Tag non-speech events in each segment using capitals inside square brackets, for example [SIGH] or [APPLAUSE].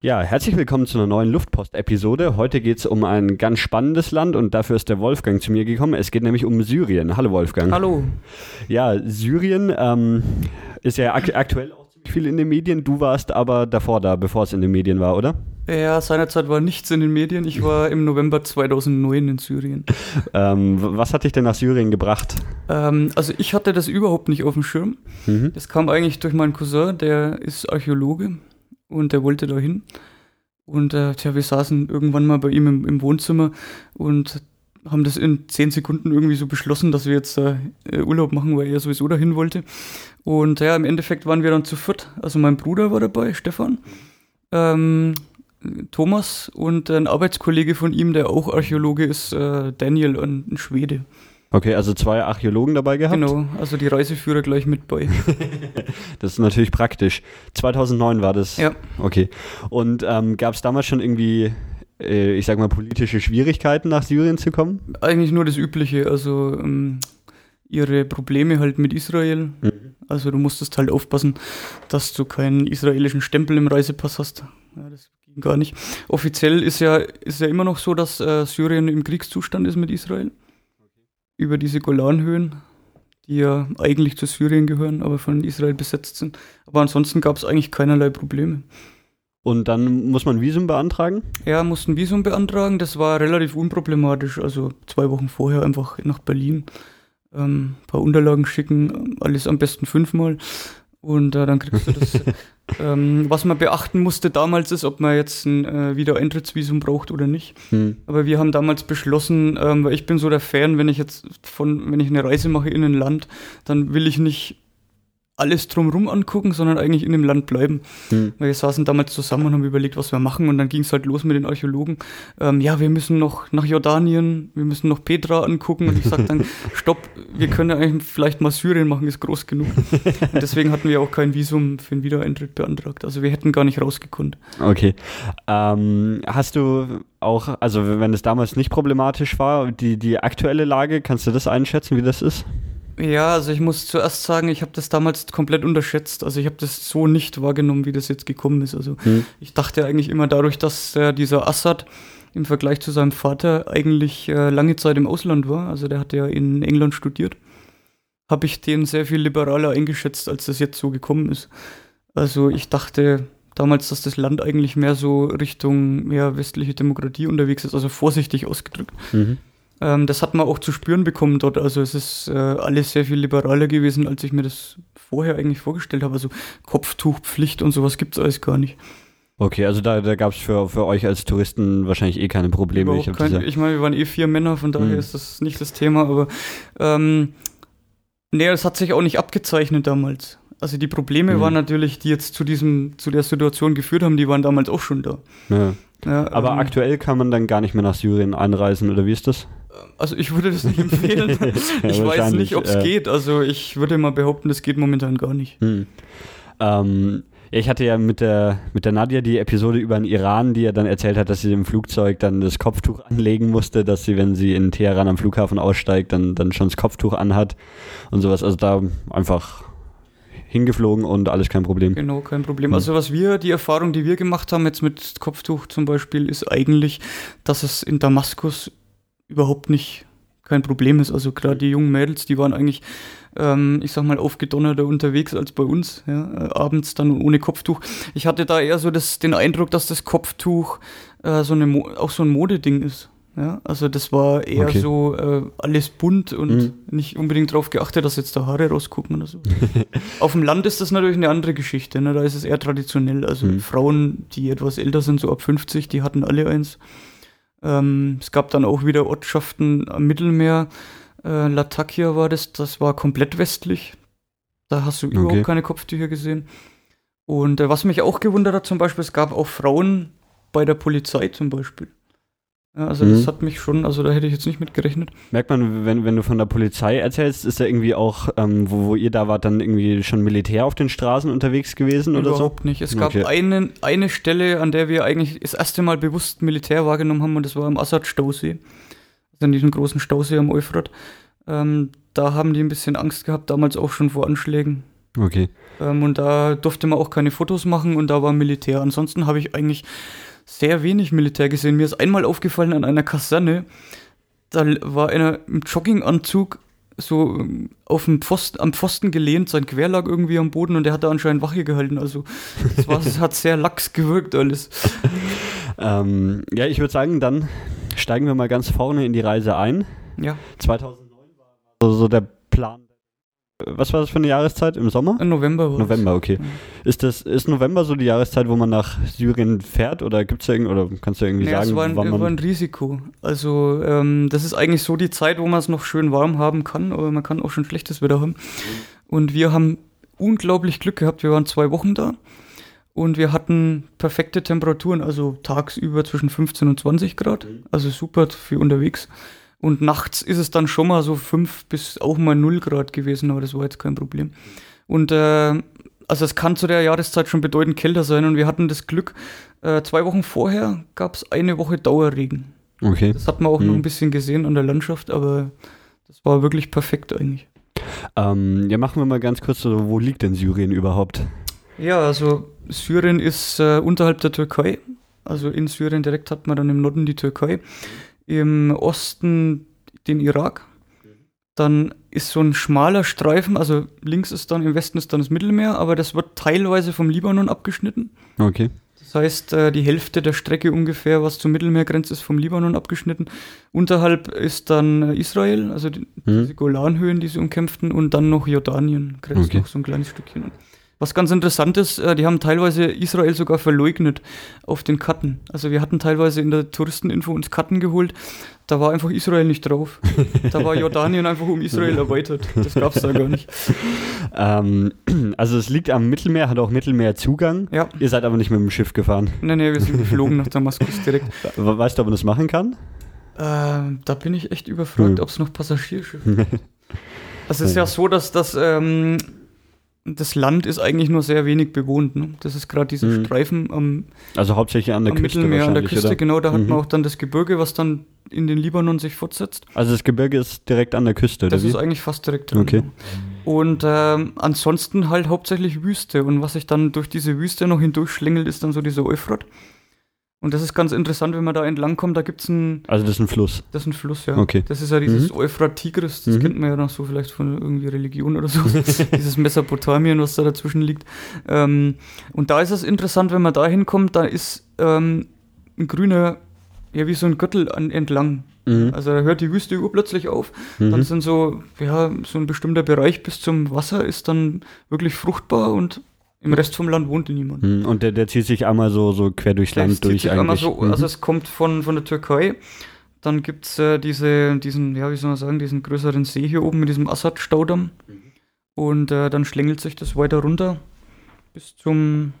Ja, herzlich willkommen zu einer neuen Luftpost-Episode. Heute geht es um ein ganz spannendes Land und dafür ist der Wolfgang zu mir gekommen. Es geht nämlich um Syrien. Hallo Wolfgang. Hallo. Ja, Syrien ähm, ist ja ak aktuell auch ziemlich viel in den Medien. Du warst aber davor da, bevor es in den Medien war, oder? Ja, seinerzeit war nichts in den Medien. Ich war im November 2009 in Syrien. Ähm, was hat dich denn nach Syrien gebracht? Ähm, also ich hatte das überhaupt nicht auf dem Schirm. Mhm. Das kam eigentlich durch meinen Cousin, der ist Archäologe und der wollte da hin. Und äh, tja, wir saßen irgendwann mal bei ihm im, im, Wohnzimmer und haben das in zehn Sekunden irgendwie so beschlossen, dass wir jetzt äh, Urlaub machen, weil er sowieso dahin wollte. Und ja, im Endeffekt waren wir dann zu viert. Also mein Bruder war dabei, Stefan, ähm, Thomas und ein Arbeitskollege von ihm, der auch Archäologe ist, äh, Daniel, ein Schwede. Okay, also zwei Archäologen dabei gehabt? Genau, also die Reiseführer gleich mit bei. [LAUGHS] das ist natürlich praktisch. 2009 war das? Ja. Okay. Und ähm, gab es damals schon irgendwie, äh, ich sag mal, politische Schwierigkeiten, nach Syrien zu kommen? Eigentlich nur das Übliche, also ähm, ihre Probleme halt mit Israel. Mhm. Also du musstest halt aufpassen, dass du keinen israelischen Stempel im Reisepass hast. Ja, das ging gar nicht. Offiziell ist ja, ist ja immer noch so, dass äh, Syrien im Kriegszustand ist mit Israel über diese Golanhöhen, die ja eigentlich zu Syrien gehören, aber von Israel besetzt sind. Aber ansonsten gab es eigentlich keinerlei Probleme. Und dann muss man Visum beantragen? Ja, mussten Visum beantragen. Das war relativ unproblematisch. Also zwei Wochen vorher einfach nach Berlin. Ähm, paar Unterlagen schicken, alles am besten fünfmal. Und äh, dann kriegst du das [LAUGHS] Ähm, was man beachten musste damals ist, ob man jetzt ein äh, Wiedereintrittsvisum braucht oder nicht. Hm. Aber wir haben damals beschlossen, ähm, weil ich bin so der Fan, wenn ich jetzt von, wenn ich eine Reise mache in ein Land, dann will ich nicht alles drumherum angucken, sondern eigentlich in dem Land bleiben. Hm. Wir saßen damals zusammen und haben überlegt, was wir machen und dann ging es halt los mit den Archäologen. Ähm, ja, wir müssen noch nach Jordanien, wir müssen noch Petra angucken und ich sag dann, [LAUGHS] stopp, wir können eigentlich vielleicht mal Syrien machen, ist groß genug. [LAUGHS] Und deswegen hatten wir auch kein Visum für den Wiedereintritt beantragt. Also wir hätten gar nicht rausgekonnt. Okay. Ähm, hast du auch, also wenn es damals nicht problematisch war, die, die aktuelle Lage, kannst du das einschätzen, wie das ist? Ja, also ich muss zuerst sagen, ich habe das damals komplett unterschätzt. Also ich habe das so nicht wahrgenommen, wie das jetzt gekommen ist. Also hm. ich dachte eigentlich immer dadurch, dass äh, dieser Assad im Vergleich zu seinem Vater eigentlich äh, lange Zeit im Ausland war. Also der hat ja in England studiert. Habe ich den sehr viel liberaler eingeschätzt, als das jetzt so gekommen ist. Also ich dachte damals, dass das Land eigentlich mehr so Richtung mehr westliche Demokratie unterwegs ist, also vorsichtig ausgedrückt. Mhm. Ähm, das hat man auch zu spüren bekommen dort. Also es ist äh, alles sehr viel liberaler gewesen, als ich mir das vorher eigentlich vorgestellt habe. Also Kopftuchpflicht und sowas gibt es alles gar nicht. Okay, also da, da gab es für, für euch als Touristen wahrscheinlich eh keine Probleme. Ich, kein, ich meine, wir waren eh vier Männer, von daher hm. ist das nicht das Thema, aber ähm, nee, das hat sich auch nicht abgezeichnet damals. Also die Probleme hm. waren natürlich, die jetzt zu diesem, zu der Situation geführt haben, die waren damals auch schon da. Ja. Ja, aber ähm, aktuell kann man dann gar nicht mehr nach Syrien einreisen, oder wie ist das? Also ich würde das nicht empfehlen. [LAUGHS] ja, ich weiß nicht, ob es äh, geht. Also ich würde mal behaupten, das geht momentan gar nicht. Hm. Ähm, ich hatte ja mit der, mit der Nadja die Episode über den Iran, die ja dann erzählt hat, dass sie im Flugzeug dann das Kopftuch anlegen musste, dass sie, wenn sie in Teheran am Flughafen aussteigt, dann, dann schon das Kopftuch anhat und sowas. Also da einfach hingeflogen und alles kein Problem. Genau, kein Problem. Also was wir, die Erfahrung, die wir gemacht haben jetzt mit Kopftuch zum Beispiel, ist eigentlich, dass es in Damaskus überhaupt nicht kein Problem ist. Also gerade die jungen Mädels, die waren eigentlich, ähm, ich sag mal, aufgedonnerter unterwegs als bei uns, ja, äh, abends dann ohne Kopftuch. Ich hatte da eher so das, den Eindruck, dass das Kopftuch äh, so eine auch so ein Modeding ist. Ja, also das war eher okay. so äh, alles bunt und mhm. nicht unbedingt darauf geachtet, dass jetzt da Haare rausgucken oder so. [LAUGHS] Auf dem Land ist das natürlich eine andere Geschichte. Ne? Da ist es eher traditionell. Also mhm. Frauen, die etwas älter sind, so ab 50, die hatten alle eins. Ähm, es gab dann auch wieder Ortschaften am Mittelmeer. Äh, Latakia war das, das war komplett westlich. Da hast du okay. überhaupt keine Kopftücher gesehen. Und äh, was mich auch gewundert hat, zum Beispiel, es gab auch Frauen bei der Polizei zum Beispiel. Ja, also mhm. das hat mich schon, also da hätte ich jetzt nicht mit gerechnet. Merkt man, wenn, wenn du von der Polizei erzählst, ist da irgendwie auch, ähm, wo, wo ihr da wart, dann irgendwie schon Militär auf den Straßen unterwegs gewesen Überhaupt oder so? Überhaupt nicht. Es gab okay. eine, eine Stelle, an der wir eigentlich das erste Mal bewusst Militär wahrgenommen haben und das war am Assad-Stausee. Also an diesem großen Stausee am Euphrat. Ähm, da haben die ein bisschen Angst gehabt, damals auch schon vor Anschlägen. Okay. Ähm, und da durfte man auch keine Fotos machen und da war Militär. Ansonsten habe ich eigentlich sehr wenig Militär gesehen. Mir ist einmal aufgefallen an einer Kaserne, da war einer im Jogginganzug so ähm, auf dem Pfosten, am Pfosten gelehnt, sein Quer lag irgendwie am Boden und der hat da anscheinend Wache gehalten. Also das, war, das hat sehr lax gewirkt alles. [LAUGHS] Ähm, ja, ich würde sagen, dann steigen wir mal ganz vorne in die Reise ein. Ja. 2009 war so, so der Plan. Was war das für eine Jahreszeit? Im Sommer? Im November November, okay. Ist das ist November so die Jahreszeit, wo man nach Syrien fährt oder gibt's da irgend oder kannst du irgendwie Ja, sagen, es war ein, wann man war ein Risiko. Also ähm, das ist eigentlich so die Zeit, wo man es noch schön warm haben kann, aber man kann auch schon schlechtes Wetter haben. Und wir haben unglaublich Glück gehabt. Wir waren zwei Wochen da und wir hatten perfekte Temperaturen, also tagsüber zwischen 15 und 20 Grad, also super für unterwegs. Und nachts ist es dann schon mal so 5 bis auch mal 0 Grad gewesen, aber das war jetzt kein Problem. Und äh, also es kann zu der Jahreszeit schon bedeutend kälter sein und wir hatten das Glück, äh, zwei Wochen vorher gab es eine Woche Dauerregen. Okay. Das hat man auch Hm. noch ein bisschen gesehen an der Landschaft, aber das war wirklich perfekt eigentlich. Ähm, ja, machen wir mal ganz kurz so, wo liegt denn Syrien überhaupt? Ja, also Syrien ist äh, unterhalb der Türkei. Also in Syrien direkt hat man dann im Norden die Türkei, im Osten den Irak. Dann ist so ein schmaler Streifen, also links ist dann, im Westen ist dann das Mittelmeer, aber das wird teilweise vom Libanon abgeschnitten. Okay. Das heißt, äh, die Hälfte der Strecke ungefähr, was zur Mittelmeergrenze ist, vom Libanon abgeschnitten. Unterhalb ist dann äh, Israel, also die, Hm. diese Golanhöhen, die sie umkämpften, und dann noch Jordanien, grenzt Okay. noch so ein kleines Stückchen an. Was ganz interessant ist, äh, die haben teilweise Israel sogar verleugnet auf den Karten. Also wir hatten teilweise in der Touristeninfo uns Karten geholt, da war einfach Israel nicht drauf. [LAUGHS] Da war Jordanien einfach um Israel erweitert. Das gab's da gar nicht. [LAUGHS] Ähm, also es liegt am Mittelmeer, hat auch Mittelmeerzugang. Ja, Ihr seid aber nicht mit dem Schiff gefahren. nee, nee, wir sind [LAUGHS] geflogen nach Damaskus direkt. We- Weißt du, ob man das machen kann? Ähm, da bin ich echt überfragt, Hm. ob es noch Passagierschiffe Also es ist ja so, dass das, ähm, das Land ist eigentlich nur sehr wenig bewohnt. Ne? Das ist gerade dieser Mhm. Streifen am, Also hauptsächlich an der Küste Mittelmeer, an der Küste, oder? genau, da hat Mhm. man auch dann das Gebirge, was dann in den Libanon sich fortsetzt. Also das Gebirge ist direkt an der Küste, oder Das wie? ist eigentlich fast direkt drin. Okay. Und ähm, ansonsten halt hauptsächlich Wüste. Und was sich dann durch diese Wüste noch hindurchschlängelt, ist dann so dieser Euphrat. Und das ist ganz interessant, wenn man da entlang kommt, da gibt es ein, Also das ist ein Fluss. das ist ein Fluss, ja. Okay. Das ist ja dieses Mhm. Euphrat-Tigris, das Mhm. kennt man ja noch so vielleicht von irgendwie Religion oder so. [LAUGHS] dieses Mesopotamien, was da dazwischen liegt. Ähm, und da ist es interessant, wenn man da hinkommt, da ist ähm, ein grüner, ja wie so ein Gürtel an, entlang. Mhm. Also da hört die Wüste urplötzlich auf. Dann Mhm. sind so, ja, so ein bestimmter Bereich bis zum Wasser ist dann wirklich fruchtbar und im Rest vom Land wohnt niemand. Mhm. Und der, der zieht sich einmal so, so quer durchs Das Land zieht durch eigentlich. So, Mhm. Also es kommt von, von der Türkei. Dann gibt es äh, diese, diesen, ja, wie soll man sagen, diesen größeren See hier oben mit diesem Assad-Staudamm. Und äh, dann schlängelt sich das weiter runter bis zum,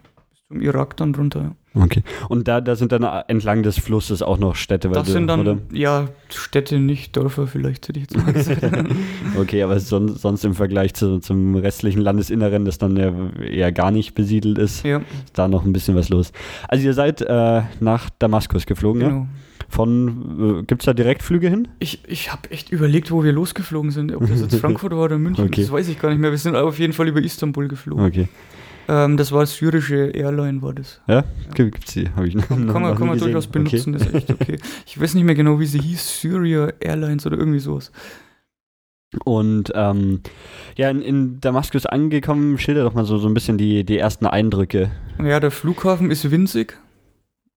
zum Irak dann runter. Okay. Und da, da sind dann entlang des Flusses auch noch Städte, Das du, sind dann, oder? ja, Städte, nicht Dörfer vielleicht, hätte ich jetzt mal gesagt. [LAUGHS] Okay, aber son sonst im Vergleich zu, zum restlichen Landesinneren, das dann ja eher gar nicht besiedelt ist, ja, ist da noch ein bisschen was los. Also ihr seid äh, nach Damaskus geflogen, ja? genau. Von, äh, gibt es da Direktflüge hin? Ich, ich habe echt überlegt, wo wir losgeflogen sind. Ob das jetzt [LAUGHS] Frankfurt war oder München, Okay. das weiß ich gar nicht mehr. Wir sind auf jeden Fall über Istanbul geflogen. Okay. Ähm, das war syrische Airline, war das. Ja? Gibt, gibt's die? Hab ich noch, Kann, noch kann man, kann man durchaus benutzen, das ist echt okay. Ich weiß nicht mehr genau, wie sie hieß, Syria Airlines oder irgendwie sowas. Und ähm, ja, in, in Damaskus angekommen, schilder doch mal so, so ein bisschen die, die ersten Eindrücke. Ja, der Flughafen ist winzig,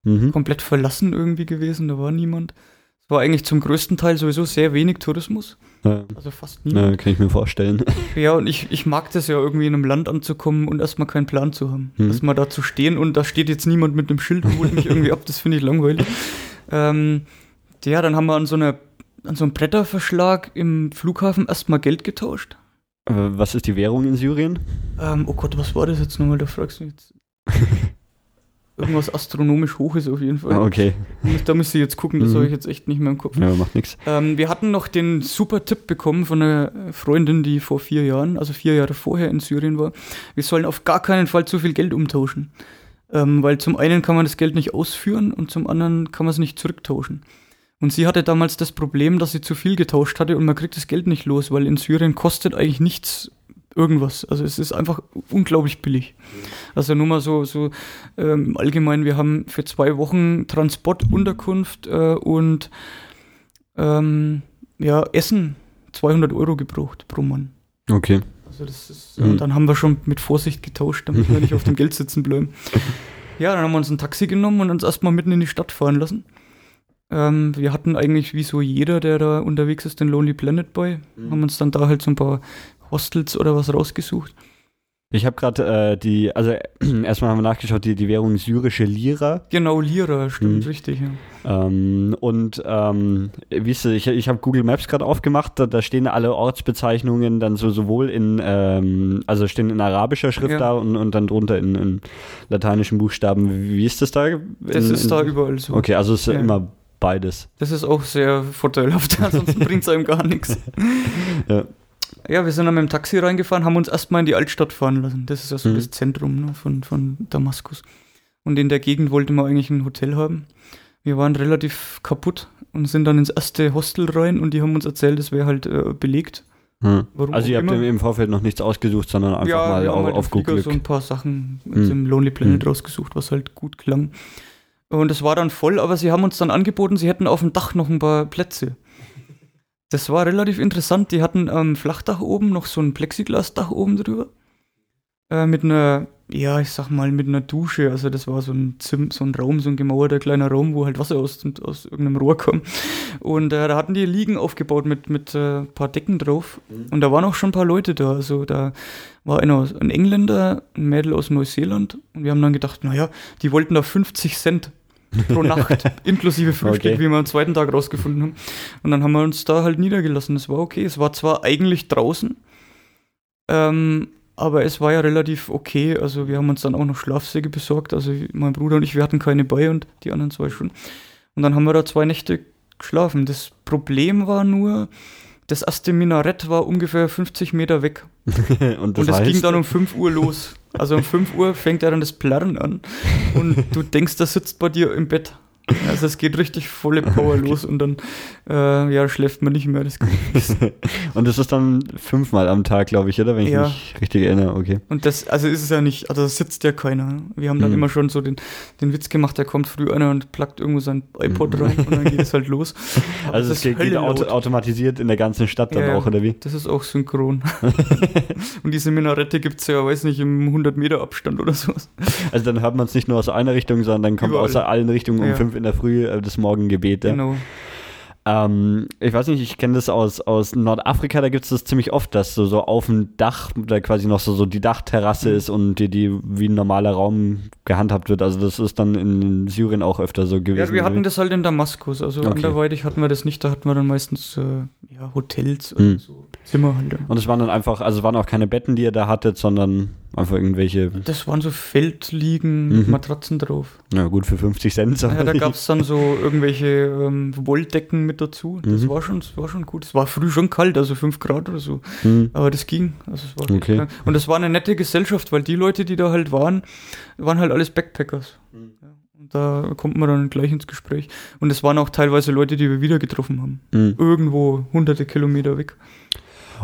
Mhm. komplett verlassen irgendwie gewesen, da war niemand. Es war eigentlich zum größten Teil sowieso sehr wenig Tourismus, Ja, also fast na, niemand. kann ich mir vorstellen. [LAUGHS] Ja, und ich, ich mag das ja irgendwie in einem Land anzukommen und erstmal keinen Plan zu haben. Mhm. Erstmal da zu stehen und da steht jetzt niemand mit einem Schild und holt mich irgendwie ab, das finde ich langweilig. [LAUGHS] Ähm, ja, dann haben wir an so einer an so einem Bretterverschlag im Flughafen erstmal Geld getauscht. Was ist die Währung in Syrien? Ähm, oh Gott, was war das jetzt nochmal? Da fragst du mich jetzt. [LAUGHS] Irgendwas astronomisch Hoches auf jeden Fall. Okay, Da müsste ich jetzt gucken, das Mhm. habe ich jetzt echt nicht mehr im Kopf. ja, macht nichts. Ähm, wir hatten noch den super Tipp bekommen von einer Freundin, die vor vier Jahren, also vier Jahre vorher in Syrien war. Wir sollen auf gar keinen Fall zu viel Geld umtauschen. Ähm, weil zum einen kann man das Geld nicht ausführen und zum anderen kann man es nicht zurücktauschen. Und sie hatte damals das Problem, dass sie zu viel getauscht hatte und man kriegt das Geld nicht los, weil in Syrien kostet eigentlich nichts irgendwas. Also es ist einfach unglaublich billig. Also nur mal so, so ähm, allgemein, wir haben für zwei Wochen Transport, Unterkunft äh, und ähm, ja, Essen 200 Euro gebraucht pro Mann. Okay. Also das ist, mhm. dann haben wir schon mit Vorsicht getauscht, damit wir nicht auf dem [LAUGHS] Geld sitzen bleiben. Ja, dann haben wir uns ein Taxi genommen und uns erstmal mitten in die Stadt fahren lassen. Ähm, wir hatten eigentlich wie so jeder, der da unterwegs ist, den Lonely Planet Boy. Mhm. Haben uns dann da halt so ein paar Hostels oder was rausgesucht. Ich habe gerade äh, die, also [CLEARS THROAT] erstmal haben wir nachgeschaut, die, die Währung syrische Lira. Genau, Lira, stimmt, mhm. richtig, ja. Ähm, und ähm, wie ist ich, ich habe Google Maps gerade aufgemacht, da, da, stehen alle Ortsbezeichnungen dann so sowohl in, ähm, also stehen in arabischer Schrift ja. da und, und dann drunter in, in, lateinischen Buchstaben. Wie ist das da? In, das ist in, da überall so. Okay, also es ist ja. immer beides. Das ist auch sehr vorteilhaft, [LAUGHS] ansonsten bringt es einem gar nichts. [LAUGHS] Ja. Ja, wir sind dann mit dem Taxi reingefahren, haben uns erstmal in die Altstadt fahren lassen. Das ist ja so mhm. das Zentrum ne, von, von Damaskus. Und in der Gegend wollten wir eigentlich ein Hotel haben. Wir waren relativ kaputt und sind dann ins erste Hostel rein und die haben uns erzählt, es wäre halt äh, belegt. Hm. also ihr habt immer. im Vorfeld noch nichts ausgesucht, sondern einfach ja, mal auf, halt auf gut Glück. so ein paar Sachen hm. im Lonely Planet hm. rausgesucht, was halt gut klang. Und es war dann voll, aber sie haben uns dann angeboten, sie hätten auf dem Dach noch ein paar Plätze. Das war relativ interessant. Die hatten am ähm, Flachdach oben noch so ein Plexiglasdach oben drüber. Äh, mit einer, ja, ich sag mal, mit einer Dusche. Also das war so ein Zim, so ein Raum, so ein gemauerter kleiner Raum, wo halt Wasser aus, aus irgendeinem Rohr kam. Und äh, da hatten die Liegen aufgebaut mit, mit äh, paar Decken drauf. Mhm. Und da waren auch schon ein paar Leute da. Also da war einer, ein Engländer, ein Mädel aus Neuseeland. Und wir haben dann gedacht, naja, die wollten da 50 Cent pro Nacht, [LAUGHS] inklusive Frühstück, okay. wie wir am zweiten Tag rausgefunden haben. Und dann haben wir uns da halt niedergelassen. Es war okay. Es war zwar eigentlich draußen, ähm, aber es war ja relativ okay. Also wir haben uns dann auch noch Schlafsäge besorgt. Also mein Bruder und ich, wir hatten keine bei und die anderen zwei schon. Und dann haben wir da zwei Nächte geschlafen. Das Problem war nur, das erste Minarett war ungefähr 50 Meter weg. [LAUGHS] und das, und das ging dann um 5 Uhr los. Also um 5 Uhr fängt er dann das Plärren an und du denkst, der sitzt bei dir im Bett. Also es geht richtig volle Power okay. los und dann äh, ja, schläft man nicht mehr. Das [LAUGHS] und das ist dann fünfmal am Tag, glaube ich, oder? Wenn ich ja. mich richtig erinnere, okay. Und das, also ist es ja nicht, also sitzt ja keiner. Wir haben dann mhm. immer schon so den, den Witz gemacht, da kommt früh einer und plackt irgendwo sein iPod mhm. rein und dann geht es halt los. [LAUGHS] Aber also es geht, geht auto automatisiert in der ganzen Stadt dann ja, auch, oder wie? Das ist auch synchron. [LAUGHS] und diese Minarette gibt es ja, weiß nicht, im 100 Meter Abstand oder sowas. Also dann hört man es nicht nur aus einer Richtung, sondern dann kommt Überall. aus allen Richtungen um ja. fünf in der Früh äh, das Morgengebet. Ja. Genau. Ähm, ich weiß nicht, ich kenne das aus, aus Nordafrika, da gibt es das ziemlich oft, dass so, so auf dem Dach da quasi noch so, so die Dachterrasse mhm. ist und die, die wie ein normaler Raum gehandhabt wird. Also das ist dann in Syrien auch öfter so gewesen. Ja, wir hatten das halt in Damaskus, also okay. anderweitig hatten wir das nicht, da hatten wir dann meistens äh, ja, Hotels mhm. oder so Zimmer halt. Und es waren dann einfach, also es waren auch keine Betten, die ihr da hattet, sondern einfach irgendwelche. Das waren so Feldliegen mit mhm. Matratzen drauf. Ja, gut für 50 Cent. Ja, da gab es dann so irgendwelche ähm, Wolldecken mit dazu. Das, mhm. war schon, das war schon gut. Es war früh schon kalt, also 5 Grad oder so. Mhm. Aber das ging. Also es war okay. Und es war eine nette Gesellschaft, weil die Leute, die da halt waren, waren halt alles Backpackers. Mhm. Da kommt man dann gleich ins Gespräch. Und es waren auch teilweise Leute, die wir wieder getroffen haben. Mhm. Irgendwo hunderte Kilometer weg.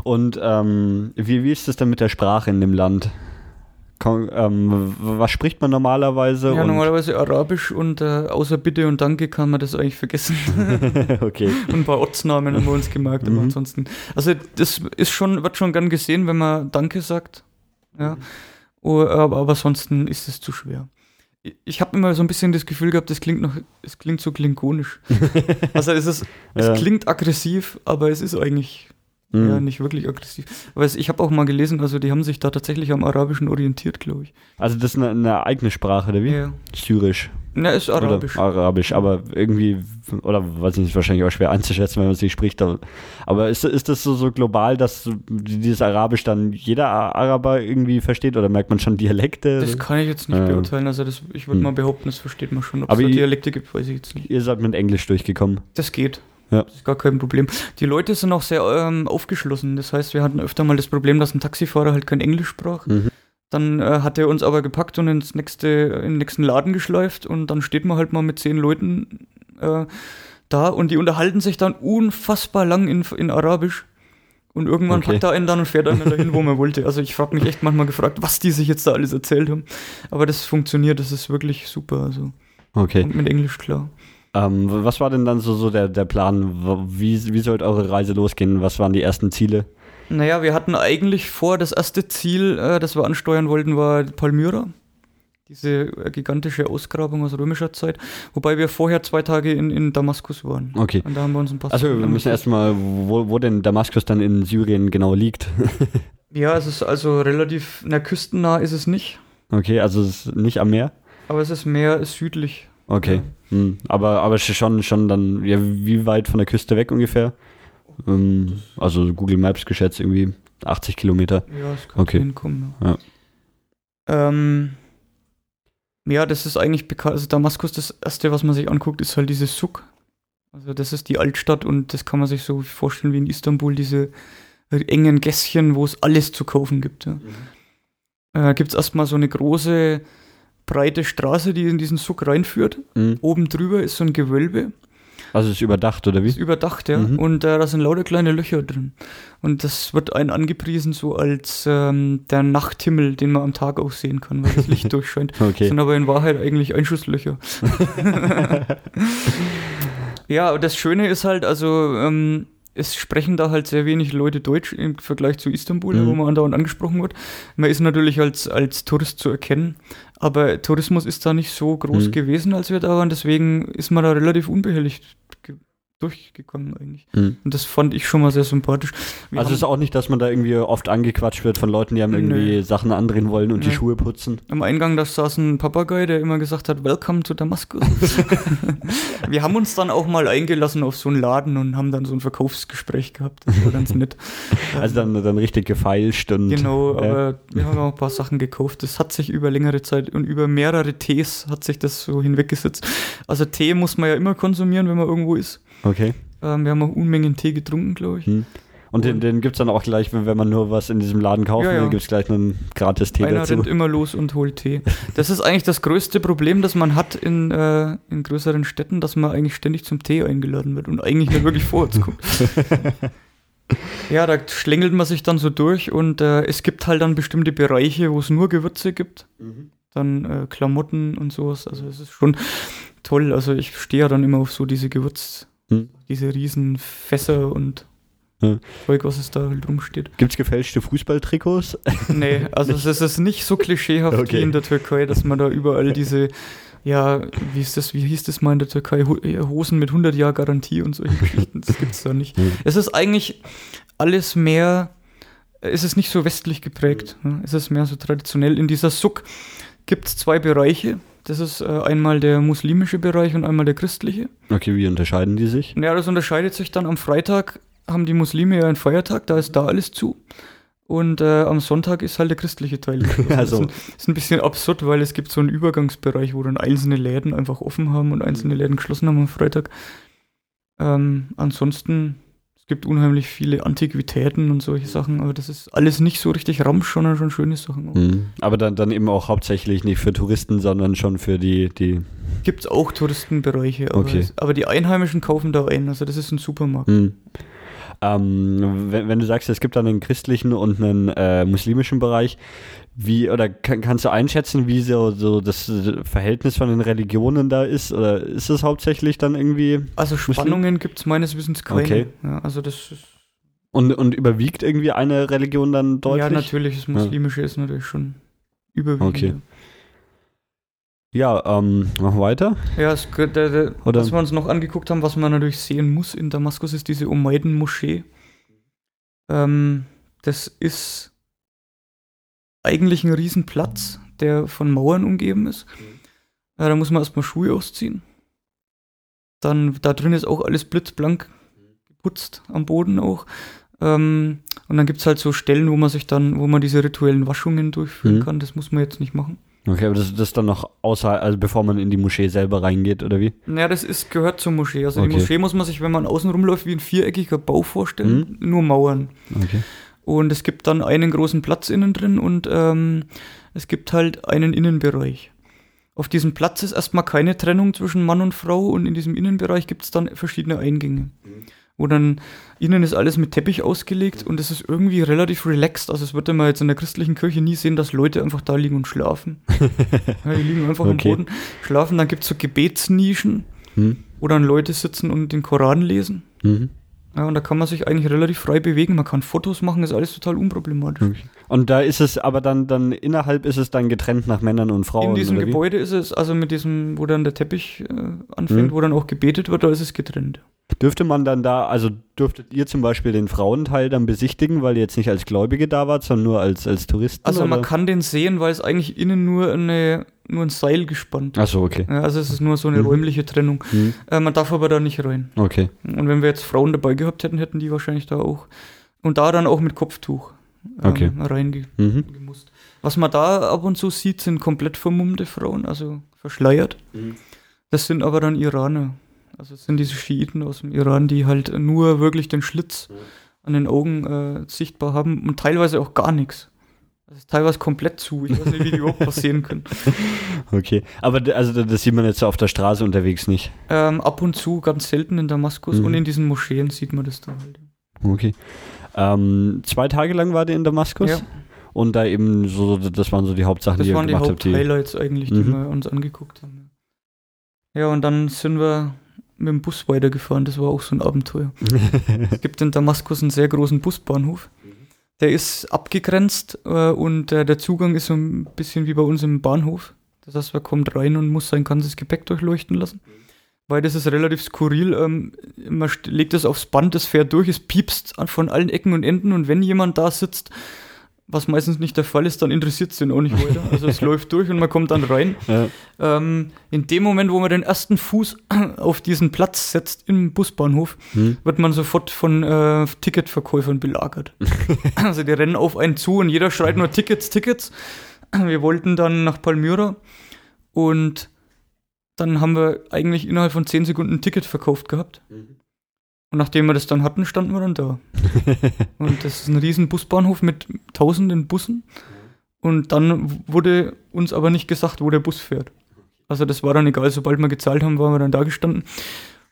Und ähm, wie, wie ist es denn mit der Sprache in dem Land? ähm, was spricht man normalerweise? Ja, normalerweise Arabisch und äh, außer Bitte und Danke kann man das eigentlich vergessen. [LAUGHS] okay. [LAUGHS] und ein paar Ortsnamen haben wir uns gemerkt, aber mhm. ansonsten. Also das ist schon, wird schon gern gesehen, wenn man Danke sagt. Ja. Oh, aber, aber ansonsten ist es zu schwer. Ich habe immer so ein bisschen das Gefühl gehabt, das klingt noch, es klingt so klingonisch. [LAUGHS] also es ist, es ja. klingt aggressiv, aber es ist eigentlich Mhm. Ja, nicht wirklich aggressiv. Aber ich habe auch mal gelesen, also die haben sich da tatsächlich am Arabischen orientiert, glaube ich. Also das ist eine, eine, eigene Sprache, oder wie? Ja. Syrisch. Na, ist Arabisch. Oder Arabisch, aber irgendwie, oder weiß ich nicht, wahrscheinlich auch schwer einzuschätzen, wenn man es nicht spricht. Aber, ist, ist das so, so global, dass dieses Arabisch dann jeder Araber irgendwie versteht oder merkt man schon Dialekte? Das kann ich jetzt nicht äh, beurteilen. Also das, ich würde hm. mal behaupten, das versteht man schon. Ob es Dialekte gibt, weiß ich jetzt nicht. Ihr seid mit Englisch durchgekommen. Das geht. Ja. Das ist gar kein Problem. Die Leute sind auch sehr ähm, aufgeschlossen. Das heißt, wir hatten öfter mal das Problem, dass ein Taxifahrer halt kein Englisch sprach. Mhm. Dann äh, hat er uns aber gepackt und ins nächste, in den nächsten Laden geschleift und dann steht man halt mal mit zehn Leuten äh, da und die unterhalten sich dann unfassbar lang in, in Arabisch. Und irgendwann Okay. packt er einen dann und fährt einen dahin, wo man wollte. Also ich habe mich echt manchmal gefragt, was die sich jetzt da alles erzählt haben. Aber das funktioniert, das ist wirklich super. Also Okay. kommt mit Englisch klar. Ähm, was war denn dann so, so der, der Plan? Wie, wie sollte eure Reise losgehen? Was waren die ersten Ziele? Naja, wir hatten eigentlich vor, das erste Ziel, äh, das wir ansteuern wollten, war Palmyra. Diese äh, gigantische Ausgrabung aus römischer Zeit. Wobei wir vorher zwei Tage in, in Damaskus waren. Okay. Und da haben wir uns ein paar Also wir müssen erstmal, wo, wo denn Damaskus dann in Syrien genau liegt. [LAUGHS] Ja, es ist also relativ, na, küstennah ist es nicht. Okay, also es ist nicht am Meer. Aber es ist mehr südlich. Okay. Hm. Aber, aber schon, schon dann, ja, wie weit von der Küste weg ungefähr? Ähm, also Google Maps geschätzt irgendwie 80 Kilometer. Ja, es kann Okay. hinkommen. Ja. Ja. Ähm, ja, das ist eigentlich bekannt. Also Damaskus, das erste, was man sich anguckt, ist halt diese Suk. Also das ist die Altstadt und das kann man sich so vorstellen wie in Istanbul, diese engen Gässchen, wo es alles zu kaufen gibt. Ja. Äh, gibt es erstmal so eine große, breite Straße, die in diesen Suk reinführt. Hm. Oben drüber ist so ein Gewölbe, Also es ist überdacht, oder ist wie? überdacht, ja. Mhm. Und äh, da sind lauter kleine Löcher drin. Und das wird einen angepriesen so als ähm, der Nachthimmel, den man am Tag auch sehen kann, weil das Licht [LAUGHS] durchscheint. Das Okay. sind aber in Wahrheit eigentlich Einschusslöcher. [LAUGHS] [LAUGHS] ja, und das Schöne ist halt, also ähm, es sprechen da halt sehr wenig Leute Deutsch im Vergleich zu Istanbul, Mhm. wo man andauernd angesprochen wird. Man ist natürlich als, als Tourist zu erkennen, aber Tourismus ist da nicht so groß Mhm. gewesen, als wir da waren. Deswegen ist man da relativ unbehelligt ge- durchgegangen eigentlich. Hm. Und das fand ich schon mal sehr sympathisch. Wir Also haben es ist auch nicht, dass man da irgendwie oft angequatscht wird von Leuten, die einem irgendwie Nö. Sachen andrehen wollen und die Nee. Schuhe putzen. am Eingang da saß ein Papagei, der immer gesagt hat, Welcome to Damaskus. [LAUGHS] [LAUGHS] wir haben uns dann auch mal eingelassen auf so einen Laden und haben dann so ein Verkaufsgespräch gehabt. Das war ganz nett. [LAUGHS] Also dann, dann richtig gefeilscht und Genau, aber wir haben auch ein paar Sachen gekauft. Das hat sich über längere Zeit und über mehrere Tees hat sich das so hinweggesetzt. Also Tee muss man ja immer konsumieren, wenn man irgendwo ist. Okay. Ähm, wir haben auch Unmengen Tee getrunken, glaube ich. Hm. Und den, den gibt es dann auch gleich, wenn wenn man nur was in diesem Laden kauft, Ja, ja. dann gibt es gleich einen gratis Tee Einer dazu. rennt immer los und holt Tee. Das ist eigentlich das größte Problem, das man hat in, äh, in größeren Städten, dass man eigentlich ständig zum Tee eingeladen wird und eigentlich nicht wirklich vorwärts kommt. [LAUGHS] ja, da schlängelt man sich dann so durch und äh, es gibt halt dann bestimmte Bereiche, wo es nur Gewürze gibt. Mhm. Dann äh, Klamotten und sowas. Also es ist schon toll. Also ich stehe ja dann immer auf so diese Gewürz, Hm. diese riesen Fässer und Ja. Zeug, was es da halt rumsteht. Gibt es gefälschte Fußballtrikots? [LAUGHS] Nee, also es ist- es nicht so klischeehaft Okay. wie in der Türkei, dass man da überall diese, ja, wie ist das, wie hieß das mal in der Türkei, Ho- Hosen mit 100 Jahr Garantie und solche Geschichten, das gibt's da nicht. Mhm. Es ist eigentlich alles mehr, es ist nicht so westlich geprägt, ne? es ist mehr so traditionell. In dieser Suk gibt es zwei Bereiche, das ist äh, einmal der muslimische Bereich und einmal der christliche. Okay, wie unterscheiden die sich? Ja, das unterscheidet sich dann am Freitag, haben die Muslime ja einen Feiertag, da ist da alles zu. Und äh, am Sonntag ist halt der christliche Teil. Also. [LAUGHS] Das ist, ist ein bisschen absurd, weil es gibt so einen Übergangsbereich, wo dann einzelne Läden einfach offen haben und einzelne Läden geschlossen haben am Freitag. Ähm, ansonsten, gibt unheimlich viele Antiquitäten und solche Sachen, aber das ist alles nicht so richtig Ramsch, sondern schon schöne Sachen. auch. Hm. Aber dann, dann eben auch hauptsächlich nicht für Touristen, sondern schon für die, die. Gibt es auch Touristenbereiche, aber, Okay. aber die Einheimischen kaufen da ein, also das ist ein Supermarkt. Hm. Ähm, wenn, wenn du sagst, es gibt dann einen christlichen und einen äh, muslimischen Bereich, wie oder kann, kannst du einschätzen, wie so, so das Verhältnis von den Religionen da ist? Oder ist es hauptsächlich dann irgendwie Also Spannungen gibt es meines Wissens keine. Okay. Ja, also das ist und, und überwiegt irgendwie eine Religion dann deutlich? Ja, natürlich, das Muslimische ist natürlich schon überwiegend. Okay. Ja, ähm, machen wir weiter. Ja, es, der, der, was wir uns noch angeguckt haben, was man natürlich sehen muss in Damaskus, ist diese Umayden-Moschee. Ähm, das ist eigentlich ein Riesenplatz, der von Mauern umgeben ist. Ja, da muss man erstmal Schuhe ausziehen. Dann, da drin ist auch alles blitzblank geputzt, am Boden auch. Ähm, und dann gibt es halt so Stellen, wo man sich dann, wo man diese rituellen Waschungen durchführen Mhm. kann. Das muss man jetzt nicht machen. Okay, aber das, ist dann noch außer, also bevor man in die Moschee selber reingeht, oder wie? Naja, das ist, gehört zur Moschee. Also die Okay. Moschee muss man sich, wenn man außen rumläuft, wie ein viereckiger Bau vorstellen. Nur Mauern. Okay. Und es gibt dann einen großen Platz innen drin und ähm, es gibt halt einen Innenbereich. Auf diesem Platz ist erstmal keine Trennung zwischen Mann und Frau und in diesem Innenbereich gibt es dann verschiedene Eingänge. wo dann innen ist alles mit Teppich ausgelegt und es ist irgendwie relativ relaxed. Also es wird man jetzt in der christlichen Kirche nie sehen, dass Leute einfach da liegen und schlafen. [LAUGHS] ja, die liegen einfach Okay. am Boden, schlafen. Dann gibt es so Gebetsnischen, Hm? wo dann Leute sitzen und den Koran lesen. Mhm. Ja, und da kann man sich eigentlich relativ frei bewegen. Man kann Fotos machen, ist alles total unproblematisch. Und da ist es aber dann, dann innerhalb ist es dann getrennt nach Männern und Frauen. In diesem wie? Gebäude ist es, also mit diesem, wo dann der Teppich äh, anfängt, Mhm. wo dann auch gebetet wird, da ist es getrennt. Dürfte man dann da, also dürftet ihr zum Beispiel den Frauenteil dann besichtigen, weil ihr jetzt nicht als Gläubige da wart, sondern nur als, als Touristen? Also man oder? kann den sehen, weil es eigentlich innen nur, eine, nur ein Seil gespannt ist. Achso, okay. Also es ist nur so eine Mhm. räumliche Trennung. Hm. Äh, man darf aber da nicht rein. Okay. Und wenn wir jetzt Frauen dabei gehabt hätten, hätten die wahrscheinlich da auch. Und da dann auch mit Kopftuch ähm, Okay. reingemusst. Mhm. Was man da ab und zu sieht, sind komplett vermummte Frauen, also verschleiert. Mhm. Das sind aber dann Iraner. Also es sind diese Schiiten aus dem Iran, die halt nur wirklich den Schlitz an den Augen äh, sichtbar haben und teilweise auch gar nichts. Das ist teilweise komplett zu. Ich weiß nicht, wie die überhaupt was sehen können. [LAUGHS] Okay. Aber also das sieht man jetzt auf der Straße unterwegs nicht. Ähm, ab und zu, ganz selten in Damaskus Mhm. und in diesen Moscheen sieht man das dann halt. Okay. Ähm, zwei Tage lang war der in Damaskus Ja. und da eben so, das waren so die Hauptsachen, Das die ihr waren gemacht habt. Die, Haupthighlights eigentlich, die Mhm. wir uns angeguckt haben. Ja, und dann sind wir mit dem Bus weitergefahren. Das war auch so ein Abenteuer. [LAUGHS] es gibt in Damaskus einen sehr großen Busbahnhof. Der ist abgegrenzt äh, und äh, der Zugang ist so ein bisschen wie bei uns im Bahnhof. Das heißt, man kommt rein und muss sein ganzes Gepäck durchleuchten lassen. Weil das ist relativ skurril. Ähm, man legt es aufs Band, es fährt durch, es piepst von allen Ecken und Enden und wenn jemand da sitzt, was meistens nicht der Fall ist, dann interessiert es den auch nicht weiter. Also es [LAUGHS] läuft durch und man kommt dann rein. Ja. Ähm, in dem Moment, wo man den ersten Fuß [CLEARS THROAT] auf diesen Platz setzt im Busbahnhof, Hm? wird man sofort von äh, Ticketverkäufern belagert. [LAUGHS] also die rennen auf einen zu und jeder schreit nur Tickets, Tickets. Wir wollten dann nach Palmyra und dann haben wir eigentlich innerhalb von 10 Sekunden ein Ticket verkauft gehabt. Und nachdem wir das dann hatten, standen wir dann da. [LAUGHS] Und das ist ein riesen Busbahnhof mit tausenden Bussen. Und dann wurde uns aber nicht gesagt, wo der Bus fährt. Also das war dann egal, sobald wir gezahlt haben, waren wir dann da gestanden.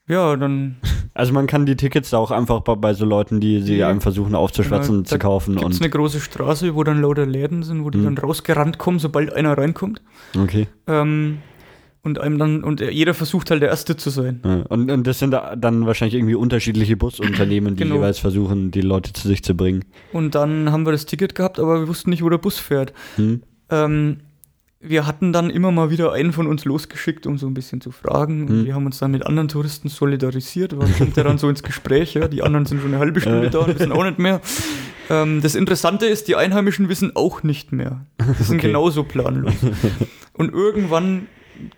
Ja, dann [LAUGHS] Also man kann die Tickets da auch einfach bei, bei so Leuten, die sie Ja. einem versuchen aufzuschwatzen, Genau, zu kaufen. gibt es Und, eine große Straße, wo dann lauter Läden sind, wo die Mhm. dann rausgerannt kommen, sobald einer reinkommt. okay. Ähm, und einem dann, und jeder versucht halt der Erste zu sein. Ja. Und, und das sind da dann wahrscheinlich irgendwie unterschiedliche Busunternehmen, die Genau. jeweils versuchen, die Leute zu sich zu bringen. Und dann haben wir das Ticket gehabt, aber wir wussten nicht, wo der Bus fährt. Hm? Ähm, wir hatten dann immer mal wieder einen von uns losgeschickt, um so ein bisschen zu fragen. Und Hm. wir haben uns dann mit anderen Touristen solidarisiert. Man kommt ja dann so ins Gespräch, ja. Die anderen sind schon eine halbe Stunde da und wissen auch nicht mehr. Ähm, das Interessante ist, die Einheimischen wissen auch nicht mehr. Die sind [LAUGHS] Okay. genauso planlos. Und irgendwann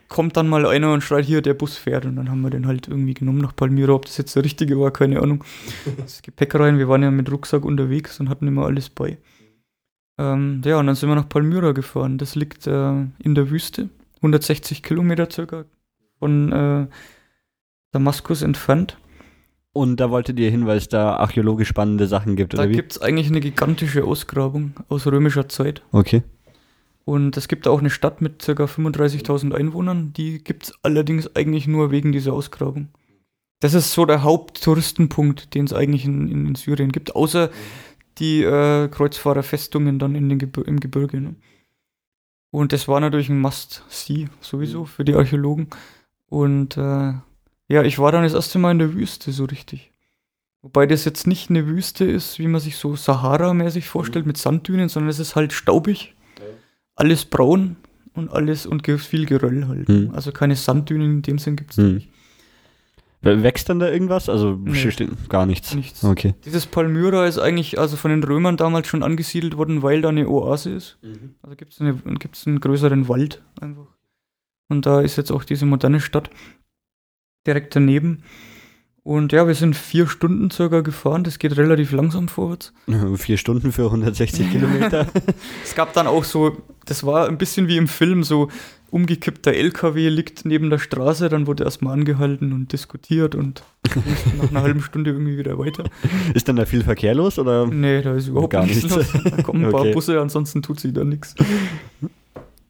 kommt dann mal einer und schreit, hier, der Bus fährt. Und dann haben wir den halt irgendwie genommen nach Palmyra. Ob das jetzt der richtige war, keine Ahnung. [LAUGHS] Das Gepäck rein. Wir waren ja mit Rucksack unterwegs und hatten immer alles bei. Ähm, ja, und dann sind wir nach Palmyra gefahren. Das liegt äh, in der Wüste, 160 Kilometer circa von äh, Damaskus entfernt. Und da wolltet ihr hin, weil es da archäologisch spannende Sachen gibt, Da oder wie? gibt es eigentlich eine gigantische Ausgrabung aus römischer Zeit. Okay. Und es gibt auch eine Stadt mit ca. 35.000 Einwohnern. Die gibt es allerdings eigentlich nur wegen dieser Ausgrabung. Das ist so der Haupttouristenpunkt, den es eigentlich in, in, in Syrien gibt, außer die äh, Kreuzfahrerfestungen dann in den Gebir im Gebirge. Ne? Und das war natürlich ein Must-See sowieso für die Archäologen. Und äh, ja, ich war dann das erste Mal in der Wüste so richtig. Wobei das jetzt nicht eine Wüste ist, wie man sich so Sahara-mäßig vorstellt mit Sanddünen, sondern es ist halt staubig alles braun und alles und viel Geröll halt. Hm. Also keine Sanddünen in dem Sinn gibt es Hm. nicht. Wächst dann da irgendwas? Also Nee. gar nichts. Nichts. Okay. Dieses Palmyra ist eigentlich also von den Römern damals schon angesiedelt worden, weil da eine Oase ist. Also gibt es gibt's einen größeren Wald einfach. Und da ist jetzt auch diese moderne Stadt direkt daneben. Und ja, wir sind vier Stunden circa gefahren. Das geht relativ langsam vorwärts. [LAUGHS] Vier Stunden für 160 [LAUGHS] Kilometer. Es gab dann auch so, das war ein bisschen wie im Film, so umgekippter LKW liegt neben der Straße, dann wurde erstmal angehalten und diskutiert und nach einer halben Stunde irgendwie wieder weiter. [LAUGHS] Ist dann da viel Verkehr los oder? Nee, da ist überhaupt Gar nichts nichts. los. Da kommen ein paar Okay. Busse, ansonsten tut sich da nichts.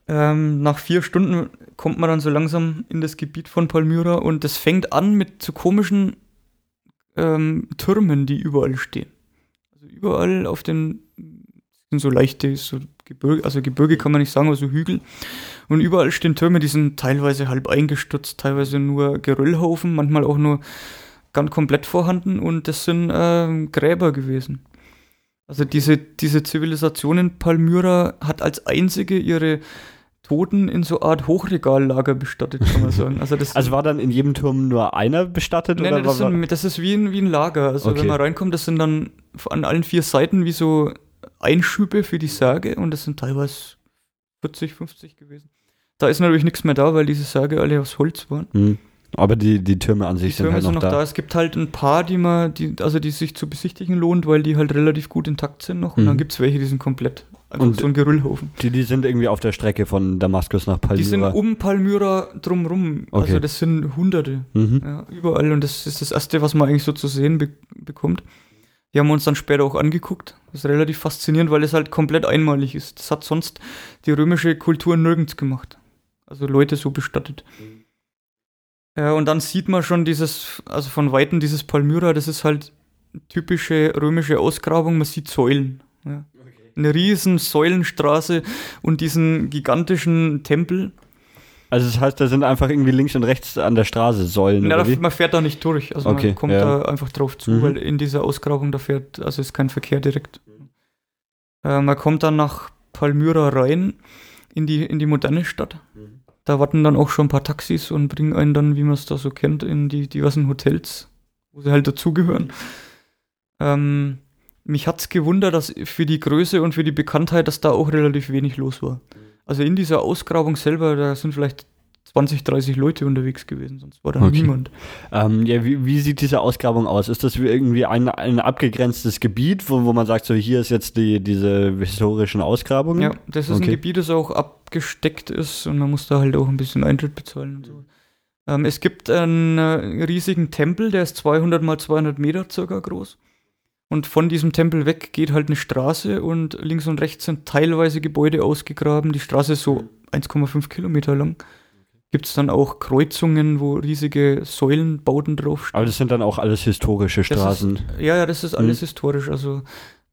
Ähm, nach vier Stunden kommt man dann so langsam in das Gebiet von Palmyra und das fängt an mit so komischen ähm, Türmen, die überall stehen. Also überall auf den sind so leichte, so Gebirge, also Gebirge kann man nicht sagen, aber so Hügel. Und überall stehen Türme, die sind teilweise halb eingestürzt, teilweise nur Geröllhaufen, manchmal auch nur ganz komplett vorhanden und das sind äh, Gräber gewesen. Also diese, diese Zivilisation in Palmyra hat als einzige ihre Toten in so Art Hochregallager bestattet, kann man sagen. Also, das [LAUGHS] also war dann in jedem Turm nur einer bestattet? Nein, oder das, sind, das ist wie ein, wie ein Lager. Also okay. wenn man reinkommt, das sind dann an allen vier Seiten wie so Einschübe für die Särge und das sind teilweise 40, 50 gewesen. Da ist natürlich nichts mehr da, weil diese Särge alle aus Holz waren. Mhm. Aber die, die Türme an sich die Türme sind halt noch, sind noch da. da. Es gibt halt ein paar, die man, die, also die sich zu besichtigen lohnt, weil die halt relativ gut intakt sind noch. Und dann mhm. gibt es welche, die sind komplett einfach und so ein Gerüllhaufen. Die, die sind irgendwie auf der Strecke von Damaskus nach Palmyra. Die sind um Palmyra drumrum. Okay. Also das sind Hunderte. Mhm. Ja, überall. Und das ist das Erste, was man eigentlich so zu sehen be bekommt. Die haben wir uns dann später auch angeguckt. Das ist relativ faszinierend, weil es halt komplett einmalig ist. Das hat sonst die römische Kultur nirgends gemacht. Also Leute so bestattet. Ja, und dann sieht man schon dieses, also von Weitem dieses Palmyra, das ist halt typische römische Ausgrabung. Man sieht Säulen. Ja. Eine riesen Säulenstraße und diesen gigantischen Tempel. Also das heißt, da sind einfach irgendwie links und rechts an der Straße Säulen. Ja, man fährt da nicht durch. Also okay, man kommt ja. da einfach drauf zu, mhm. weil in dieser Ausgrabung da fährt, also ist kein Verkehr direkt. Äh, man kommt dann nach Palmyra rein in die, in die moderne Stadt. Mhm. Da warten dann auch schon ein paar Taxis und bringen einen dann, wie man es da so kennt, in die diversen Hotels, wo sie halt dazugehören. Ähm, mich hat es gewundert, dass für die Größe und für die Bekanntheit, dass da auch relativ wenig los war. Also in dieser Ausgrabung selber, da sind vielleicht 20, 30 Leute unterwegs gewesen, sonst war da okay. niemand. Ähm, ja, wie, wie, sieht diese Ausgrabung aus? Ist das irgendwie ein, ein abgegrenztes Gebiet, wo, wo man sagt, so hier ist jetzt die, diese historischen Ausgrabungen? Ja, das ist okay. ein Gebiet, das auch abgesteckt ist und man muss da halt auch ein bisschen Eintritt bezahlen und so. Ähm, es gibt einen äh, riesigen Tempel, der ist 200 mal 200 Meter circa groß. Und von diesem Tempel weg geht halt eine Straße und links und rechts sind teilweise Gebäude ausgegraben. Die Straße ist so 1,5 Kilometer lang gibt es dann auch Kreuzungen, wo riesige Säulenbauten draufstehen. Aber das sind dann auch alles historische Straßen. Ist, ja, ja, das ist alles hm. historisch. Also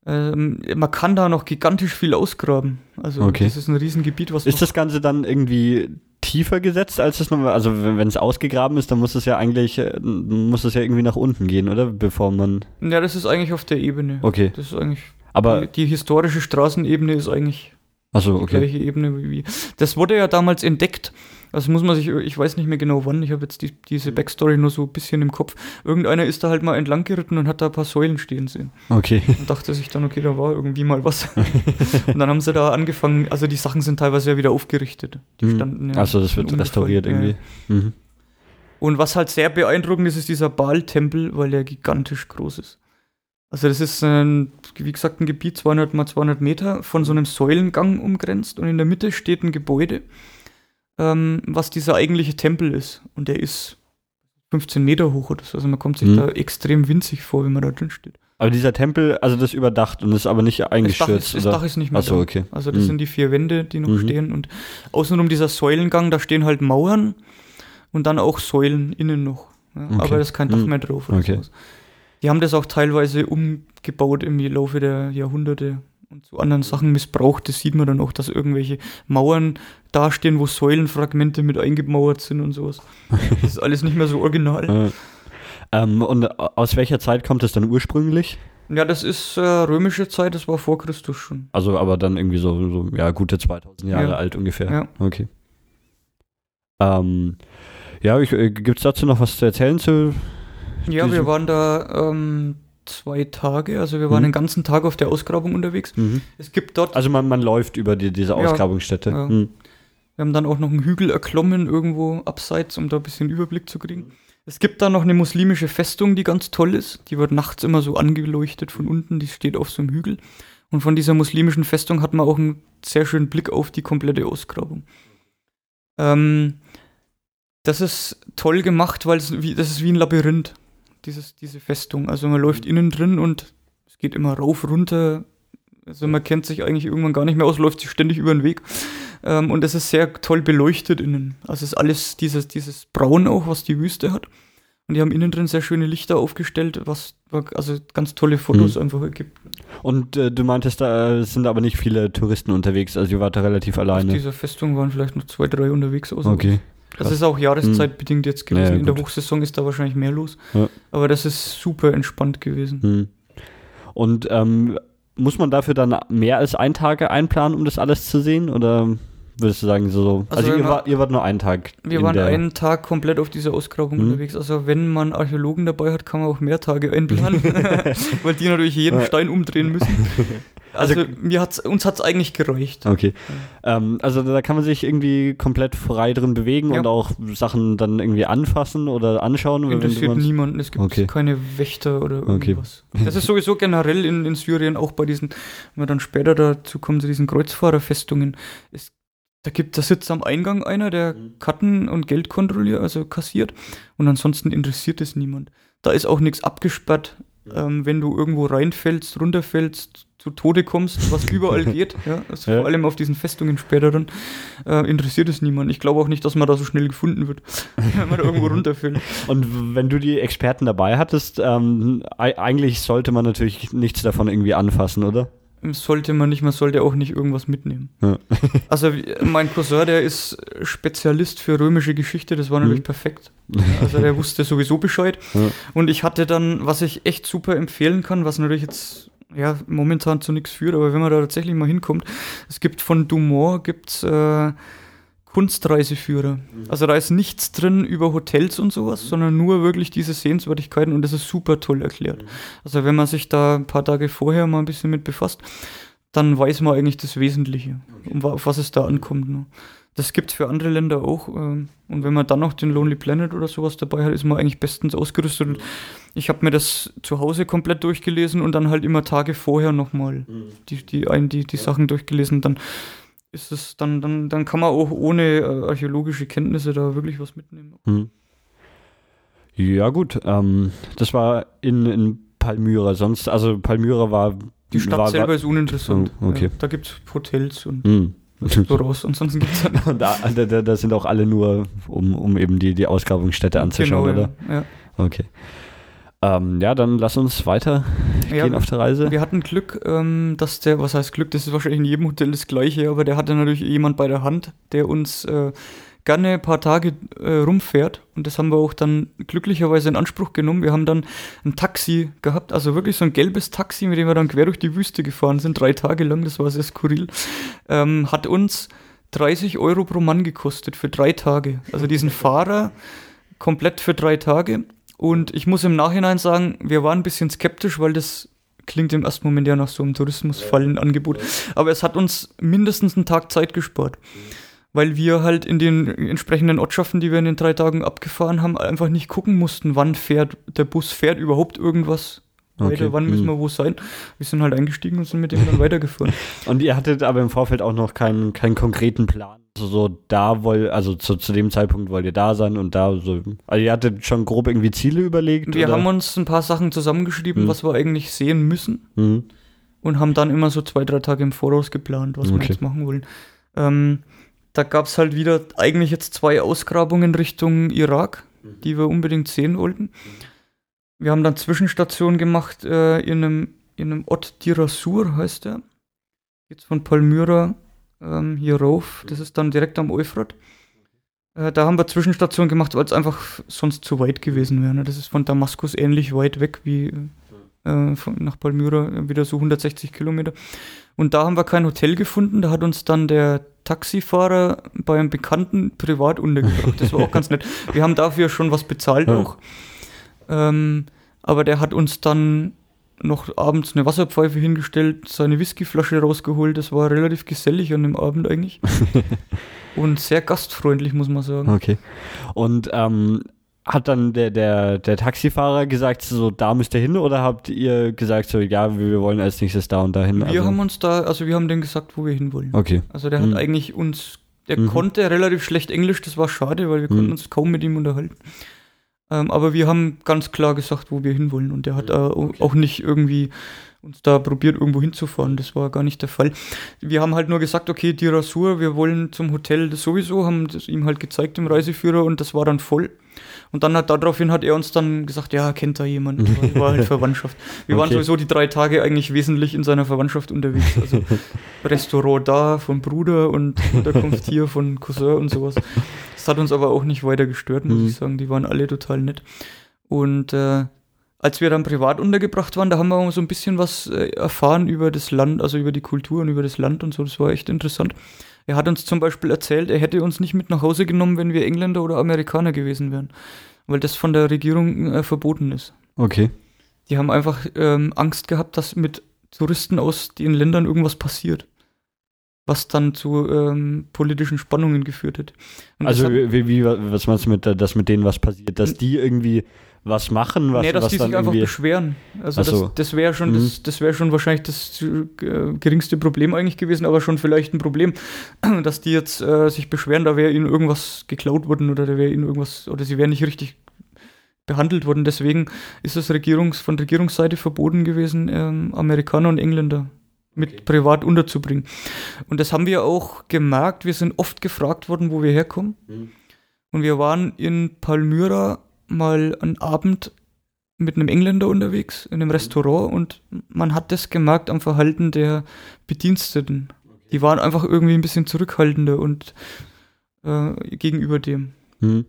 ähm, man kann da noch gigantisch viel ausgraben. Also okay. das ist ein Riesengebiet, was. Ist das Ganze dann irgendwie tiefer gesetzt als das normal? Also wenn es ausgegraben ist, dann muss es ja eigentlich, äh, muss es ja irgendwie nach unten gehen, oder? Bevor man. Ja, das ist eigentlich auf der Ebene. Okay. Das ist eigentlich. Aber die, die historische Straßenebene ist eigentlich so, okay. die gleiche Ebene wie. Das wurde ja damals entdeckt also muss man sich, ich weiß nicht mehr genau wann, ich habe jetzt die, diese mhm. Backstory nur so ein bisschen im Kopf. Irgendeiner ist da halt mal entlang geritten und hat da ein paar Säulen stehen sehen. Okay. Und dachte sich dann, okay, da war irgendwie mal was. [LAUGHS] und dann haben sie da angefangen, also die Sachen sind teilweise ja wieder aufgerichtet. Die mhm. standen ja. Also das wird restauriert irgendwie. Ja. Mhm. Und was halt sehr beeindruckend ist, ist dieser Baal-Tempel, weil der gigantisch groß ist. Also das ist, ein, wie gesagt, ein Gebiet 200 mal 200 Meter von so einem Säulengang umgrenzt und in der Mitte steht ein Gebäude ähm, was dieser eigentliche Tempel ist. Und der ist 15 Meter hoch oder so. Also man kommt sich mhm. da extrem winzig vor, wenn man da drin steht. Aber dieser Tempel, also das ist überdacht und ist aber nicht eingestürzt. Das Dach ist, das Dach ist nicht mehr Achso, okay. Also das mhm. sind die vier Wände, die noch mhm. stehen. Und außenrum dieser Säulengang, da stehen halt Mauern und dann auch Säulen innen noch. Ja, okay. Aber da ist kein Dach mhm. mehr drauf. okay. Sowas. Die haben das auch teilweise umgebaut im Laufe der Jahrhunderte und zu anderen Sachen missbraucht. Das sieht man dann auch, dass irgendwelche Mauern dastehen, wo Säulenfragmente mit eingemauert sind und sowas. Das ist alles nicht mehr so original. [LAUGHS] ähm, und aus welcher Zeit kommt es dann ursprünglich? Ja, das ist äh, römische Zeit, das war vor Christus schon. Also aber dann irgendwie so, so ja, gute 2000 Jahre ja. alt ungefähr. Ja. Okay. Ähm, ja, äh, gibt es dazu noch was zu erzählen zu? Ja, wir waren da ähm, zwei Tage. Also wir waren mhm. den ganzen Tag auf der Ausgrabung unterwegs. Mhm. Es gibt dort. Also man, man läuft über die, diese Ausgrabungsstätte. Ja, ja. Mhm. Wir haben dann auch noch einen Hügel erklommen, irgendwo abseits, um da ein bisschen Überblick zu kriegen. Es gibt da noch eine muslimische Festung, die ganz toll ist. Die wird nachts immer so angeleuchtet von unten. Die steht auf so einem Hügel. Und von dieser muslimischen Festung hat man auch einen sehr schönen Blick auf die komplette Ausgrabung. Ähm, das ist toll gemacht, weil es wie, das ist wie ein Labyrinth dieses, diese Festung. Also man läuft innen drin und es geht immer rauf, runter. Also man kennt sich eigentlich irgendwann gar nicht mehr aus, läuft sich ständig über den Weg. Ähm, und es ist sehr toll beleuchtet innen. Also es ist alles dieses, dieses Braun auch, was die Wüste hat. Und die haben innen drin sehr schöne Lichter aufgestellt, was also ganz tolle Fotos mhm. einfach ergibt. Und äh, du meintest, da sind aber nicht viele Touristen unterwegs, also ihr wart da relativ alleine. Auf dieser Festung waren vielleicht noch zwei, drei unterwegs. Oder okay. Krass. Das ist auch jahreszeitbedingt jetzt gewesen. Ja, In der Hochsaison ist da wahrscheinlich mehr los. Ja. Aber das ist super entspannt gewesen. Mhm. Und ähm, muss man dafür dann mehr als ein Tage einplanen, um das alles zu sehen? Oder würdest du sagen, so. Also, also ihr, war, ihr wart nur einen Tag. Wir waren einen Tag komplett auf dieser Ausgrabung mhm. unterwegs. Also, wenn man Archäologen dabei hat, kann man auch mehr Tage einplanen, [LAUGHS] [LAUGHS] weil die natürlich jeden Stein umdrehen müssen. [LAUGHS] Also, also mir hat's, uns hat es eigentlich gereicht. Okay. Ähm, also da kann man sich irgendwie komplett frei drin bewegen ja. und auch Sachen dann irgendwie anfassen oder anschauen. Interessiert niemanden. Es gibt okay. keine Wächter oder irgendwas. Okay. Das ist sowieso generell in, in Syrien auch bei diesen, wenn wir dann später dazu kommen, zu diesen Kreuzfahrerfestungen. Es da gibt, da sitzt am Eingang einer, der mhm. Karten und Geld kontrolliert, also kassiert. Und ansonsten interessiert es niemand. Da ist auch nichts abgesperrt. Ähm, wenn du irgendwo reinfällst, runterfällst, zu Tode kommst, was [LAUGHS] überall geht, ja, also ja. vor allem auf diesen Festungen später dann, äh, interessiert es niemand. Ich glaube auch nicht, dass man da so schnell gefunden wird, [LAUGHS] wenn man da irgendwo runterfällt. Und wenn du die Experten dabei hattest, ähm, eigentlich sollte man natürlich nichts davon irgendwie anfassen, oder? sollte man nicht, man sollte auch nicht irgendwas mitnehmen. Ja. [LAUGHS] also mein Cousin, der ist Spezialist für römische Geschichte, das war natürlich mhm. perfekt. Also der wusste sowieso Bescheid. Ja. Und ich hatte dann, was ich echt super empfehlen kann, was natürlich jetzt ja momentan zu nichts führt, aber wenn man da tatsächlich mal hinkommt, es gibt von Dumont gibt's äh, Kunstreiseführer. Mhm. Also da ist nichts drin über Hotels und sowas, mhm. sondern nur wirklich diese Sehenswürdigkeiten und das ist super toll erklärt. Mhm. Also wenn man sich da ein paar Tage vorher mal ein bisschen mit befasst, dann weiß man eigentlich das Wesentliche, um, auf was es da ankommt. Ne? Das gibt es für andere Länder auch. Ähm, und wenn man dann noch den Lonely Planet oder sowas dabei hat, ist man eigentlich bestens ausgerüstet. Und ich habe mir das zu Hause komplett durchgelesen und dann halt immer Tage vorher nochmal die, die, die, die Sachen durchgelesen. Dann ist es dann, dann, dann kann man auch ohne äh, archäologische Kenntnisse da wirklich was mitnehmen. Hm. Ja, gut. Ähm, das war in, in Palmyra. Sonst, also Palmyra war. Die Stadt war, selber ist uninteressant. Oh, okay. Ja, da gibt es Hotels und hm. Restaurants. Ansonsten gibt es [LAUGHS] da, da, da, sind auch alle nur, um, um eben die, die Ausgrabungsstätte anzuschauen, genau, oder? Ja. ja. Okay. Ähm, ja, dann lass uns weiter ja, gehen auf der Reise. Wir hatten Glück, ähm, dass der, was heißt Glück, das ist wahrscheinlich in jedem Hotel das gleiche, aber der hatte natürlich jemand bei der Hand, der uns äh, gerne ein paar Tage äh, rumfährt. Und das haben wir auch dann glücklicherweise in Anspruch genommen. Wir haben dann ein Taxi gehabt, also wirklich so ein gelbes Taxi, mit dem wir dann quer durch die Wüste gefahren sind, drei Tage lang, das war sehr skurril. Ähm, hat uns 30 Euro pro Mann gekostet für drei Tage. Also diesen Fahrer komplett für drei Tage. Und ich muss im Nachhinein sagen, wir waren ein bisschen skeptisch, weil das klingt im ersten Moment ja nach so einem Tourismusfallenangebot. Aber es hat uns mindestens einen Tag Zeit gespart. Weil wir halt in den entsprechenden Ortschaften, die wir in den drei Tagen abgefahren haben, einfach nicht gucken mussten, wann fährt der Bus, fährt überhaupt irgendwas weiter, wann müssen hm. wir wo sein. Wir sind halt eingestiegen und sind mit dem dann [LAUGHS] weitergefahren. Und ihr hattet aber im Vorfeld auch noch keinen, keinen konkreten Plan. Also so da wollt, also zu, zu dem Zeitpunkt wollt ihr da sein und da so. Also ihr hattet schon grob irgendwie Ziele überlegt? Wir oder? haben uns ein paar Sachen zusammengeschrieben, hm. was wir eigentlich sehen müssen. Hm. Und haben dann immer so zwei, drei Tage im Voraus geplant, was okay. wir jetzt machen wollen. Ähm, da gab es halt wieder eigentlich jetzt zwei Ausgrabungen Richtung Irak, mhm. die wir unbedingt sehen wollten. Wir haben dann Zwischenstationen gemacht äh, in, einem, in einem Ort Dirasur, heißt der. Jetzt von Palmyra ähm, hier rauf. Das ist dann direkt am Euphrat. Äh, da haben wir Zwischenstationen gemacht, weil es einfach sonst zu weit gewesen wäre. Ne? Das ist von Damaskus ähnlich weit weg wie äh, von, nach Palmyra, wieder so 160 Kilometer. Und da haben wir kein Hotel gefunden. Da hat uns dann der Taxifahrer bei einem Bekannten privat untergebracht. Das war auch ganz nett. Wir haben dafür schon was bezahlt ja. auch. Ähm, aber der hat uns dann noch abends eine Wasserpfeife hingestellt, seine Whiskyflasche rausgeholt. Das war relativ gesellig an dem Abend eigentlich. [LAUGHS] und sehr gastfreundlich, muss man sagen. Okay. Und ähm, hat dann der, der, der Taxifahrer gesagt, so da müsst ihr hin oder habt ihr gesagt, so ja, wir wollen als nächstes da und dahin? Wir also, haben uns da, also wir haben denen gesagt, wo wir hinwollen. Okay. Also der mhm. hat eigentlich uns, der mhm. konnte relativ schlecht Englisch, das war schade, weil wir mhm. konnten uns kaum mit ihm unterhalten. Ähm, aber wir haben ganz klar gesagt, wo wir hinwollen. Und der hat äh, okay. auch nicht irgendwie uns da probiert, irgendwo hinzufahren. Das war gar nicht der Fall. Wir haben halt nur gesagt, okay, die Rasur, wir wollen zum Hotel das sowieso, haben das ihm halt gezeigt im Reiseführer und das war dann voll. Und dann hat daraufhin hat er uns dann gesagt, ja, kennt da jemand. War, war halt [LAUGHS] Verwandtschaft. Wir waren Okay. sowieso die drei Tage eigentlich wesentlich in seiner Verwandtschaft unterwegs. Also [LAUGHS] Restaurant da von Bruder und Unterkunft hier von Cousin und sowas. Das hat uns aber auch nicht weiter gestört, muss Mhm. ich sagen. Die waren alle total nett. Und äh, als wir dann privat untergebracht waren, da haben wir auch so ein bisschen was äh, erfahren über das Land, also über die Kultur und über das Land und so. Das war echt interessant. Er hat uns zum Beispiel erzählt, er hätte uns nicht mit nach Hause genommen, wenn wir Engländer oder Amerikaner gewesen wären, weil das von der Regierung äh, verboten ist. Okay. Die haben einfach ähm, Angst gehabt, dass mit Touristen aus den Ländern irgendwas passiert, was dann zu ähm, politischen Spannungen geführt hat. Und Also hat, wie, wie, was meinst du mit, dass mit denen was passiert? Dass die irgendwie was machen, was, nee, dass was die dann sich einfach irgendwie... beschweren. Also so. das, das wäre schon, Mhm. das, das wäre schon wahrscheinlich das äh, geringste Problem eigentlich gewesen, aber schon vielleicht ein Problem, [CLEARS THROAT] dass die jetzt äh, sich beschweren, da wäre ihnen irgendwas geklaut worden oder da wäre ihnen irgendwas oder sie wären nicht richtig behandelt worden. Deswegen ist es Regierungs, von Regierungsseite verboten gewesen, ähm, Amerikaner und Engländer mit privat unterzubringen. Und das haben wir auch gemerkt. Wir sind oft gefragt worden, wo wir herkommen. Mhm. Und wir waren in Palmyra mal einen Abend mit einem Engländer unterwegs in einem Restaurant und man hat das gemerkt am Verhalten der Bediensteten. Die waren einfach irgendwie ein bisschen zurückhaltender und äh, gegenüber dem. Hm.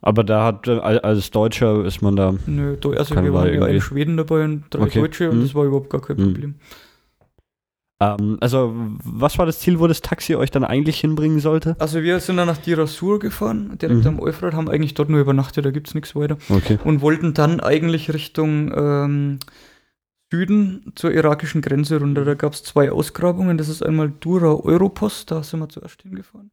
Aber da hat, äh, al- als Deutscher ist man da... Nö, also wir waren ja irgendwie- eine Schweden dabei und drei Okay. Deutsche und Mhm. das war überhaupt gar kein Mhm. Ähm, also, was war das Ziel, wo das Taxi euch dann eigentlich hinbringen sollte? Also wir sind dann nach Dirasur gefahren, direkt Mhm. am Euphrat, haben eigentlich dort nur übernachtet, da gibt es nichts weiter. Okay. und wollten dann eigentlich Richtung ähm, Süden zur irakischen Grenze runter. Da gab es zwei Ausgrabungen. Das ist einmal Dura Europost, da sind wir zuerst hingefahren.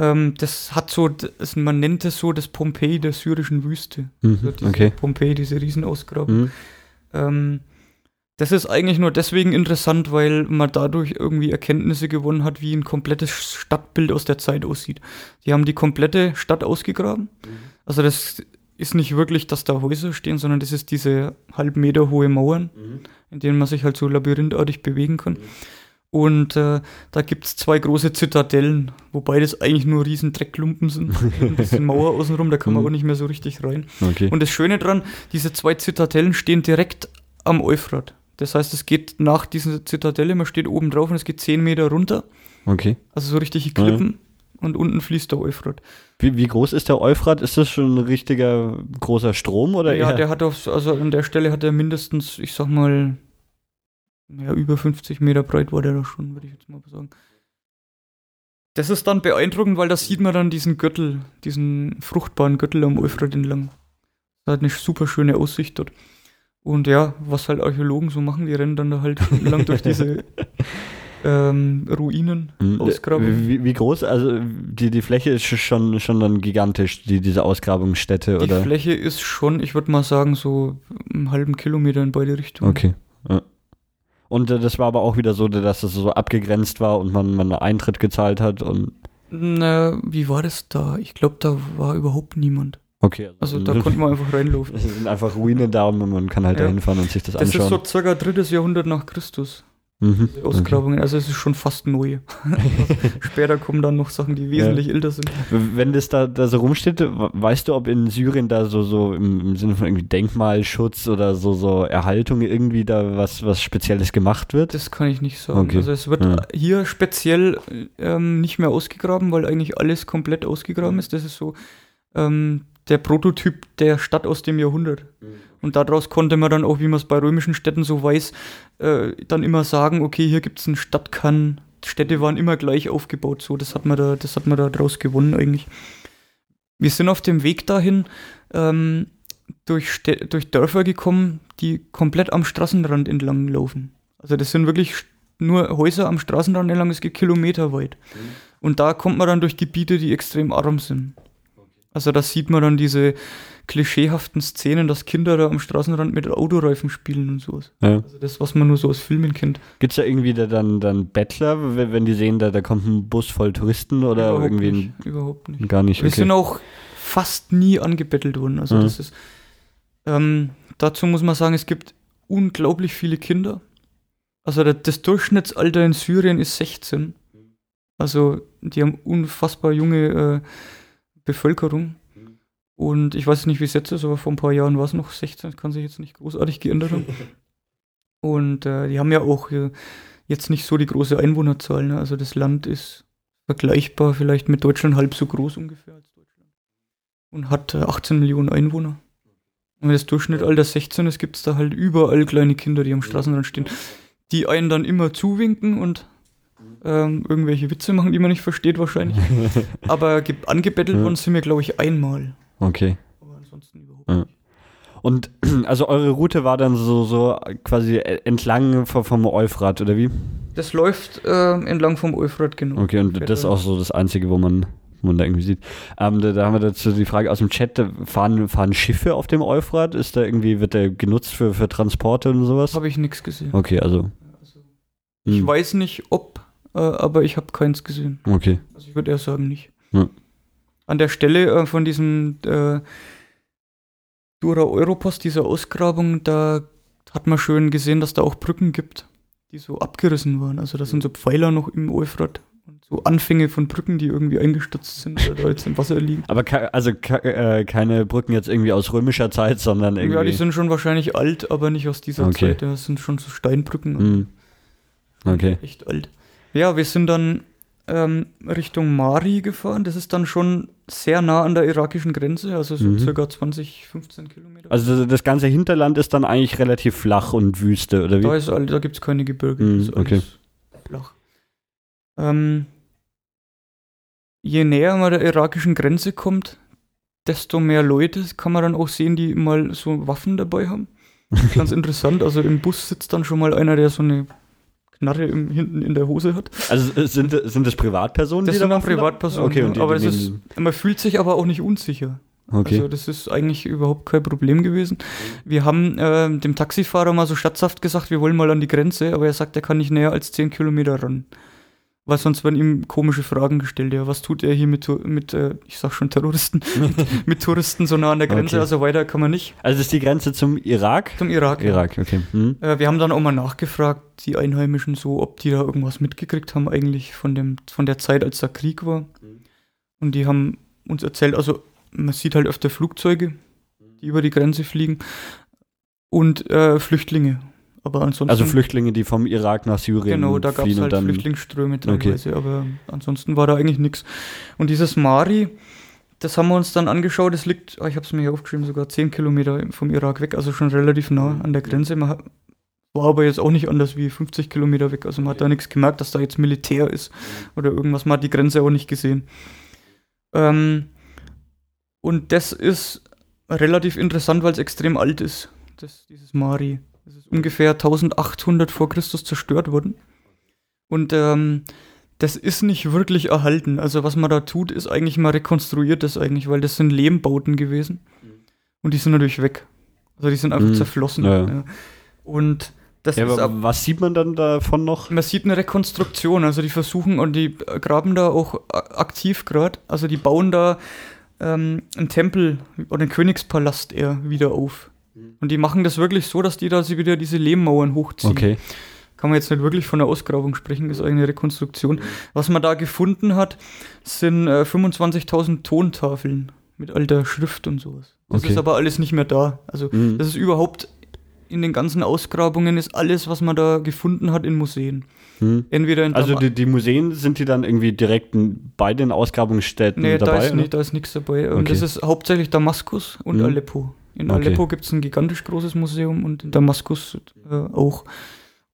Ähm, das hat so, das, man nennt es so das Pompeji der syrischen Wüste. Mhm. Also diese Okay. Pompeji, diese Riesenausgrabung. Mhm. Ähm, das ist eigentlich nur deswegen interessant, weil man dadurch irgendwie Erkenntnisse gewonnen hat, wie ein komplettes Stadtbild aus der Zeit aussieht. Die haben die komplette Stadt ausgegraben. Also das ist nicht wirklich, dass da Häuser stehen, sondern das ist diese halb Meter hohe Mauern, in denen man sich halt so labyrinthartig bewegen kann. Und äh, da gibt es zwei große Zitadellen, wobei das eigentlich nur riesen Dreckklumpen sind. Ein bisschen Mauer außenrum, da kann man Mhm. auch nicht mehr so richtig rein. Okay. Und das Schöne dran, diese zwei Zitadellen stehen direkt am Euphrat. Das heißt, es geht nach dieser Zitadelle, man steht oben drauf und es geht 10 Meter runter, okay. also so richtige Klippen. Und unten fließt der Euphrat. Wie, wie groß ist der Euphrat? Ist das schon ein richtiger großer Strom oder ja, eher? der hat auf, also an der Stelle hat er mindestens, ich sag mal, ja, über 50 Meter breit war der da schon, würde ich jetzt mal sagen. Das ist dann beeindruckend, weil da sieht man dann diesen Gürtel, diesen fruchtbaren Gürtel am Euphrat entlang. Das hat eine super schöne Aussicht dort. Und ja, was halt Archäologen so machen, die rennen dann da halt [LAUGHS] lang durch diese [LAUGHS] ähm, Ruinen, Hm, Ausgrabungen. Wie, wie groß? Also die, die Fläche ist schon, schon dann gigantisch, die, diese Ausgrabungsstätte, Die oder? Fläche ist schon, ich würde mal sagen, so einen halben Kilometer in beide Richtungen. Okay. Ja. Und äh, das war aber auch wieder so, dass es so abgegrenzt war und man, man einen Eintritt gezahlt hat und Na, wie war das da? Ich glaube, da war überhaupt niemand. Okay. Also da [LAUGHS] konnte man einfach reinlaufen. es sind einfach Ruinen da und man kann halt Ja. da hinfahren und sich das, Das ist anschauen. so circa drittes Jahrhundert nach Christus, mhm. Ausgrabungen. Also es ist schon fast neu. [LAUGHS] Später kommen dann noch Sachen, die wesentlich älter sind. okay. Wenn das da, da so rumsteht, we- weißt du, ob in Syrien da so, so im, im Sinne von irgendwie Denkmalschutz oder so, so Erhaltung irgendwie da was, was Spezielles gemacht wird? Das kann ich nicht sagen. Okay. Also es wird Ja. hier speziell ähm, nicht mehr ausgegraben, weil eigentlich alles komplett ausgegraben ist. Das ist so ähm, der Prototyp der Stadt aus dem Jahrhundert. Und daraus konnte man dann auch, wie man es bei römischen Städten so weiß, äh, dann immer sagen, okay, hier gibt es einen Stadtkern. Städte waren immer gleich aufgebaut. So, das hat man da, das hat man da draus gewonnen eigentlich. Wir sind auf dem Weg dahin ähm, durch, Stä- durch Dörfer gekommen, die komplett am Straßenrand entlang laufen. Also das sind wirklich nur Häuser am Straßenrand entlang, es geht kilometerweit. Und da kommt man dann durch Gebiete, die extrem arm sind. Also da sieht man dann diese klischeehaften Szenen, dass Kinder da am Straßenrand mit Autoreifen spielen und sowas. Ja. Also das, was man nur so aus Filmen kennt. Gibt es da irgendwie da dann, dann Bettler, wenn, wenn die sehen, da, da kommt ein Bus voll Touristen oder überhaupt irgendwie nicht, überhaupt nicht. ein, gar nicht? Wir Okay. sind auch fast nie angebettelt worden. Also Mhm. das ist. Ähm, dazu muss man sagen, es gibt unglaublich viele Kinder. Also der, das Durchschnittsalter in Syrien ist 16. Also die haben unfassbar junge äh, Bevölkerung. Und ich weiß nicht, wie es jetzt ist, aber vor ein paar Jahren war es noch 16, kann sich jetzt nicht großartig geändert haben. [LAUGHS] Und äh, die haben ja auch äh, jetzt nicht so die große Einwohnerzahl. Ne? Also das Land ist vergleichbar vielleicht mit Deutschland halb so groß ungefähr als Deutschland. Und hat äh, 18 Millionen Einwohner. Und wenn das Durchschnittalter 16 ist, gibt es da halt überall kleine Kinder, die am Straßenrand stehen, die einen dann immer zuwinken und ähm, irgendwelche Witze machen, die man nicht versteht wahrscheinlich. [LAUGHS] Aber ge- angebettelt Ja. worden sind wir, glaube ich, einmal. Okay. Aber ansonsten überhaupt Ja. nicht. Und [CLEARS THROAT] also eure Route war dann so, so quasi entlang vom, Euphrat, oder wie? Das läuft ähm, entlang vom Euphrat, genau. Okay, und das ist auch so das Einzige, wo man, wo man da irgendwie sieht. Ähm, da, da haben wir dazu die Frage aus dem Chat, fahren, fahren Schiffe auf dem Euphrat? Ist da irgendwie, wird der genutzt für, für Transporte und sowas? Habe ich nichts gesehen. Okay, also. Ich hm, weiß nicht, ob, äh, aber ich habe keins gesehen. Okay. Also ich würde eher sagen nicht. Ja. An der Stelle äh, von diesem äh, Dura Europost, dieser Ausgrabung, da hat man schön gesehen, dass da auch Brücken gibt, die so abgerissen waren. Also da sind so Pfeiler noch im Euphrat und so Anfänge von Brücken, die irgendwie eingestürzt sind oder da jetzt im Wasser liegen. Aber ke also ke äh, keine Brücken jetzt irgendwie aus römischer Zeit, sondern irgendwie. Ja, die sind schon wahrscheinlich alt, aber nicht aus dieser Okay. Zeit. Das sind schon so Steinbrücken. Hm. Okay. Echt alt. Ja, wir sind dann ähm, Richtung Mari gefahren. Das ist dann schon sehr nah an der irakischen Grenze, also so Mhm. circa 20, 15 Kilometer. Also das, ganze Hinterland ist dann eigentlich relativ flach und Wüste, oder wie? da ist da gibt es keine Gebirge, Mhm, okay. flach. Ähm, je näher man der irakischen Grenze kommt, desto mehr Leute kann man dann auch sehen, die mal so Waffen dabei haben. [LAUGHS] Ganz interessant. Also im Bus sitzt dann schon mal einer, der so eine Knarre im, hinten in der Hose hat. Also äh, sind, sind das Privatpersonen, Das die sind da haben? Privatpersonen. Okay, und die, aber es ist, man fühlt sich aber auch nicht unsicher. okay. Also das ist eigentlich überhaupt kein Problem gewesen. Wir haben äh, dem Taxifahrer mal so statthaft gesagt, wir wollen mal an die Grenze, aber er sagt, er kann nicht näher als 10 Kilometer ran. Weil sonst werden ihm komische Fragen gestellt. Ja, was tut er hier mit, mit äh, ich sag schon Terroristen, [LAUGHS] mit Touristen so nah an der Grenze, Okay. also weiter kann man nicht. also ist die Grenze zum Irak? Zum Irak. ja. Irak, okay. Hm. Äh, wir haben dann auch mal nachgefragt, die Einheimischen so, ob die da irgendwas mitgekriegt haben eigentlich von, dem, von der Zeit, als da Krieg war. Und die haben uns erzählt, also man sieht halt öfter Flugzeuge, die über die Grenze fliegen und äh, Flüchtlinge. Aber ansonsten, Also Flüchtlinge, die vom Irak nach Syrien genau, da gab es halt. Flüchtlingsströme teilweise, aber ansonsten war da eigentlich nichts. Und dieses Mari, das haben wir uns dann angeschaut, das liegt, ah, ich habe es mir hier aufgeschrieben, sogar 10 Kilometer vom Irak weg, also schon relativ nah an der Grenze. Man hat, war aber jetzt auch nicht anders wie 50 Kilometer weg, also man hat da nichts gemerkt, dass da jetzt Militär ist oder irgendwas, man hat die Grenze auch nicht gesehen. Ähm, und das ist relativ interessant, weil es extrem alt ist, das, dieses Mari. Ungefähr 1800 vor Christus zerstört worden. Und ähm, das ist nicht wirklich erhalten. Also was man da tut, ist eigentlich mal rekonstruiert das eigentlich, weil das sind Lehmbauten gewesen. Und die sind natürlich weg. Also die sind einfach Mhm. zerflossen. Ja, ja. Und das Ja, ist ab, aber was sieht man dann davon noch? man sieht eine Rekonstruktion, also die versuchen und die graben da auch aktiv gerade, also die bauen da ähm, einen Tempel oder einen Königspalast eher wieder auf. Und die machen das wirklich so, dass die da sie wieder diese Lehmmauern hochziehen. Okay. Kann man jetzt nicht wirklich von der Ausgrabung sprechen, ist eine Rekonstruktion. Was man da gefunden hat, sind äh, 25.000 Tontafeln mit alter Schrift und sowas. Das Okay. ist aber alles nicht mehr da. Also Mhm. das ist überhaupt in den ganzen Ausgrabungen ist alles, was man da gefunden hat, in Museen. Hm. Entweder in Also die, die Museen sind die dann irgendwie direkt bei den Ausgrabungsstätten nee, da dabei? nicht, da ist nichts dabei. Und Okay. das ist hauptsächlich Damaskus und Mhm. Aleppo. In Okay. Aleppo gibt es ein gigantisch großes Museum und in Damaskus äh, auch.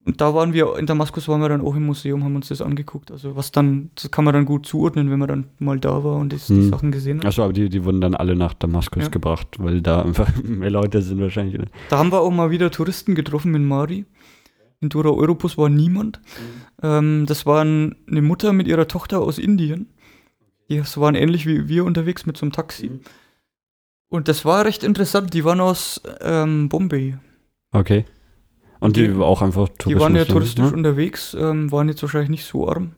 Und da waren wir, in Damaskus waren wir dann auch im Museum, haben uns das angeguckt. Also was dann, das kann man dann gut zuordnen, wenn man dann mal da war und das, die Mhm. Sachen gesehen hat. Achso, aber die, die wurden dann alle nach Damaskus Ja. gebracht, weil da einfach [LAUGHS] mehr Leute sind wahrscheinlich. Oder? Da haben wir auch mal wieder Touristen getroffen in Mari. In Dura Europus war niemand. Ähm, das war ein- eine Mutter mit ihrer Tochter aus Indien. Die waren ähnlich wie wir unterwegs mit so einem Taxi. Und das war recht interessant. Die waren aus ähm, Bombay. Okay. Und die, Die- auch einfach Tourismus. Die waren ja ne? touristisch unterwegs, ähm, waren jetzt wahrscheinlich nicht so arm.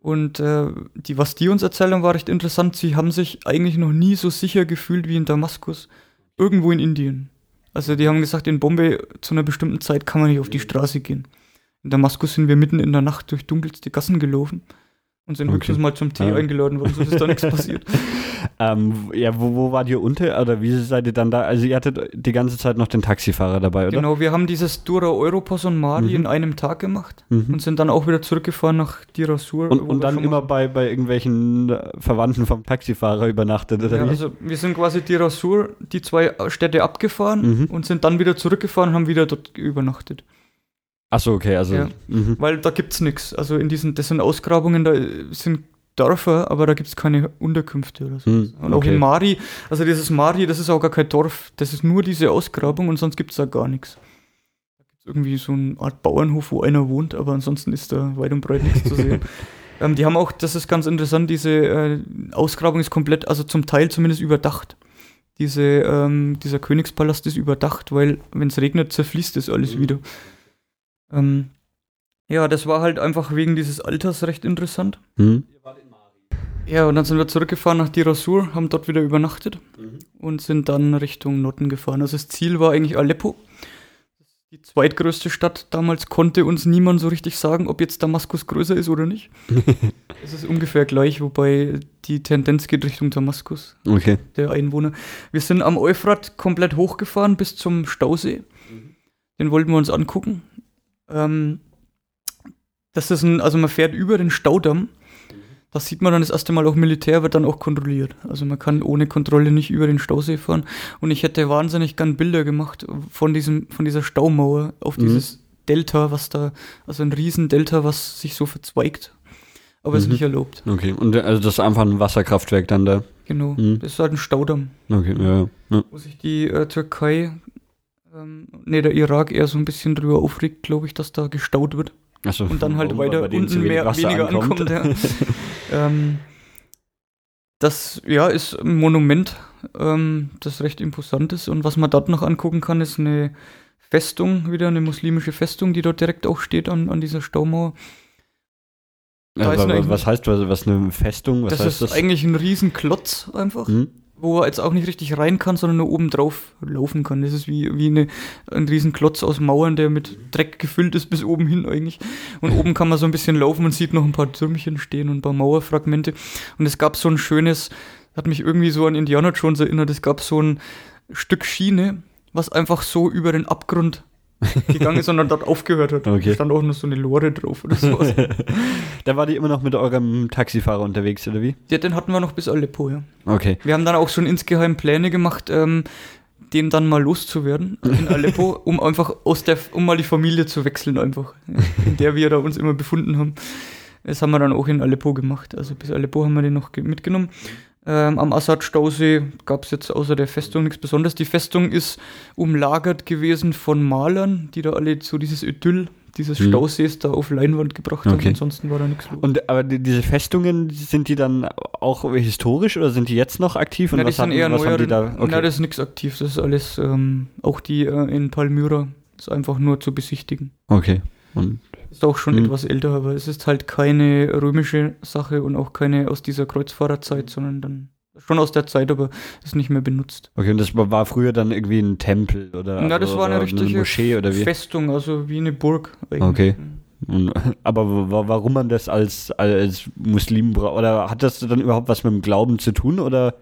Und äh, die, was die uns erzählen, war recht interessant. Sie haben sich eigentlich noch nie so sicher gefühlt wie in Damaskus, irgendwo in Indien. Also die haben gesagt, in Bombay zu einer bestimmten Zeit kann man nicht auf die Straße gehen. In Damaskus sind wir mitten in der Nacht durch dunkelste Gassen gelaufen. Und sind Okay. höchstens mal zum Tee Ja. eingeladen worden, sonst ist da nichts passiert. [LAUGHS] Ähm, ja, wo, wo wart ihr unter? Oder wie seid ihr dann da? Also ihr hattet die ganze Zeit noch den Taxifahrer dabei, oder? Genau, wir haben dieses Dura Europos und Mari Mhm. in einem Tag gemacht Mhm. und sind dann auch wieder zurückgefahren nach Dirasur. Und, und dann immer bei, bei irgendwelchen äh, Verwandten vom Taxifahrer übernachtet, oder Ja, wie? also wir sind quasi Dirasur, die zwei Städte abgefahren Mhm. und sind dann wieder zurückgefahren und haben wieder dort übernachtet. Achso, okay, also. Ja. Mhm. Weil da gibt's nichts. Also in diesen, das sind Ausgrabungen, da sind Dörfer, aber da gibt's keine Unterkünfte oder so. Hm, Und auch okay. in Mari, also dieses Mari, das ist auch gar kein Dorf, das ist nur diese Ausgrabung und sonst gibt's da gar nichts. Da gibt's irgendwie so eine Art Bauernhof, wo einer wohnt, aber ansonsten ist da weit und breit nichts zu sehen. [LAUGHS] Ähm, die haben auch, das ist ganz interessant, diese äh, Ausgrabung ist komplett, also zum Teil zumindest überdacht. Diese, ähm, dieser Königspalast ist überdacht, weil wenn es regnet, zerfließt das alles Mhm. wieder. Ähm, ja, das war halt einfach wegen dieses Alters recht interessant. Hm? Ja, und dann sind wir zurückgefahren nach Dirasur, haben dort wieder übernachtet Mhm. und sind dann Richtung Norden gefahren. Also das Ziel war eigentlich Aleppo. Die zweitgrößte Stadt damals konnte uns niemand so richtig sagen, ob jetzt Damaskus größer ist oder nicht. [LAUGHS] es ist ungefähr gleich, wobei die Tendenz geht Richtung Damaskus, Okay. der Einwohner. Wir sind am Euphrat komplett hochgefahren bis zum Stausee. Den wollten wir uns angucken. Ähm, das ist ein, also man fährt über den Staudamm. Das sieht man dann das erste Mal auch Militär, wird dann auch kontrolliert. Also man kann ohne Kontrolle nicht über den Stausee fahren. Und ich hätte wahnsinnig gern Bilder gemacht von diesem, von dieser Staumauer auf Mhm. dieses Delta, was da, also ein Riesendelta, was sich so verzweigt. Aber ist Mhm. nicht erlaubt. Okay. Und äh, also das ist einfach ein Wasserkraftwerk dann da. Genau. Mhm. Das ist halt ein Staudamm, Okay, ja, ja. ja. wo sich die äh, Türkei, ähm, nee, der Irak eher so ein bisschen drüber aufregt, glaube ich, dass da gestaut wird. Achso, und dann halt weiter unten mehr, Wasser weniger ankommt. ja. [LAUGHS] ähm, das ja, ist ein Monument, ähm, das recht imposant ist. Und was man dort noch angucken kann, ist eine Festung, wieder eine muslimische Festung, die dort direkt auch steht an, an dieser Staumauer. Da eine- was heißt was, was eine Festung? Was das heißt ist das? eigentlich ein Riesenklotz einfach, Hm? Wo er jetzt auch nicht richtig rein kann, sondern nur oben drauf laufen kann. Das ist wie, wie eine, ein Riesenklotz aus Mauern, der mit Dreck gefüllt ist bis oben hin eigentlich. Und oben kann man so ein bisschen laufen und sieht noch ein paar Türmchen stehen und ein paar Mauerfragmente. Und es gab so ein schönes, hat mich irgendwie so an Indiana Jones erinnert, es gab so ein Stück Schiene, was einfach so über den Abgrund gegangen ist und dann dort aufgehört hat. Okay. Da stand auch noch so eine Lore drauf oder sowas. [LAUGHS] da war die immer noch mit eurem Taxifahrer unterwegs, oder wie? ja, den hatten wir noch bis Aleppo, ja. Okay. Wir haben dann auch schon insgeheim Pläne gemacht, ähm, den dann mal loszuwerden in Aleppo, [LAUGHS] um einfach aus der, um mal die Familie zu wechseln einfach, in der wir da uns immer befunden haben. Das haben wir dann auch in Aleppo gemacht. Also bis Aleppo haben wir den noch ge- mitgenommen. Ähm, am Assad-Stausee gab es jetzt außer der Festung nichts Besonderes. Die Festung ist umlagert gewesen von Malern, die da alle so dieses Idyll dieses Mhm. Stausees da auf Leinwand gebracht haben. Okay. Ansonsten war da nichts los. Und aber die, diese Festungen, sind die dann auch historisch oder sind die jetzt noch aktiv? Und Na, die was, sind hatten, eher was haben neuere. die da? Na, das ist nichts aktiv. Das ist alles, ähm, auch die äh, in Palmyra ist einfach nur zu besichtigen. okay. Und, Ist auch schon Mhm. etwas älter, aber es ist halt keine römische Sache und auch keine aus dieser Kreuzfahrerzeit, sondern dann schon aus der Zeit, aber ist nicht mehr benutzt. okay, und das war, früher dann irgendwie ein Tempel oder, Na, das also, war eine oder richtige Moschee oder wie? Festung, also wie eine Burg eigentlich. Okay. Und, [LAUGHS] aber wa- warum man das als, als Muslim bra- oder hat das dann überhaupt was mit dem Glauben zu tun oder?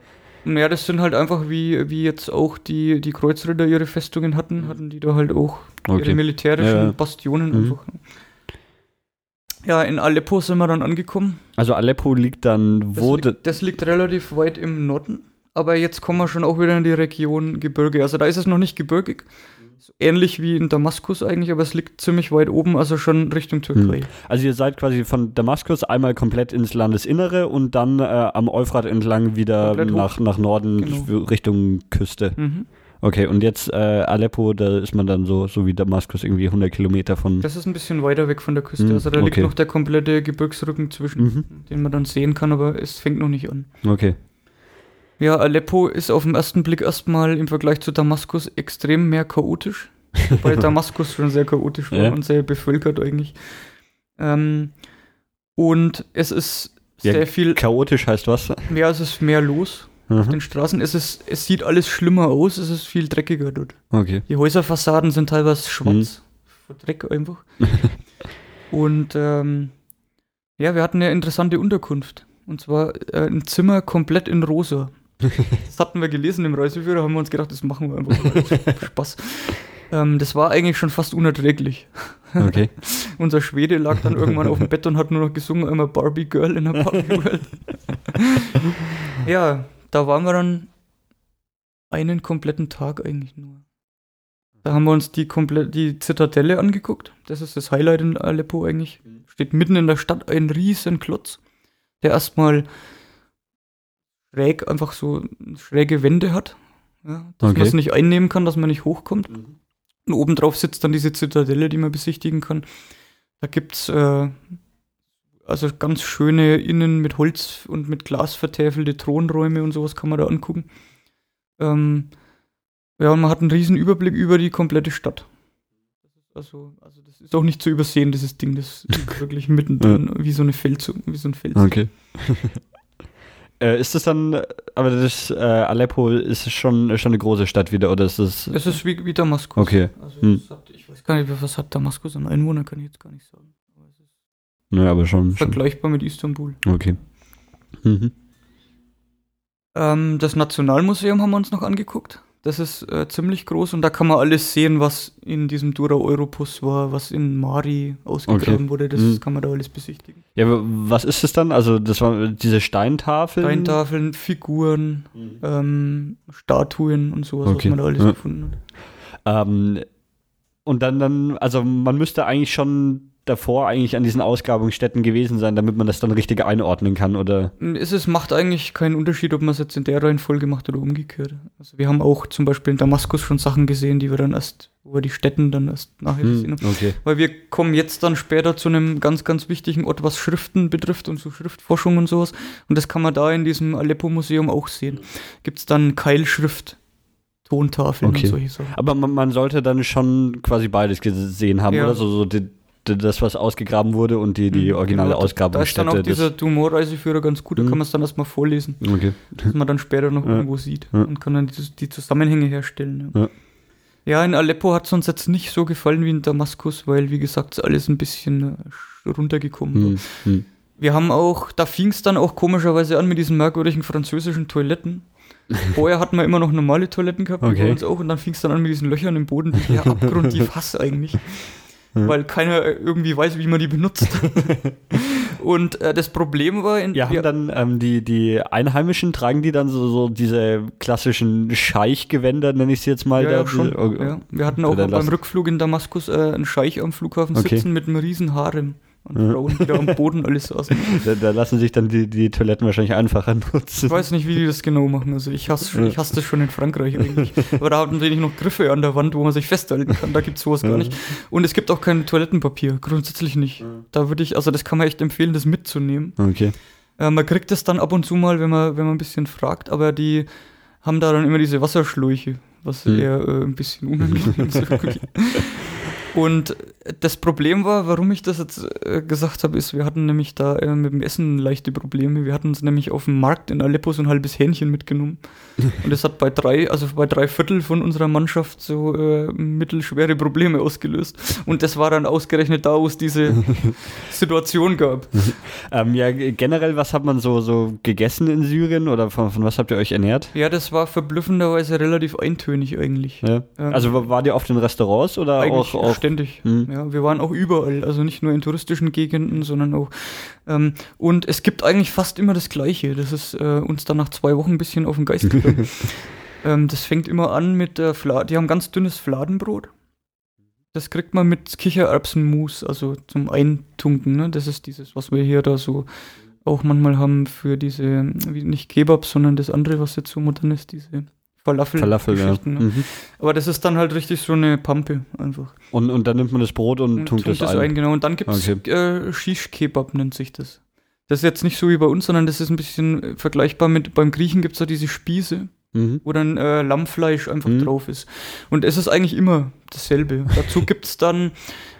Ja, das sind halt einfach wie, wie jetzt auch die, die Kreuzritter ihre Festungen hatten, hatten die da halt auch ihre Okay. militärischen Ja. Bastionen Mhm. einfach. Ja, in Aleppo sind wir dann angekommen. Also Aleppo liegt dann Das, wo? liegt, das liegt relativ weit im Norden, aber jetzt kommen wir schon auch wieder in die Region Gebirge. Also da ist es noch nicht gebirgig, ähnlich wie in Damaskus eigentlich, aber es liegt ziemlich weit oben, also schon Richtung Türkei. Also ihr seid quasi von Damaskus einmal komplett ins Landesinnere und dann äh, am Euphrat entlang wieder nach, nach Norden Genau. Richtung Küste. Mhm. Okay, und jetzt äh, Aleppo, da ist man dann so, so wie Damaskus irgendwie 100 Kilometer von. Das ist ein bisschen weiter weg von der Küste, Mhm, also da liegt okay. noch der komplette Gebirgsrücken zwischen, Mhm. den man dann sehen kann, aber es fängt noch nicht an. Okay. Ja, Aleppo ist auf den ersten Blick erstmal im Vergleich zu Damaskus extrem mehr chaotisch, [LAUGHS] weil Damaskus schon sehr chaotisch war Ja. und sehr bevölkert eigentlich. Ähm, und es ist Ja, sehr viel, Chaotisch heißt was? ja, es ist mehr los auf Mhm. den Straßen. Es, ist, es sieht alles schlimmer aus, es ist viel dreckiger dort. Okay. Die Häuserfassaden sind teilweise schwarz, Mhm. Dreck einfach. [LAUGHS] und ähm, Ja, wir hatten eine interessante Unterkunft. Und zwar äh, ein Zimmer komplett in rosa. [LAUGHS] Das hatten wir gelesen im Reiseführer, haben wir uns gedacht, das machen wir einfach. [LAUGHS] Spaß. Ähm, das war eigentlich schon fast unerträglich. Okay. Unser Schwede lag dann irgendwann auf dem Bett und hat nur noch gesungen, immer Barbie Girl in der Barbie World. ja, da waren wir dann einen kompletten Tag eigentlich nur. Da haben wir uns die komplett die Zitadelle angeguckt. Das ist das Highlight in Aleppo eigentlich. Steht mitten in der Stadt ein riesen Klotz, der erstmal schräg einfach so schräge Wände hat. Ja, dass Okay. man es nicht einnehmen kann, dass man nicht hochkommt. Und obendrauf sitzt dann diese Zitadelle, die man besichtigen kann. Da gibt's äh, also ganz schöne innen mit Holz und mit Glas vertäfelte Thronräume und sowas kann man da angucken. Ähm, ja, und man hat einen riesen Überblick über die komplette Stadt. Also, also das ist auch nicht zu übersehen, dieses Ding. Das [LAUGHS] ist wirklich mittendrin, wie so eine Fels, wie so ein Fels. Okay. [LAUGHS] äh, ist das dann, aber das äh, Aleppo ist schon, schon eine große Stadt wieder, oder ist das. Es ist wie, wie Damaskus. Okay. Also Hm. hat, ich weiß gar nicht, was hat Damaskus an Einwohnern, kann ich jetzt gar nicht sagen. Naja, aber schon. schon. vergleichbar mit Istanbul. Okay. Mhm. Ähm, das Nationalmuseum haben wir uns noch angeguckt. Das ist äh, ziemlich groß und da kann man alles sehen, was in diesem Dura Europus war, was in Mari ausgegraben Okay. wurde. Das Mhm. kann man da alles besichtigen. Ja, aber was ist es dann? Also, das war diese Steintafeln? Steintafeln, Figuren, ähm, Statuen und sowas, Okay. was man da alles Ja. gefunden hat. Ähm, und dann, dann, also man müsste eigentlich schon davor eigentlich an diesen Ausgrabungsstätten gewesen sein, damit man das dann richtig einordnen kann, oder? Es ist, macht eigentlich keinen Unterschied, ob man es jetzt in der Reihenfolge macht oder umgekehrt. Also wir haben auch zum Beispiel in Damaskus schon Sachen gesehen, die wir dann erst, wo wir die Städten dann erst nachher gesehen haben. Hm, okay. Weil wir kommen jetzt dann später zu einem ganz, ganz wichtigen Ort, was Schriften betrifft und so Schriftforschung und sowas. Und das kann man da in diesem Aleppo-Museum auch sehen. Gibt es dann Keilschrift, Tontafeln Okay. und solche Sachen. Aber man, man sollte dann schon quasi beides gesehen haben, Ja. oder? So, so die, das, was ausgegraben wurde und die, die Mhm, originale genau. Da ist dann auch dieser Dumont-Reiseführer ganz gut, da Mhm. kann man es dann erstmal vorlesen, okay. dass man dann später noch Ja. irgendwo sieht Ja. und kann dann die, die Zusammenhänge herstellen. Ja. Ja. in Aleppo hat es uns jetzt nicht so gefallen wie in Damaskus, weil, wie gesagt, ist alles ein bisschen äh, runtergekommen. Hm, hm. Wir haben auch, da fing es dann auch komischerweise an mit diesen merkwürdigen französischen Toiletten. [LAUGHS] Vorher hatten wir immer noch normale Toiletten gehabt, Okay. bei uns auch, und dann fing es dann an mit diesen Löchern im Boden, die ich ja abgrundtief hasse eigentlich. Ja. Weil keiner irgendwie weiß, wie man die benutzt. [LAUGHS] und äh, das Problem war, in, Ja, haben dann ähm, die, die Einheimischen, tragen die dann so, so diese klassischen Scheichgewänder, nenne ich sie jetzt mal. ja, da, ja, schon, oh, ja. wir hatten auch beim Rückflug in Damaskus äh, einen Scheich am Flughafen Okay. sitzen mit einem riesen Harem. Und die da am Boden alles saßen. [LAUGHS] Da, da lassen sich dann die, die Toiletten wahrscheinlich einfacher [LAUGHS] nutzen. Ich weiß nicht, wie die das genau machen. Also ich hasse, ich hasse das schon in Frankreich eigentlich. Aber da haben die noch Griffe an der Wand, wo man sich festhalten kann. Da gibt es sowas gar nicht. Und es gibt auch kein Toilettenpapier. Grundsätzlich nicht. Da würde ich, also das kann man echt empfehlen, das mitzunehmen. Okay. Äh, man kriegt das dann ab und zu mal, wenn man, wenn man ein bisschen fragt, aber die haben da dann immer diese Wasserschläuche, was Hm. eher äh, ein bisschen unangenehm ist. [LAUGHS] Und das Problem war, warum ich das jetzt äh, gesagt habe, ist, wir hatten nämlich da äh, mit dem Essen leichte Probleme. Wir hatten uns nämlich auf dem Markt in Aleppo so ein halbes Hähnchen mitgenommen. [LAUGHS] Und das hat bei drei, also bei drei Viertel von unserer Mannschaft so äh, mittelschwere Probleme ausgelöst. Und das war dann ausgerechnet da, wo es diese [LAUGHS] Situation gab. [LAUGHS] Ähm, ja, generell, was hat man so, so gegessen in Syrien oder von, von was habt ihr euch ernährt? Ja, das war verblüffenderweise relativ eintönig eigentlich. Ja. Ähm, Also wa- wart ihr oft in Restaurants oder Eigentlich auch, auch ständig. Hm. Ja, wir waren auch überall, also nicht nur in touristischen Gegenden, sondern auch. Ähm, und es gibt eigentlich fast immer das Gleiche. Das ist äh, uns dann nach zwei Wochen ein bisschen auf den Geist gegangen. [LAUGHS] ähm, das fängt immer an mit der Fla Die haben ganz dünnes Fladenbrot. Das kriegt man mit Kichererbsenmus, also zum Eintunken. Ne? Das ist dieses, was wir hier da so auch manchmal haben für diese, nicht Kebab, sondern das andere, was jetzt so modern ist, diese Falafel. Falafel, ja. Ne? Mhm. Aber das ist dann halt richtig so eine Pampe einfach. Und, und dann nimmt man das Brot und, Und tunkt das ein. genau. Und dann gibt es Okay. äh, Shish-Kebab, nennt sich das. Das ist jetzt nicht so wie bei uns, sondern das ist ein bisschen äh, vergleichbar mit, beim Griechen gibt es da diese Spieße, Mhm. wo dann äh, Lammfleisch einfach Mhm. drauf ist. Und es ist eigentlich immer dasselbe. Dazu [LAUGHS] gibt es dann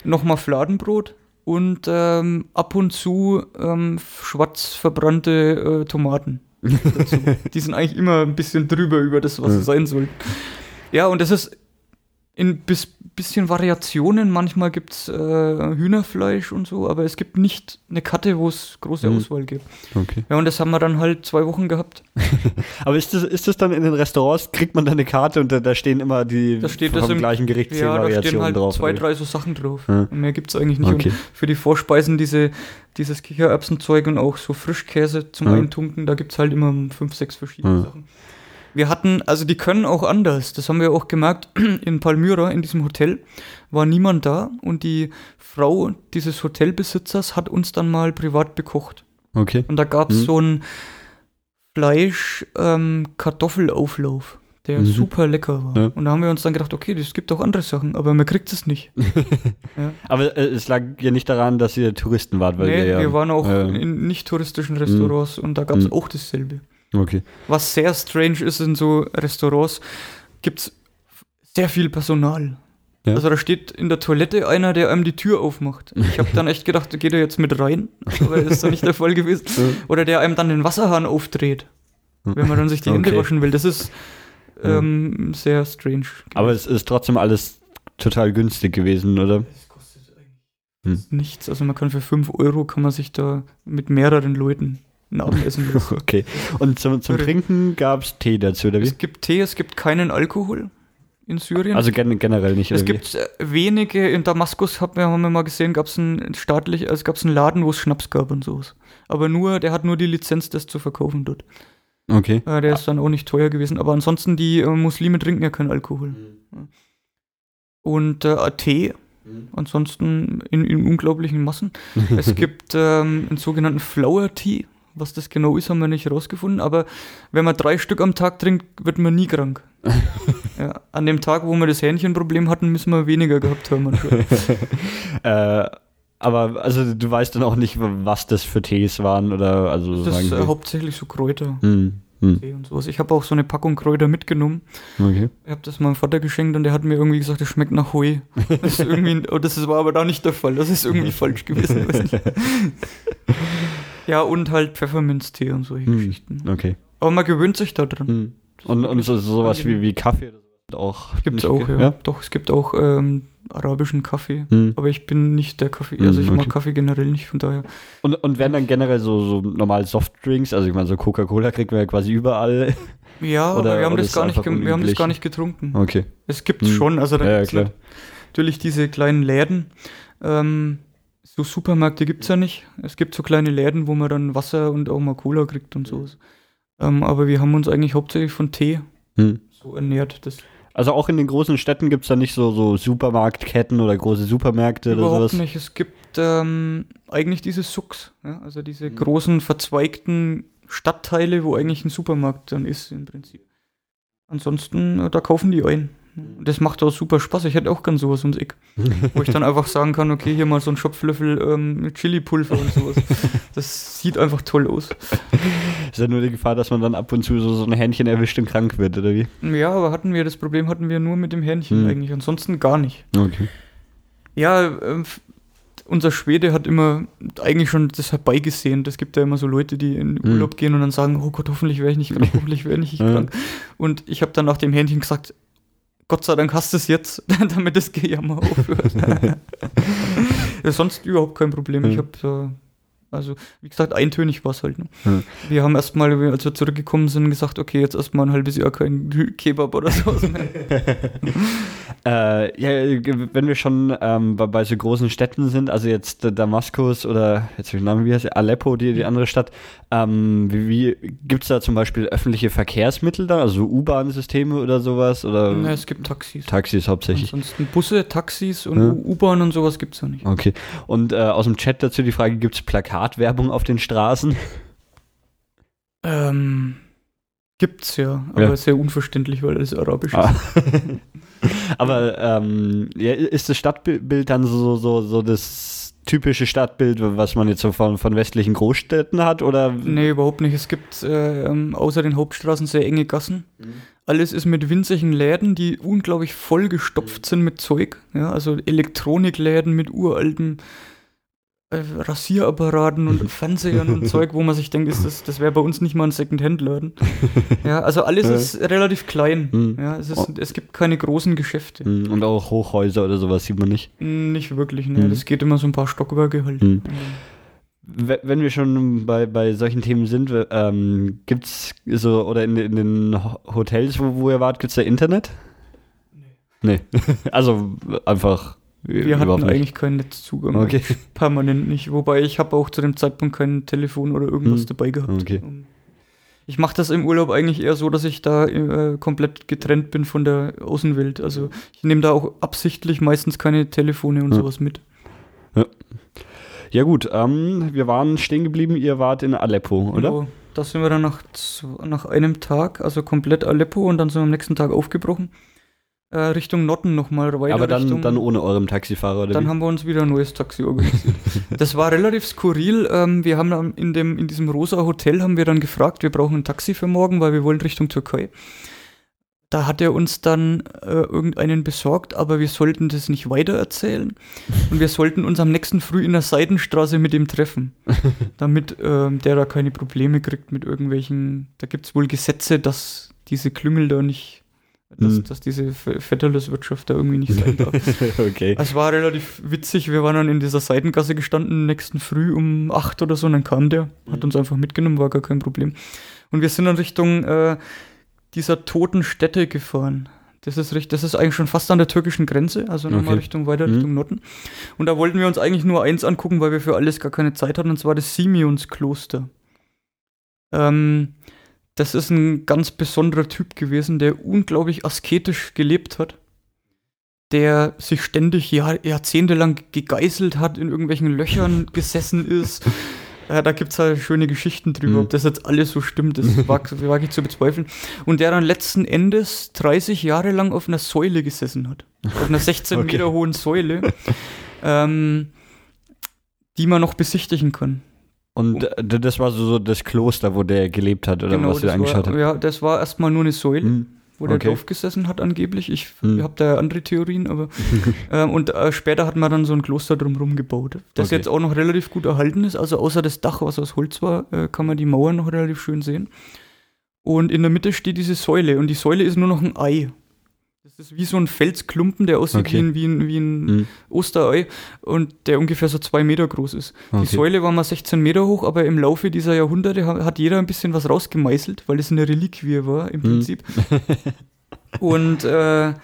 nochmal Fladenbrot und ähm, ab und zu ähm, schwarz verbrannte äh, Tomaten. [LAUGHS] Die sind eigentlich immer ein bisschen drüber über das, was sie sein sollten. Ja, und das ist in, bis, bisschen Variationen. Manchmal gibt es äh, Hühnerfleisch und so, aber es gibt nicht eine Karte, wo es große Mhm. Auswahl gibt. Okay. Ja, und das haben wir dann halt zwei Wochen gehabt. [LAUGHS] Aber ist das, ist das dann in den Restaurants, kriegt man da eine Karte und da, da stehen immer die Da steht vom das im- gleichen Gericht zehn Ja, da stehen Variationen halt drauf? zwei, drei so Sachen drauf. Ja. Mehr gibt es eigentlich nicht. Okay. Für die Vorspeisen diese, dieses Kichererbsenzeug und auch so Frischkäse zum Ja. Eintunken, da gibt es halt immer fünf, sechs verschiedene Ja. Sachen. Wir hatten, also die können auch anders, das haben wir auch gemerkt, [CLEARS THROAT] in Palmyra, in diesem Hotel, war niemand da und die Frau dieses Hotelbesitzers hat uns dann mal privat bekocht. Okay. Und da gab es Mhm. so einen Fleisch-Kartoffelauflauf, der Mhm. super lecker war. Ja. Und da haben wir uns dann gedacht, okay, es gibt auch andere Sachen, aber man kriegt es nicht. [LAUGHS] ja. Aber äh, es lag ja nicht daran, dass ihr Touristen wart, weil nee, ihr ja. wir waren auch äh, in nicht touristischen Restaurants und da gab es Mhm. auch dasselbe. Okay. Was sehr strange ist in so Restaurants, gibt es sehr viel Personal. Ja. Also da steht in der Toilette einer, der einem die Tür aufmacht. Ich habe dann echt gedacht, geht er jetzt mit rein? [LAUGHS] Aber das ist dann nicht der Fall gewesen. Oder der einem dann den Wasserhahn aufdreht, wenn man dann sich die Hände Okay. waschen will. Das ist ähm, sehr strange. Aber es ist trotzdem alles total günstig gewesen, oder? es kostet eigentlich Hm. nichts. Also man kann für 5 Euro kann man sich da mit mehreren Leuten ein Abendessen lassen. [LAUGHS] Okay. Und zum, zum. Trinken gab es Tee dazu, oder wie? Es gibt Tee, es gibt keinen Alkohol in Syrien. Also gen generell nicht, es gibt äh, wenige, in Damaskus haben wir, haben wir mal gesehen, gab es einen staatlich, also gab es einen Laden, wo es Schnaps gab und sowas. Aber nur, der hat nur die Lizenz, das zu verkaufen dort. Okay. Äh, der ist dann auch nicht teuer gewesen. Aber ansonsten, die äh, Muslime trinken ja keinen Alkohol. Mhm. Und äh, Tee, ansonsten in, in unglaublichen Massen. [LAUGHS] Es gibt ähm, einen sogenannten Flower Tea. Was das genau ist, haben wir nicht herausgefunden. Aber wenn man drei Stück am Tag trinkt, wird man nie krank. [LAUGHS] ja, an dem Tag, wo wir das Hähnchenproblem hatten, müssen wir weniger gehabt haben. [LAUGHS] äh, aber also du weißt dann auch nicht, was das für Tees waren oder also Das ist äh, hauptsächlich so Kräuter. Hm, hm, Tee und sowas. Ich habe auch so eine Packung Kräuter mitgenommen. okay. Ich habe das meinem Vater geschenkt und der hat mir irgendwie gesagt, das schmeckt nach Heu. Das, ist irgendwie, [LAUGHS] oh, das war aber da nicht der Fall. Das ist irgendwie falsch gewesen. Ja, und halt Pfefferminztee und solche Hm, Geschichten. Okay. Aber man gewöhnt sich da dran. Hm. Und, und so, sowas wie, wie Kaffee oder sowas auch. Gibt es nicht auch, ge- ja. Doch, es gibt auch ähm, arabischen Kaffee. Hm. Aber ich bin nicht der Kaffee, Hm, also ich okay. mag Kaffee generell nicht, von daher. Und, und werden dann generell so, so normal Softdrinks, also ich meine, so Coca-Cola kriegt man ja quasi überall. Ja, [LAUGHS] Oder- aber wir haben, das gar, nicht, wir haben das gar nicht getrunken. Okay. Es gibt es Hm. schon, also da Ja, ja, gibt's klar. natürlich diese kleinen Läden. Ähm, so Supermärkte gibt es ja nicht. Es gibt so kleine Läden, wo man dann Wasser und auch mal Cola kriegt und sowas. Ähm, aber wir haben uns eigentlich hauptsächlich von Tee Hm. so ernährt. Das Also auch in den großen Städten gibt es da nicht so, so Supermarktketten oder große Supermärkte oder überhaupt sowas. nicht. Es gibt ähm, eigentlich diese Sucks, ja? also diese Mhm. großen verzweigten Stadtteile, wo eigentlich ein Supermarkt dann ist im Prinzip. Ansonsten, äh, da kaufen die ein. Und Das macht auch super Spaß. Ich hätte auch gern sowas ums Eck. wo ich dann [LAUGHS] einfach sagen kann, okay, hier mal so ein Schopflöffel ähm, mit Chili-Pulver und sowas. Das sieht einfach toll aus. Ist ja nur die Gefahr, dass man dann ab und zu so, so ein Händchen erwischt und krank wird, oder wie? Ja, aber hatten wir das Problem hatten wir nur mit dem Hähnchen Hm. eigentlich, ansonsten gar nicht. Okay. Ja, f- unser Schwede hat immer eigentlich schon das herbeigesehen. Es gibt ja immer so Leute, die in Hm. Urlaub gehen und dann sagen, oh Gott, hoffentlich wäre ich nicht krank, [LAUGHS] hoffentlich wäre ich nicht krank. Und ich habe dann nach dem Hähnchen gesagt, Gott sei Dank hast du es jetzt, [LAUGHS] damit das Gejammer aufhört. [LAUGHS] ja, sonst überhaupt kein Problem. Ich Ja. habe, also wie gesagt, eintönig war es halt. Ne? Ja. Wir haben erstmal, als wir zurückgekommen sind, gesagt, okay, jetzt erstmal ein halbes Jahr kein [LAUGHS] Kebab oder sowas mehr. [LAUGHS] Äh, ja, wenn wir schon ähm, bei, bei so großen Städten sind, also jetzt äh, Damaskus oder jetzt den Namen, wie heißt der? Aleppo, die, die andere Stadt, ähm, wie, wie gibt es da zum Beispiel öffentliche Verkehrsmittel da, also U-Bahn-Systeme oder sowas? Oder Ja, es gibt Taxis. Taxis hauptsächlich? Ansonsten Busse, Taxis und Ja. U-Bahn und sowas gibt es ja nicht. Okay. Und äh, aus dem Chat dazu die Frage, gibt es Plakatwerbung auf den Straßen? Ähm, gibt's ja, aber Ja. sehr unverständlich, weil es arabisch Ah. ist. [LAUGHS] Aber ähm, ja, ist das Stadtbild dann so, so, so das typische Stadtbild, was man jetzt so von, von westlichen Großstädten hat? Oder? Nee, überhaupt nicht. Es gibt äh, ähm, außer den Hauptstraßen sehr enge Gassen. Alles ist mit winzigen Läden, die unglaublich vollgestopft sind mit Zeug. Ja, also Elektronikläden mit uralten äh, Rasierapparaten und Fernsehern und Zeug, wo man sich denkt, ist das, das wäre bei uns nicht mal ein Second-Hand-Laden. [LAUGHS] Ja, also alles ist relativ klein. Mhm. Ja, es, ist, es gibt keine großen Geschäfte. Mhm, Und auch Hochhäuser oder sowas sieht man nicht. Nicht wirklich, ne. Mhm. Das geht immer so ein paar Stockwerke halt. Mhm. We- Wenn wir schon bei, bei solchen Themen sind, ähm, gibt's so, oder in, in den Ho- Hotels, wo, wo ihr wart, gibt's da Internet? Nee. [LAUGHS] also einfach äh, Wir hatten eigentlich keinen Netzzugang. Okay. [LAUGHS] Permanent nicht. Wobei ich habe auch zu dem Zeitpunkt kein Telefon oder irgendwas Hm. dabei gehabt. Okay. Um- Ich mache das im Urlaub eigentlich eher so, dass ich da äh, komplett getrennt bin von der Außenwelt. Also ich nehme da auch absichtlich meistens keine Telefone und Ja. sowas mit. Ja gut, ähm, wir waren stehen geblieben, ihr wart in Aleppo, oder? Genau. Da sind wir dann nach, nach einem Tag, also komplett Aleppo und dann sind wir am nächsten Tag aufgebrochen. Äh, Richtung Notten nochmal weiter. Aber dann, Richtung, dann ohne eurem Taxifahrer, oder Dann wie? haben wir uns wieder ein neues Taxi organisiert. [LAUGHS] das war relativ skurril. Ähm, wir haben dann in, dem, in diesem rosa Hotel haben wir dann gefragt, wir brauchen ein Taxi für morgen, weil wir wollen Richtung Türkei. Da hat er uns dann äh, irgendeinen besorgt, aber wir sollten das nicht weitererzählen. Und wir sollten uns am nächsten Früh in der Seitenstraße mit ihm treffen, [LAUGHS] damit ähm, der da keine Probleme kriegt mit irgendwelchen. Da gibt es wohl Gesetze, dass diese Klüngel da nicht, dass, Hm. dass diese Ve- Vetterleswirtschaft da irgendwie nicht sein [LAUGHS] darf. okay. Es war relativ witzig. Wir waren dann in dieser Seitengasse gestanden, nächsten Früh um 8 oder so, und dann kam der, hat uns einfach mitgenommen, war gar kein Problem. Und wir sind dann Richtung äh, dieser toten Städte gefahren. Das ist, recht, das ist eigentlich schon fast an der türkischen Grenze, also nochmal Okay. Richtung weiter Mhm. Richtung Notten. Und da wollten wir uns eigentlich nur eins angucken, weil wir für alles gar keine Zeit hatten, und zwar das Simeonskloster. Ähm, das ist ein ganz besonderer Typ gewesen, der unglaublich asketisch gelebt hat der sich ständig Jahr, jahrzehntelang gegeißelt hat, in irgendwelchen Löchern [LAUGHS] gesessen ist. Äh, da gibt es halt schöne Geschichten drüber, Mhm. ob das jetzt alles so stimmt, das [LAUGHS] wage wag ich zu bezweifeln. Und der dann letzten Endes 30 Jahre lang auf einer Säule gesessen hat. Auf einer 16 [LAUGHS] Okay. Meter hohen Säule, ähm, die man noch besichtigen kann. Und das war so, so das Kloster, wo der gelebt hat, oder was ihr das angeschaut habt? Ja, das war erstmal nur eine Säule. Hm. wo der Okay. drauf gesessen hat angeblich. Ich Hm. habe da andere Theorien, aber [LAUGHS] ähm, und äh, später hat man dann so ein Kloster drumherum gebaut, das Okay. jetzt auch noch relativ gut erhalten ist. Also außer das Dach, was aus Holz war, äh, kann man die Mauern noch relativ schön sehen. Und in der Mitte steht diese Säule und die Säule ist nur noch ein Ei. Das ist wie so ein Felsklumpen, der aussieht Okay. wie ein, wie ein, wie ein Hm. Osterei und der ungefähr so zwei Meter groß ist. Die Okay. Säule war mal 16 Meter hoch, aber im Laufe dieser Jahrhunderte ha- hat jeder ein bisschen was rausgemeißelt, weil es eine Reliquie war im Hm. Prinzip. Und äh,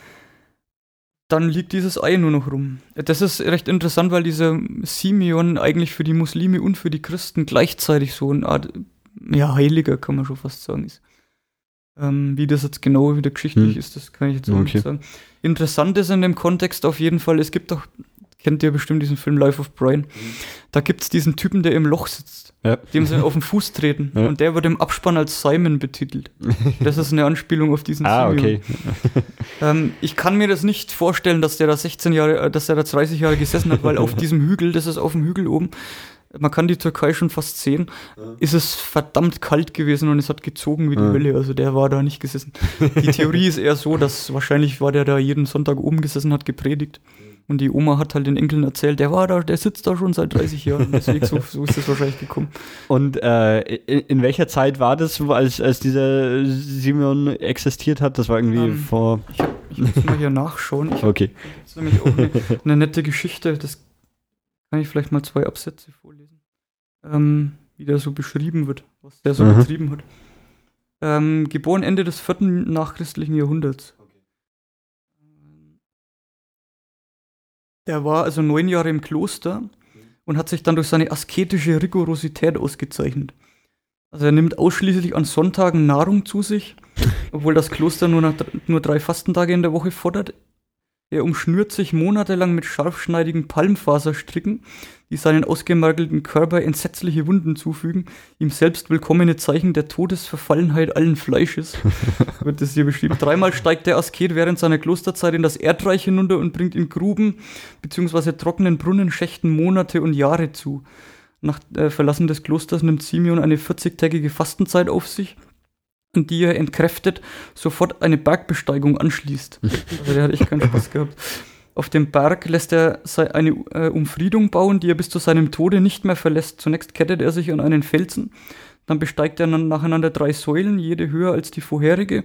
dann liegt dieses Ei nur noch rum. Das ist recht interessant, weil dieser Simeon eigentlich für die Muslime und für die Christen gleichzeitig so eine Art ja, Heiliger, kann man schon fast sagen, ist. Ähm, wie das jetzt genau wieder geschichtlich Hm. ist, das kann ich jetzt auch Okay. nicht sagen. Interessant ist in dem Kontext auf jeden Fall, es gibt doch, kennt ihr bestimmt diesen Film Life of Brian, da gibt es diesen Typen, der im Loch sitzt, Ja. dem sie [LAUGHS] auf den Fuß treten Ja. und der wird im Abspann als Simon betitelt. Das ist eine Anspielung auf diesen [LAUGHS] Ah, Simeon. okay. [LAUGHS] Ähm, ich kann mir das nicht vorstellen, dass der da 16 Jahre, äh, dass der da 30 Jahre gesessen hat, weil auf diesem Hügel, das ist auf dem Hügel oben, man kann die Türkei schon fast sehen, ist es verdammt kalt gewesen und es hat gezogen wie die Ja. Hölle. Also der war da nicht gesessen. Die Theorie ist eher so, dass wahrscheinlich war der da jeden Sonntag oben gesessen, hat gepredigt. Und die Oma hat halt den Enkeln erzählt, der war da, der sitzt da schon seit 30 Jahren. [LAUGHS] Deswegen so, so ist das wahrscheinlich gekommen. Und äh, in, in welcher Zeit war das, als, als dieser Simeon existiert hat? Das war irgendwie Ähm, vor. Ich, hab, ich muss mal hier nachschauen. Ich [LAUGHS] Okay. Das ist nämlich auch eine, eine nette Geschichte. Das kann ich vielleicht mal zwei Absätze vorlesen. Ähm, wie der so beschrieben wird, was der so Mhm. betrieben hat. Ähm, geboren Ende des vierten nachchristlichen Jahrhunderts. Der war also neun Jahre im Kloster und hat sich dann durch seine asketische Rigorosität ausgezeichnet. Also er nimmt ausschließlich an Sonntagen Nahrung zu sich, [LAUGHS] obwohl das Kloster nur, nach, nur drei Fastentage in der Woche fordert. Er umschnürt sich monatelang mit scharfschneidigen Palmfaserstricken, die seinen ausgemergelten Körper entsetzliche Wunden zufügen, ihm selbst willkommene Zeichen der Todesverfallenheit allen Fleisches, [LAUGHS] wird das hier beschrieben. Dreimal steigt der Asket während seiner Klosterzeit in das Erdreich hinunter und bringt in Gruben bzw. trockenen Brunnenschächten Monate und Jahre zu. Nach äh, Verlassen des Klosters nimmt Simeon eine 40-tägige Fastenzeit auf sich, an die er entkräftet sofort eine Bergbesteigung anschließt. [LAUGHS] Also der hat echt keinen Spaß gehabt. Auf dem Berg lässt er eine äh, Umfriedung bauen, die er bis zu seinem Tode nicht mehr verlässt. Zunächst kettet er sich an einen Felsen, dann besteigt er nacheinander drei Säulen, jede höher als die vorherige,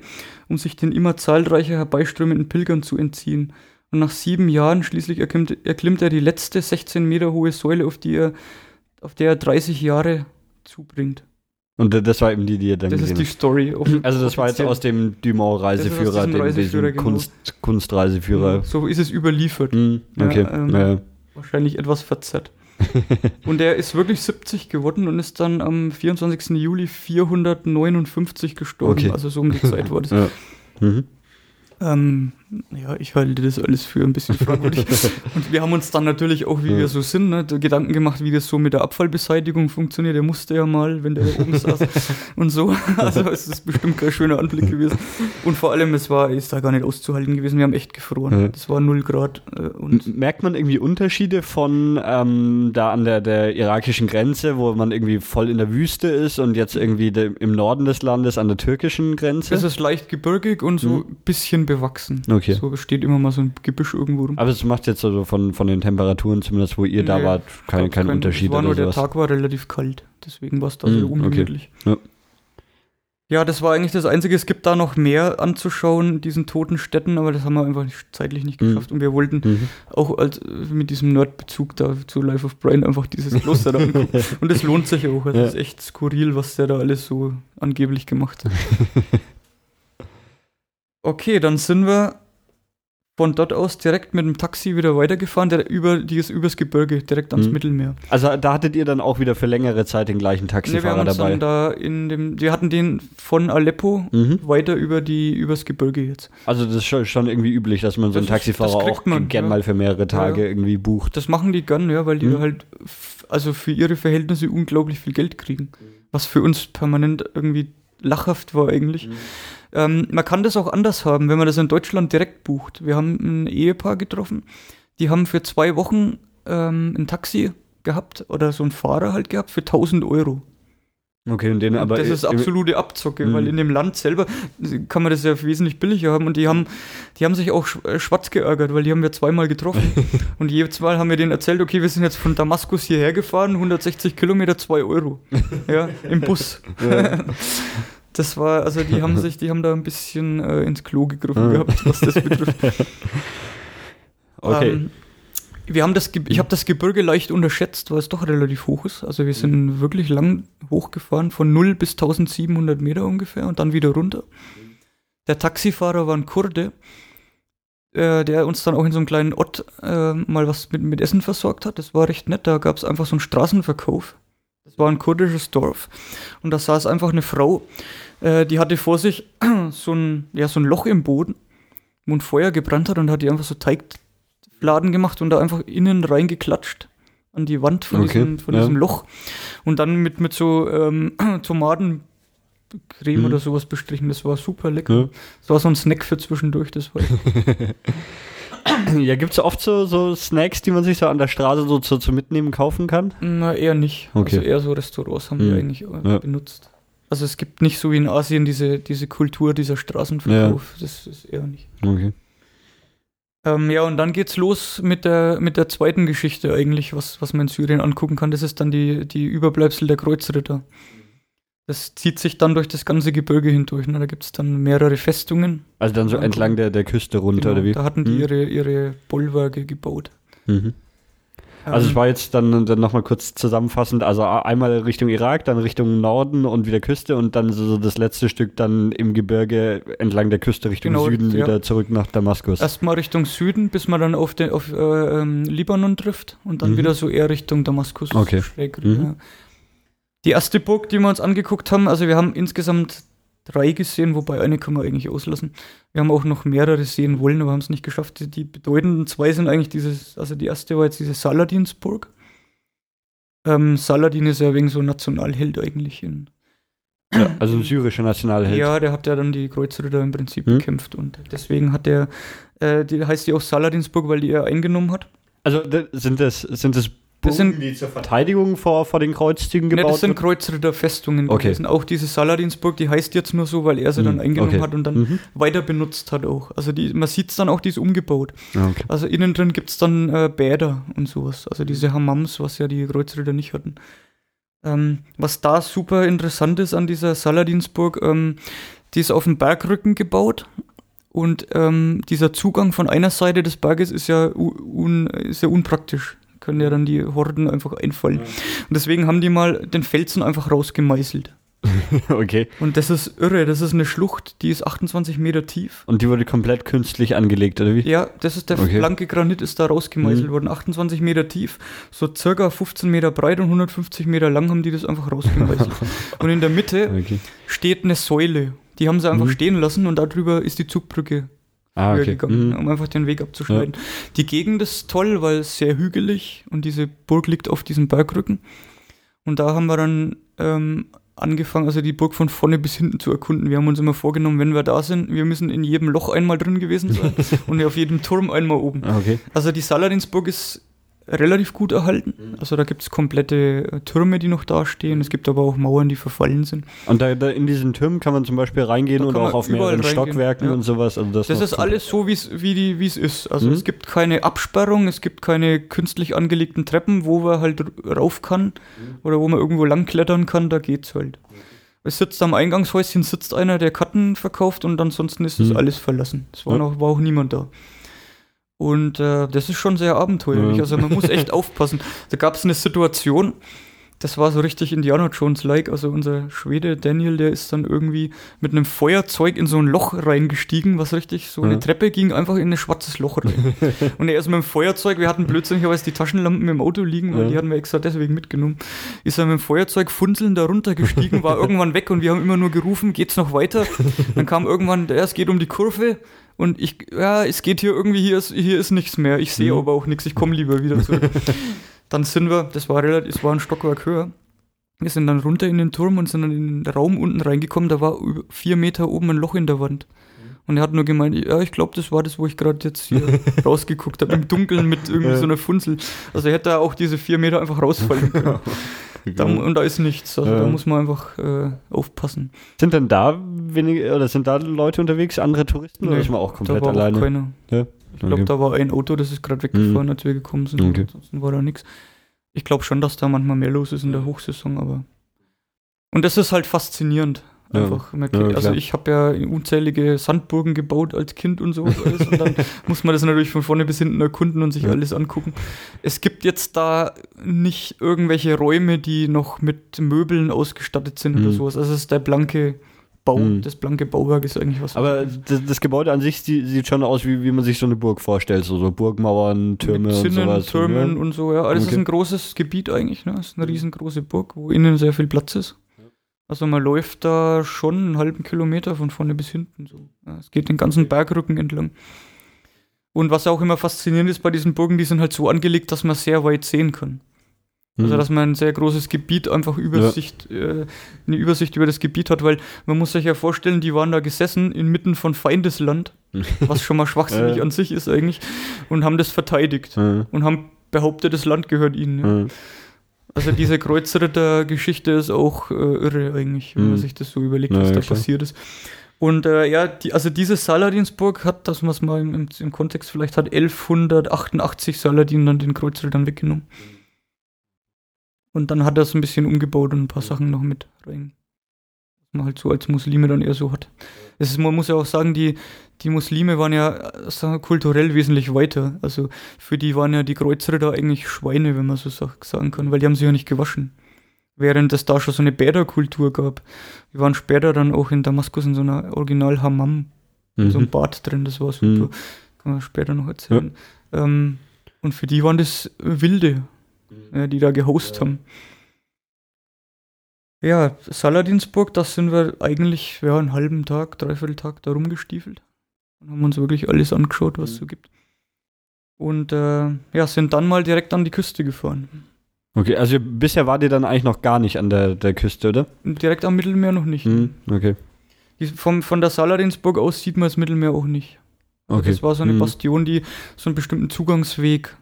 um sich den immer zahlreicher herbeiströmenden Pilgern zu entziehen. Und nach sieben Jahren schließlich erklimmt, erklimmt er die letzte 16 Meter hohe Säule, auf, die er, auf der er 30 Jahre zubringt. Und das war eben die, die ihr dann Das ist die. Story. [CLEARS THROAT] Also das war jetzt aus dem Dumont-Reiseführer, dem, Reiseführer, diesem genau. Kunst, Kunstreiseführer. So ist es überliefert. Ja, okay. ähm, ja. Wahrscheinlich etwas verzerrt. [LAUGHS] und er ist wirklich 70 geworden und ist dann am 24. Juli 459 gestorben. Okay. Also so um die Zeit war das. [LAUGHS] Ja. Mhm. Ähm, ja, ich halte das alles für ein bisschen fragwürdig. [LAUGHS] und wir haben uns dann natürlich auch, wie Ja. wir so sind, ne, da Gedanken gemacht, wie das so mit der Abfallbeseitigung funktioniert. Er musste ja mal, wenn der da oben saß [LAUGHS] und so. Also es ist bestimmt kein schöner Anblick gewesen. Und vor allem, es war, ist da gar nicht auszuhalten gewesen. Wir haben echt gefroren. Ja. Es war 0 Grad. Äh, und Merkt man irgendwie Unterschiede von ähm, da an der, der irakischen Grenze, wo man irgendwie voll in der Wüste ist und jetzt irgendwie de, im Norden des Landes an der türkischen Grenze? es ist leicht gebirgig und so ein bisschen bewachsen. Okay. So steht immer mal so ein Gebüsch irgendwo rum. Aber es macht jetzt also von, von den Temperaturen, zumindest wo ihr da Nee, wart, kein, Gab's kein keinen- Unterschied war oder nur der sowas. Tag war relativ kalt, deswegen war es da Mm, sehr okay. ungemütlich. Ja. Ja, das war eigentlich das Einzige. Es gibt da noch mehr anzuschauen, diesen toten Städten, aber das haben wir einfach zeitlich nicht Mm. geschafft. Und wir wollten Mhm. auch als, mit diesem Nerdbezug da zu Life of Brian einfach dieses Kloster da angucken. [LAUGHS] Und es lohnt sich auch. Es Ja. ist echt skurril, was der da alles so angeblich gemacht hat. [LAUGHS] Okay, dann sind wir von dort aus direkt mit dem Taxi wieder weitergefahren, der über, die ist übers Gebirge, direkt ans Mhm. Mittelmeer. Also da hattet ihr dann auch wieder für längere Zeit den gleichen Nee, wir haben Taxifahrer uns dabei. dann da in dem, wir hatten den von Aleppo Mhm. weiter über die, übers Gebirge jetzt. Also das ist schon, irgendwie üblich, dass man so einen Das ist- Taxifahrer kriegt auch man, gern ja. mal für mehrere Tage Ja. irgendwie bucht. Das machen die gern, ja, weil die Mhm. halt, also für ihre Verhältnisse unglaublich viel Geld kriegen. Was für uns permanent irgendwie lachhaft war eigentlich. Ähm, man kann das auch anders haben, wenn man das in Deutschland direkt bucht. Wir haben ein Ehepaar getroffen, die haben für zwei Wochen ähm, ein Taxi gehabt oder so einen Fahrer halt gehabt für 1000 Euro. Okay, und den aber das ist absolute Abzocke, weil in dem Land selber kann man das ja wesentlich billiger haben und die haben, die haben sich auch sch- schwarz geärgert, weil die haben wir zweimal getroffen [LAUGHS] und jedes Mal haben wir denen erzählt, okay, wir sind jetzt von Damaskus hierher gefahren, 160 Kilometer, 2 Euro, ja, im Bus. Ja. [LAUGHS] Das war, also die haben [LAUGHS] sich, die haben da ein bisschen äh, ins Klo gegriffen Mhm. gehabt, was das betrifft. [LAUGHS] Okay. Ähm, wir haben das, Ge- ich habe das Gebirge leicht unterschätzt, weil es doch relativ hoch ist. Also wir sind wirklich lang hochgefahren, von 0 bis 1700 Meter ungefähr und dann wieder runter. Der Taxifahrer war ein Kurde, äh, der uns dann auch in so einem kleinen Ort äh, mal was mit, mit Essen versorgt hat. Das war recht nett. Da gab es einfach so einen Straßenverkauf. Das war ein kurdisches Dorf. Und da saß einfach eine Frau, äh, die hatte vor sich [CLEARS THROAT] so ein, ja, so ein Loch im Boden, wo ein Feuer gebrannt hat und hat die einfach so Teigfladen gemacht und da einfach innen reingeklatscht an die Wand von, Okay, diesem, von ja. diesem Loch. Und dann mit, mit so ähm, [CLEARS THROAT] Tomatencreme Mhm. oder sowas bestrichen. Das war super lecker. Ja. Das war so ein Snack für zwischendurch. Das war [LAUGHS] [CLEARS THROAT] Ja, gibt es oft so, so Snacks, die man sich so an der Straße so zu, zu mitnehmen kaufen kann? Na, eher nicht. Okay. Also eher so Restaurants haben Mhm. wir eigentlich äh, Ja. benutzt. Also es gibt nicht so wie in Asien diese, diese Kultur, dieser Straßenverkauf. Das ist eher nicht. Okay. Ähm, ja, und dann geht's los mit der, mit der zweiten Geschichte eigentlich, was, was man in Syrien angucken kann. Das ist dann die, die Überbleibsel der Kreuzritter. Das zieht sich dann durch das ganze Gebirge hindurch. Ne? Da gibt's dann mehrere Festungen. Also dann so Ja, entlang der, der Küste runter, Genau, oder wie? Da hatten die Mhm. ihre, ihre Bollwerke gebaut. Mhm. Also Ähm, ich war jetzt dann, dann nochmal kurz zusammenfassend, also einmal Richtung Irak, dann Richtung Norden und wieder Küste und dann so so das letzte Stück dann im Gebirge entlang der Küste Richtung Genau, Süden ja. wieder zurück nach Damaskus. Erstmal Richtung Süden, bis man dann auf, den, auf äh, ähm, Libanon trifft und dann Mhm. wieder so eher Richtung Damaskus. Okay. Schräg, Mhm. ja. Die erste Burg, die wir uns angeguckt haben, also wir haben insgesamt drei gesehen, wobei eine kann man eigentlich auslassen. Wir haben auch noch mehrere sehen wollen, aber haben es nicht geschafft. Die, die bedeutenden zwei sind eigentlich dieses, also die erste war jetzt diese Saladinsburg. Ähm, Saladin ist ja wegen so Nationalheld eigentlich in, ja, also ein syrischer Nationalheld. ja, der hat ja dann die Kreuzritter im Prinzip Hm? bekämpft und deswegen hat der, äh, die heißt die auch Saladinsburg, weil die er eingenommen hat. Also sind das, sind das Das sind- die zur Verteidigung vor, vor den Kreuzzügen Ne, gebaut das sind? Kreuzritterfestungen Okay. gewesen. Auch diese Saladinsburg, die heißt jetzt nur so, weil er sie dann Mhm, eingenommen okay. hat und dann Mhm. weiter benutzt hat auch. Also die, man sieht es dann auch, die ist umgebaut. Ah, okay. Also innen drin gibt es dann äh, Bäder und sowas. Also diese Hammams, was ja die Kreuzritter nicht hatten. Ähm, was da super interessant ist an dieser Saladinsburg, ähm, die ist auf dem Bergrücken gebaut. Und ähm, dieser Zugang von einer Seite des Berges ist ja, un, ist ja unpraktisch. Können ja dann die Horden einfach einfallen. Und deswegen haben die mal den Felsen einfach rausgemeißelt. [LAUGHS] okay. Und das ist irre. Das ist eine Schlucht, die ist 28 Meter tief. Und die wurde komplett künstlich angelegt, oder wie? Ja, das ist der Okay. blanke Granit ist da rausgemeißelt Mhm. worden. 28 Meter tief, so circa 15 Meter breit und 150 Meter lang haben die das einfach rausgemeißelt. [LAUGHS] und in der Mitte Okay. steht eine Säule. Die haben sie einfach Mhm. stehen lassen und darüber ist die Zugbrücke Ah, okay. gegangen, Mhm. um einfach den Weg abzuschneiden. Die Gegend ist toll, weil es sehr hügelig und diese Burg liegt auf diesem Bergrücken. Und da haben wir dann ähm, angefangen, also die Burg von vorne bis hinten zu erkunden. Wir haben uns immer vorgenommen, wenn wir da sind, wir müssen in jedem Loch einmal drin gewesen sein [LAUGHS] und auf jedem Turm einmal oben. Ah, okay. Also die Saladinsburg ist relativ gut erhalten. Also da gibt es komplette äh, Türme, die noch dastehen. Es gibt aber auch Mauern, die verfallen sind. Und da, da in diesen Türmen kann man zum Beispiel reingehen und auch auf mehreren Stockwerken ja. und sowas. Also das Das ist alles so, wie's, wie es ist. Also Mhm. es gibt keine Absperrung, es gibt keine künstlich angelegten Treppen, wo man halt rauf kann Mhm. oder wo man irgendwo lang klettern kann, da geht's halt. Es sitzt am Eingangshäuschen sitzt einer, der Karten verkauft und ansonsten ist das Mhm. alles verlassen. Es war, noch, war auch niemand da. Und äh, das ist schon sehr abenteuerlich. Ja. Also man muss echt [LAUGHS] aufpassen. Da gab es eine Situation, das war so richtig Indiana Jones-like. Also unser Schwede Daniel, der ist dann irgendwie mit einem Feuerzeug in so ein Loch reingestiegen, was richtig so eine. Treppe ging, einfach in ein schwarzes Loch rein. [LAUGHS] und er ist mit dem Feuerzeug, wir hatten blödsinnigerweise die Taschenlampen im Auto liegen, weil die hatten wir extra deswegen mitgenommen. Ist er mit dem Feuerzeug funzeln da runtergestiegen, war [LAUGHS] irgendwann weg und wir haben immer nur gerufen, geht's noch weiter? Dann kam irgendwann, ja, es geht um die Kurve. Und ich, ja, es geht hier irgendwie, hier ist, hier ist nichts mehr. Ich sehe Mhm. aber auch nichts, ich komme lieber wieder zurück. [LAUGHS] dann sind wir, das war relativ, es war ein Stockwerk höher. Wir sind dann runter in den Turm und sind dann in den Raum unten reingekommen. Da war vier Meter oben ein Loch in der Wand. Und er hat nur gemeint, ja, ich glaube, das war das, wo ich gerade jetzt hier [LAUGHS] rausgeguckt habe, im Dunkeln mit irgendwie so einer Funzel. Also er hätte da auch diese vier Meter einfach rausfallen können. [LAUGHS] da, und da ist nichts. Also Ja. da muss man einfach äh, aufpassen. Sind denn da wenige oder sind da Leute unterwegs, andere Touristen oder Nee, ist man auch Da komplett war auch alleine? keiner. Ja. Ich glaube, Okay. da war ein Auto, das ist gerade weggefahren, als wir gekommen sind. Okay. Ansonsten war da nichts. Ich glaube schon, dass da manchmal mehr los ist in der Hochsaison, aber. Und das ist halt faszinierend. Ja. Einfach. Ja, kriegt- also ich habe ja unzählige Sandburgen gebaut als Kind und sowas alles. und dann [LAUGHS] muss man das natürlich von vorne bis hinten erkunden und sich Ja. alles angucken. Es gibt jetzt da nicht irgendwelche Räume, die noch mit Möbeln ausgestattet sind oder Mhm. sowas. Also es ist der blanke Bau, Mhm. das blanke Bauwerk ist eigentlich was. Aber das, das Gebäude an sich sie- sieht schon aus, wie, wie man sich so eine Burg vorstellt. So, so Burgmauern, Türme mit und Zinnen, sowas. Türmen ne? und so, ja. Das ist Okay. ein großes Gebiet eigentlich, ne? Das ist eine riesengroße Burg, wo innen sehr viel Platz ist. Also man läuft da schon einen halben Kilometer von vorne bis hinten. So. Ja, es geht den ganzen Bergrücken entlang. Und was auch immer faszinierend ist bei diesen Burgen, die sind halt so angelegt, dass man sehr weit sehen kann. Also Mhm. dass man ein sehr großes Gebiet einfach Übersicht, äh, eine Übersicht über das Gebiet hat, weil man muss sich ja vorstellen, die waren da gesessen inmitten von Feindesland, [LAUGHS] was schon mal schwachsinnig Ja. an sich ist eigentlich, und haben das verteidigt Mhm. und haben behauptet, das Land gehört ihnen. Ja. Mhm. Also diese Kreuzritter-Geschichte ist auch äh, irre eigentlich, wenn man Mhm. sich das so überlegt, Ja, was ja, da klar. passiert ist. Und äh, ja, die, also diese Saladinsburg hat, dass man es mal im, im, im Kontext vielleicht hat, 1188 Saladin dann den Kreuzrittern weggenommen. Und dann hat er es ein bisschen umgebaut und ein paar Sachen noch mit rein. Was man halt so als Muslime dann eher so hat. Es ist, man muss ja auch sagen, die, die Muslime waren ja äh, kulturell wesentlich weiter. Also für die waren ja die Kreuzritter eigentlich Schweine, wenn man so sag, sagen kann, weil die haben sich ja nicht gewaschen. Während es da schon so eine Bäderkultur gab. Wir waren später dann auch in Damaskus in so einer Original-Hammam, so ein Mhm. Bad drin, das war super. Mhm. Kann man später noch erzählen. Ähm, und für die waren das Wilde, ja, die da gehost haben. Ja, Saladinsburg, das sind wir eigentlich ja, einen halben Tag, dreiviertel Tag da rumgestiefelt. Und haben uns wirklich alles angeschaut, was es so gibt. Und äh, ja, sind dann mal direkt an die Küste gefahren. Okay, also bisher war ihr dann eigentlich noch gar nicht an der, der Küste, oder? Direkt am Mittelmeer noch nicht. Mhm. Okay. Die, vom, von der Saladinsburg aus sieht man das Mittelmeer auch nicht. Also Okay. Das war so eine Mhm. Bastion, die so einen bestimmten Zugangsweg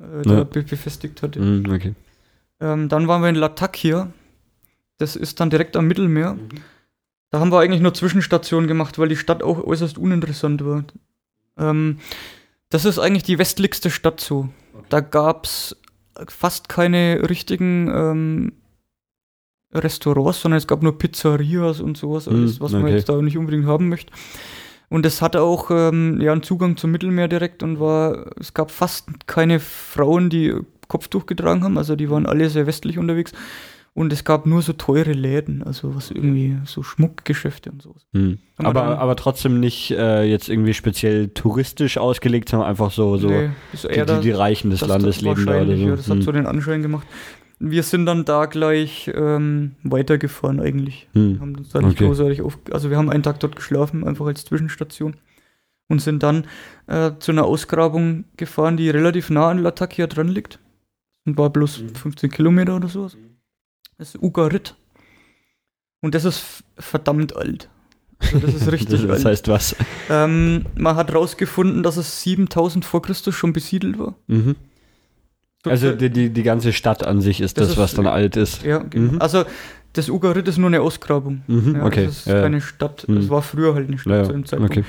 äh, Ja. be befestigt hatte. Mhm, okay. Ähm, dann waren wir in Latakia. Das ist dann direkt am Mittelmeer. Da haben wir eigentlich nur Zwischenstationen gemacht, weil die Stadt auch äußerst uninteressant war. Ähm, das ist eigentlich die westlichste Stadt so. Da gab es fast keine richtigen ähm, Restaurants, sondern es gab nur Pizzerias und sowas, alles, was man okay. jetzt da nicht unbedingt haben möchte. Und es hatte auch ähm, ja, einen Zugang zum Mittelmeer direkt und war, es gab fast keine Frauen, die Kopftuch getragen haben, also die waren alle sehr westlich unterwegs. Und es gab nur so teure Läden, also was irgendwie so Schmuckgeschäfte und sowas. Wir Aber, aber trotzdem nicht äh, jetzt irgendwie speziell touristisch ausgelegt, sondern einfach so, so Nee, die, die, die Reichen des Landes leben da oder so. Ja, das hat Mhm. so den Anschein gemacht. Wir sind dann da gleich ähm, weitergefahren eigentlich. Mhm. Haben uns da nicht Okay. großartig auf, also wir haben einen Tag dort geschlafen, einfach als Zwischenstation. Und sind dann äh, zu einer Ausgrabung gefahren, die relativ nah an Latakia dran liegt. Und war bloß Mhm. 15 Kilometer oder sowas. Das ist Ugarit. Und das ist verdammt alt. Also das ist [LAUGHS] richtig das, das alt. heißt was? Ähm, man hat rausgefunden, dass es 7000 vor Christus schon besiedelt war. Mhm. Also die, die, die ganze Stadt an sich ist Das das, ist- was dann alt ist. Ja, genau. Mhm. Also das Ugarit ist nur eine Ausgrabung. Mhm, Ja, okay. Das ist ja, keine Stadt. Mhm. Es war früher halt eine Stadt ja, zu dem Zeitpunkt. okay.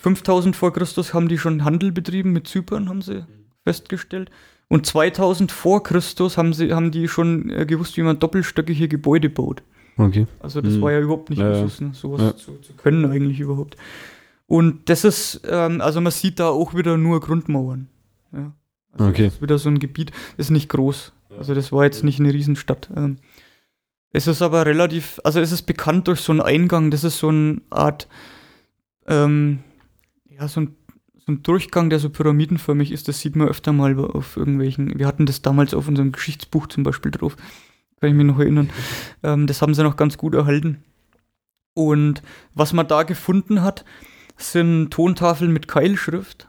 5000 vor Christus haben die schon Handel betrieben mit Zypern, haben sie festgestellt. Und 2000 vor Christus haben, sie, haben die schon äh, gewusst, wie man doppelstöckige Gebäude baut. okay. Also das Mhm. war ja überhaupt nicht Ja, ne? sowas Ja. zu, zu können eigentlich überhaupt. Und das ist, ähm, also man sieht da auch wieder nur Grundmauern. Ja. Also Okay. Das ist wieder so ein Gebiet, ist nicht groß. Also das war jetzt nicht eine Riesenstadt. Ähm, es ist aber relativ, also es ist bekannt durch so einen Eingang, das ist so eine Art, ähm, ja, so ein, so ein Durchgang, der so pyramidenförmig ist, das sieht man öfter mal auf irgendwelchen, wir hatten das damals auf unserem Geschichtsbuch zum Beispiel drauf, kann ich mich noch erinnern. Ähm, das haben sie noch ganz gut erhalten. Und was man da gefunden hat, sind Tontafeln mit Keilschrift.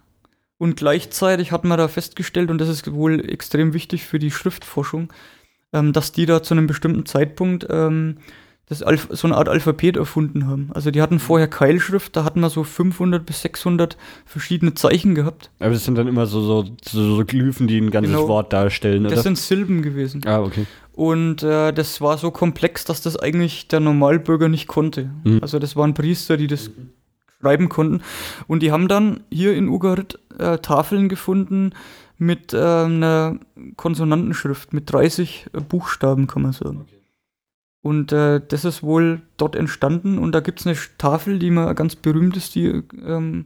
Und gleichzeitig hat man da festgestellt, und das ist wohl extrem wichtig für die Schriftforschung, ähm, dass die da zu einem bestimmten Zeitpunkt ähm, das Alph so eine Art Alphabet erfunden haben. Also die hatten vorher Keilschrift, da hatten wir so 500 bis 600 verschiedene Zeichen gehabt. Aber das sind dann immer so, so, so, so Glyphen, die ein ganzes Genau. Wort darstellen, oder? Das sind Silben gewesen. ah, okay. Und äh, das war so komplex, dass das eigentlich der Normalbürger nicht konnte. Mhm. Also das waren Priester, die das schreiben konnten. Und die haben dann hier in Ugarit äh, Tafeln gefunden mit äh, einer Konsonantenschrift, mit 30 äh, Buchstaben, kann man sagen. Und äh, das ist wohl dort entstanden. Und da gibt es eine Tafel, die man ganz berühmt ist, die, ähm,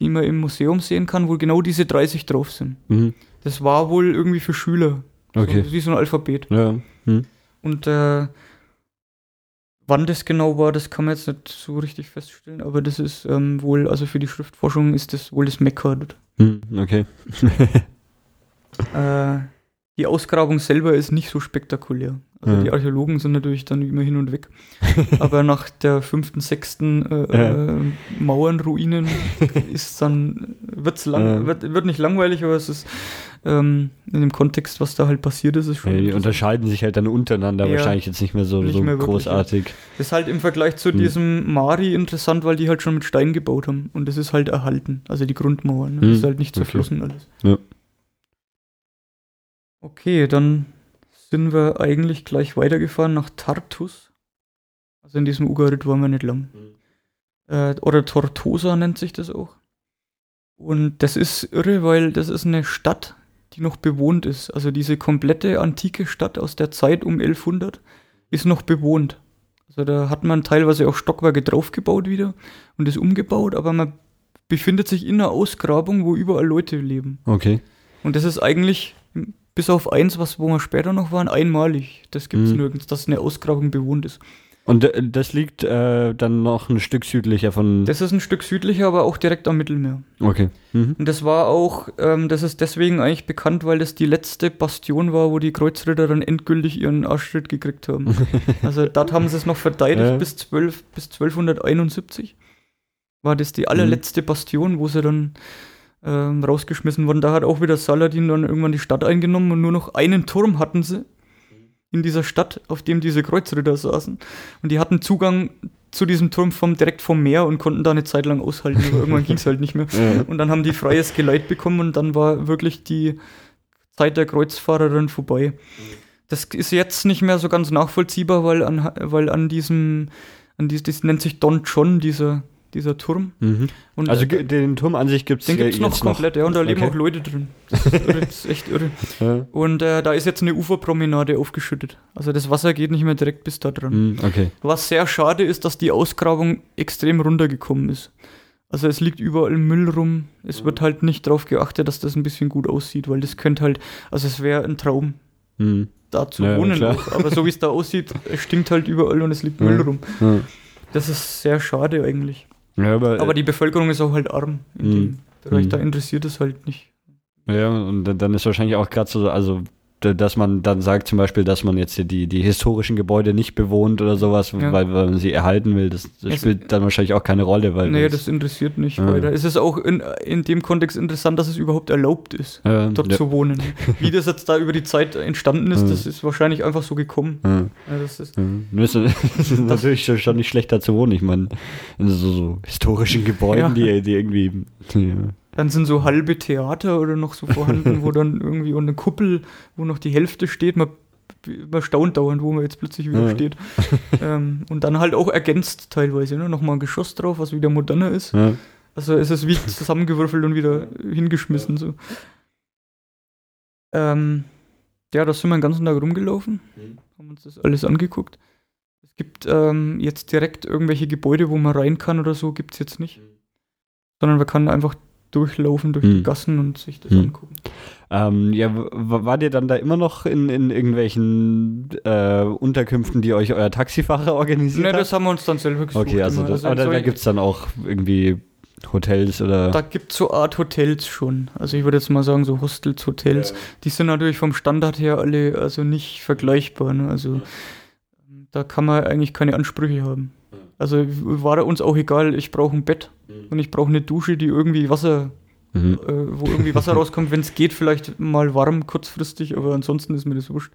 die man im Museum sehen kann, wo genau diese 30 drauf sind. Mhm. Das war wohl irgendwie für Schüler. Okay. So, wie so ein Alphabet. Ja. Mhm. Und äh, wann das genau war, das kann man jetzt nicht so richtig feststellen, aber das ist ähm, wohl, also für die Schriftforschung ist das wohl das Mekka. Mhm. Okay. [LAUGHS] Äh, die Ausgrabung selber ist nicht so spektakulär. Also Ja. die Archäologen sind natürlich dann immer hin und weg. [LAUGHS] aber nach der fünften, sechsten äh, Ja. äh, Mauernruinen ist dann, wird's lang, Ja. wird, wird nicht langweilig, aber es ist ähm, in dem Kontext, was da halt passiert ist, ist schon Ja, die unterscheiden sich halt dann untereinander Ja. wahrscheinlich jetzt nicht mehr so, Nicht so mehr wirklich, großartig. Das ist halt im Vergleich zu Hm. diesem Mari interessant, weil die halt schon mit Stein gebaut haben. Und das ist halt erhalten. Also die Grundmauern. Ne? Das Hm, ist halt nicht okay. zerflossen alles. Ja. Okay, dann sind wir eigentlich gleich weitergefahren nach Tartus. Also in diesem Ugarit waren wir nicht lang. Äh, oder Tortosa nennt sich das auch. Und das ist irre, weil das ist eine Stadt, die noch bewohnt ist. Also diese komplette antike Stadt aus der Zeit um 1100 ist noch bewohnt. Also da hat man teilweise auch Stockwerke draufgebaut wieder und ist umgebaut, aber man befindet sich in einer Ausgrabung, wo überall Leute leben. Okay. Und das ist eigentlich, bis auf eins, was wo wir später noch waren, einmalig. Das gibt es Mhm. nirgends, dass eine Ausgrabung bewohnt ist. Und äh, das liegt äh, dann noch ein Stück südlicher von. Das ist ein Stück südlicher, aber auch direkt am Mittelmeer. okay. Mhm. Und das war auch, ähm, das ist deswegen eigentlich bekannt, weil das die letzte Bastion war, wo die Kreuzritter dann endgültig ihren Arschtritt gekriegt haben. [LAUGHS] also dort haben sie es noch verteidigt Ja. bis, 12, bis 1271. War das die allerletzte Bastion, wo sie dann ähm, rausgeschmissen wurden. Da hat auch wieder Saladin dann irgendwann die Stadt eingenommen und nur noch einen Turm hatten sie in dieser Stadt, auf dem diese Kreuzritter saßen. Und die hatten Zugang zu diesem Turm vom, direkt vom Meer und konnten da eine Zeit lang aushalten, aber irgendwann [LAUGHS] ging es halt nicht mehr. Ja. Und dann haben die freies Geleit bekommen und dann war wirklich die, Zeit der Kreuzfahrerin vorbei. Das ist jetzt nicht mehr so ganz nachvollziehbar, weil an, weil an diesem, an dies, das nennt sich Don John, dieser, dieser Turm. Mhm. Also äh, den Turm an sich gibt es den gibt es noch komplett, ja, und da leben Okay. auch Leute drin. Das ist, irre, das ist echt irre. [LAUGHS] Ja. Und äh, da ist jetzt eine Uferpromenade aufgeschüttet. Also das Wasser geht nicht mehr direkt bis da dran. Mhm, okay. Was sehr schade ist, dass die Ausgrabung extrem runtergekommen ist. Also es liegt überall Müll rum. Es wird halt nicht darauf geachtet, dass das ein bisschen gut aussieht, weil das könnte halt, also es wäre ein Traum, Mhm. da zu Ja, wohnen. Auch. Aber so wie es da aussieht, [LAUGHS] stinkt halt überall und es liegt. Müll rum. Das ist sehr schade eigentlich. Ja, aber, Aber die Bevölkerung ist auch halt arm in Mhm. dem Bereich. Da interessiert es halt nicht. Ja, und dann- ist wahrscheinlich auch gerade so, also dass man dann sagt zum Beispiel, dass man jetzt die, die historischen Gebäude nicht bewohnt oder sowas, Ja. weil, weil man sie erhalten will, das, das Es- spielt dann wahrscheinlich auch keine Rolle, weil nee, das interessiert nicht Ja. weiter. Es ist auch in, in dem Kontext interessant, dass es überhaupt erlaubt ist, äh, dort ja, zu wohnen. [LAUGHS] Wie das jetzt da über die Zeit entstanden ist, Ja. das ist wahrscheinlich einfach so gekommen. ja, Ja, das ist, ja. Das [LAUGHS] ist, natürlich schon, nicht schlechter zu wohnen. Ich meine, in so, so historischen Gebäuden, Ja. die, die irgendwie. Dann sind so halbe Theater oder noch so vorhanden, wo [LAUGHS] dann irgendwie und eine Kuppel, wo noch die Hälfte steht. Man, man staunt dauernd, wo man jetzt plötzlich wieder Ja. steht. [LAUGHS] ähm, und dann halt auch ergänzt teilweise. Ne? Nochmal ein Geschoss drauf, was wieder moderner ist. Ja. Also es ist wie zusammengewürfelt und wieder hingeschmissen. So. Ähm, ja, da sind wir den ganzen Tag rumgelaufen, Mhm. haben uns das alles angeguckt. Es gibt ähm, jetzt direkt irgendwelche Gebäude, wo man rein kann oder so, gibt es jetzt nicht. Sondern man kann einfach durchlaufen durch die Mhm. Gassen und sich das Mhm. angucken. Ähm, ja, wart ihr dann da immer noch in, in irgendwelchen äh, Unterkünften, die euch euer Taxifahrer organisiert Ne, hat? das haben wir uns dann selber gesucht. okay, also, das, aber da, da gibt es dann auch irgendwie Hotels oder. da gibt es so Art Hotels schon. Also ich würde jetzt mal sagen, so Hostels, Hotels. Die sind natürlich vom Standard her alle also nicht vergleichbar. Ne? Also da kann man eigentlich keine Ansprüche haben. Also war uns auch egal, ich brauche ein Bett und ich brauche eine Dusche, die irgendwie Wasser, Mhm. äh, wo irgendwie Wasser [LAUGHS] rauskommt, wenn es geht, vielleicht mal warm kurzfristig, aber ansonsten ist mir das wurscht.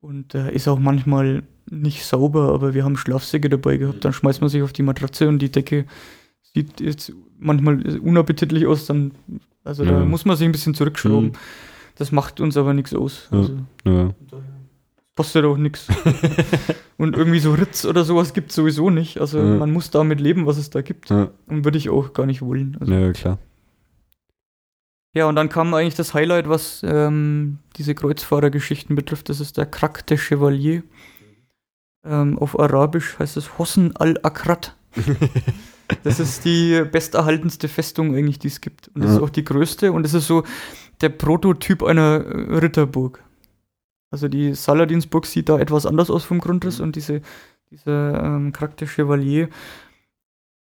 Und äh, ist auch manchmal nicht sauber, aber wir haben Schlafsäcke dabei gehabt. Dann schmeißt man sich auf die Matratze und die Decke sieht jetzt manchmal unappetitlich aus. Dann, also da Ja. muss man sich ein bisschen zurückschrauben. Mhm. Das macht uns aber nichts aus. Ja. Also, Ja. Kostet auch nichts. [LAUGHS] und irgendwie so Ritz oder sowas gibt es sowieso nicht. Also Ja. man muss damit leben, was es da gibt. Ja. Und würde ich auch gar nicht wollen. Also, ja, klar. Ja, und dann kam eigentlich das Highlight, was ähm, diese Kreuzfahrergeschichten betrifft. Das ist der Krak de Chevalier. Ähm, auf Arabisch heißt es Hosn al-Akrat. [LAUGHS] Das ist die besterhaltenste Festung eigentlich, die es gibt. Und das Ja. ist auch die größte. Und es ist so der Prototyp einer äh, Ritterburg. Also die Saladinsburg sieht da etwas anders aus vom Grundriss und diese, diese ähm, de Chevalier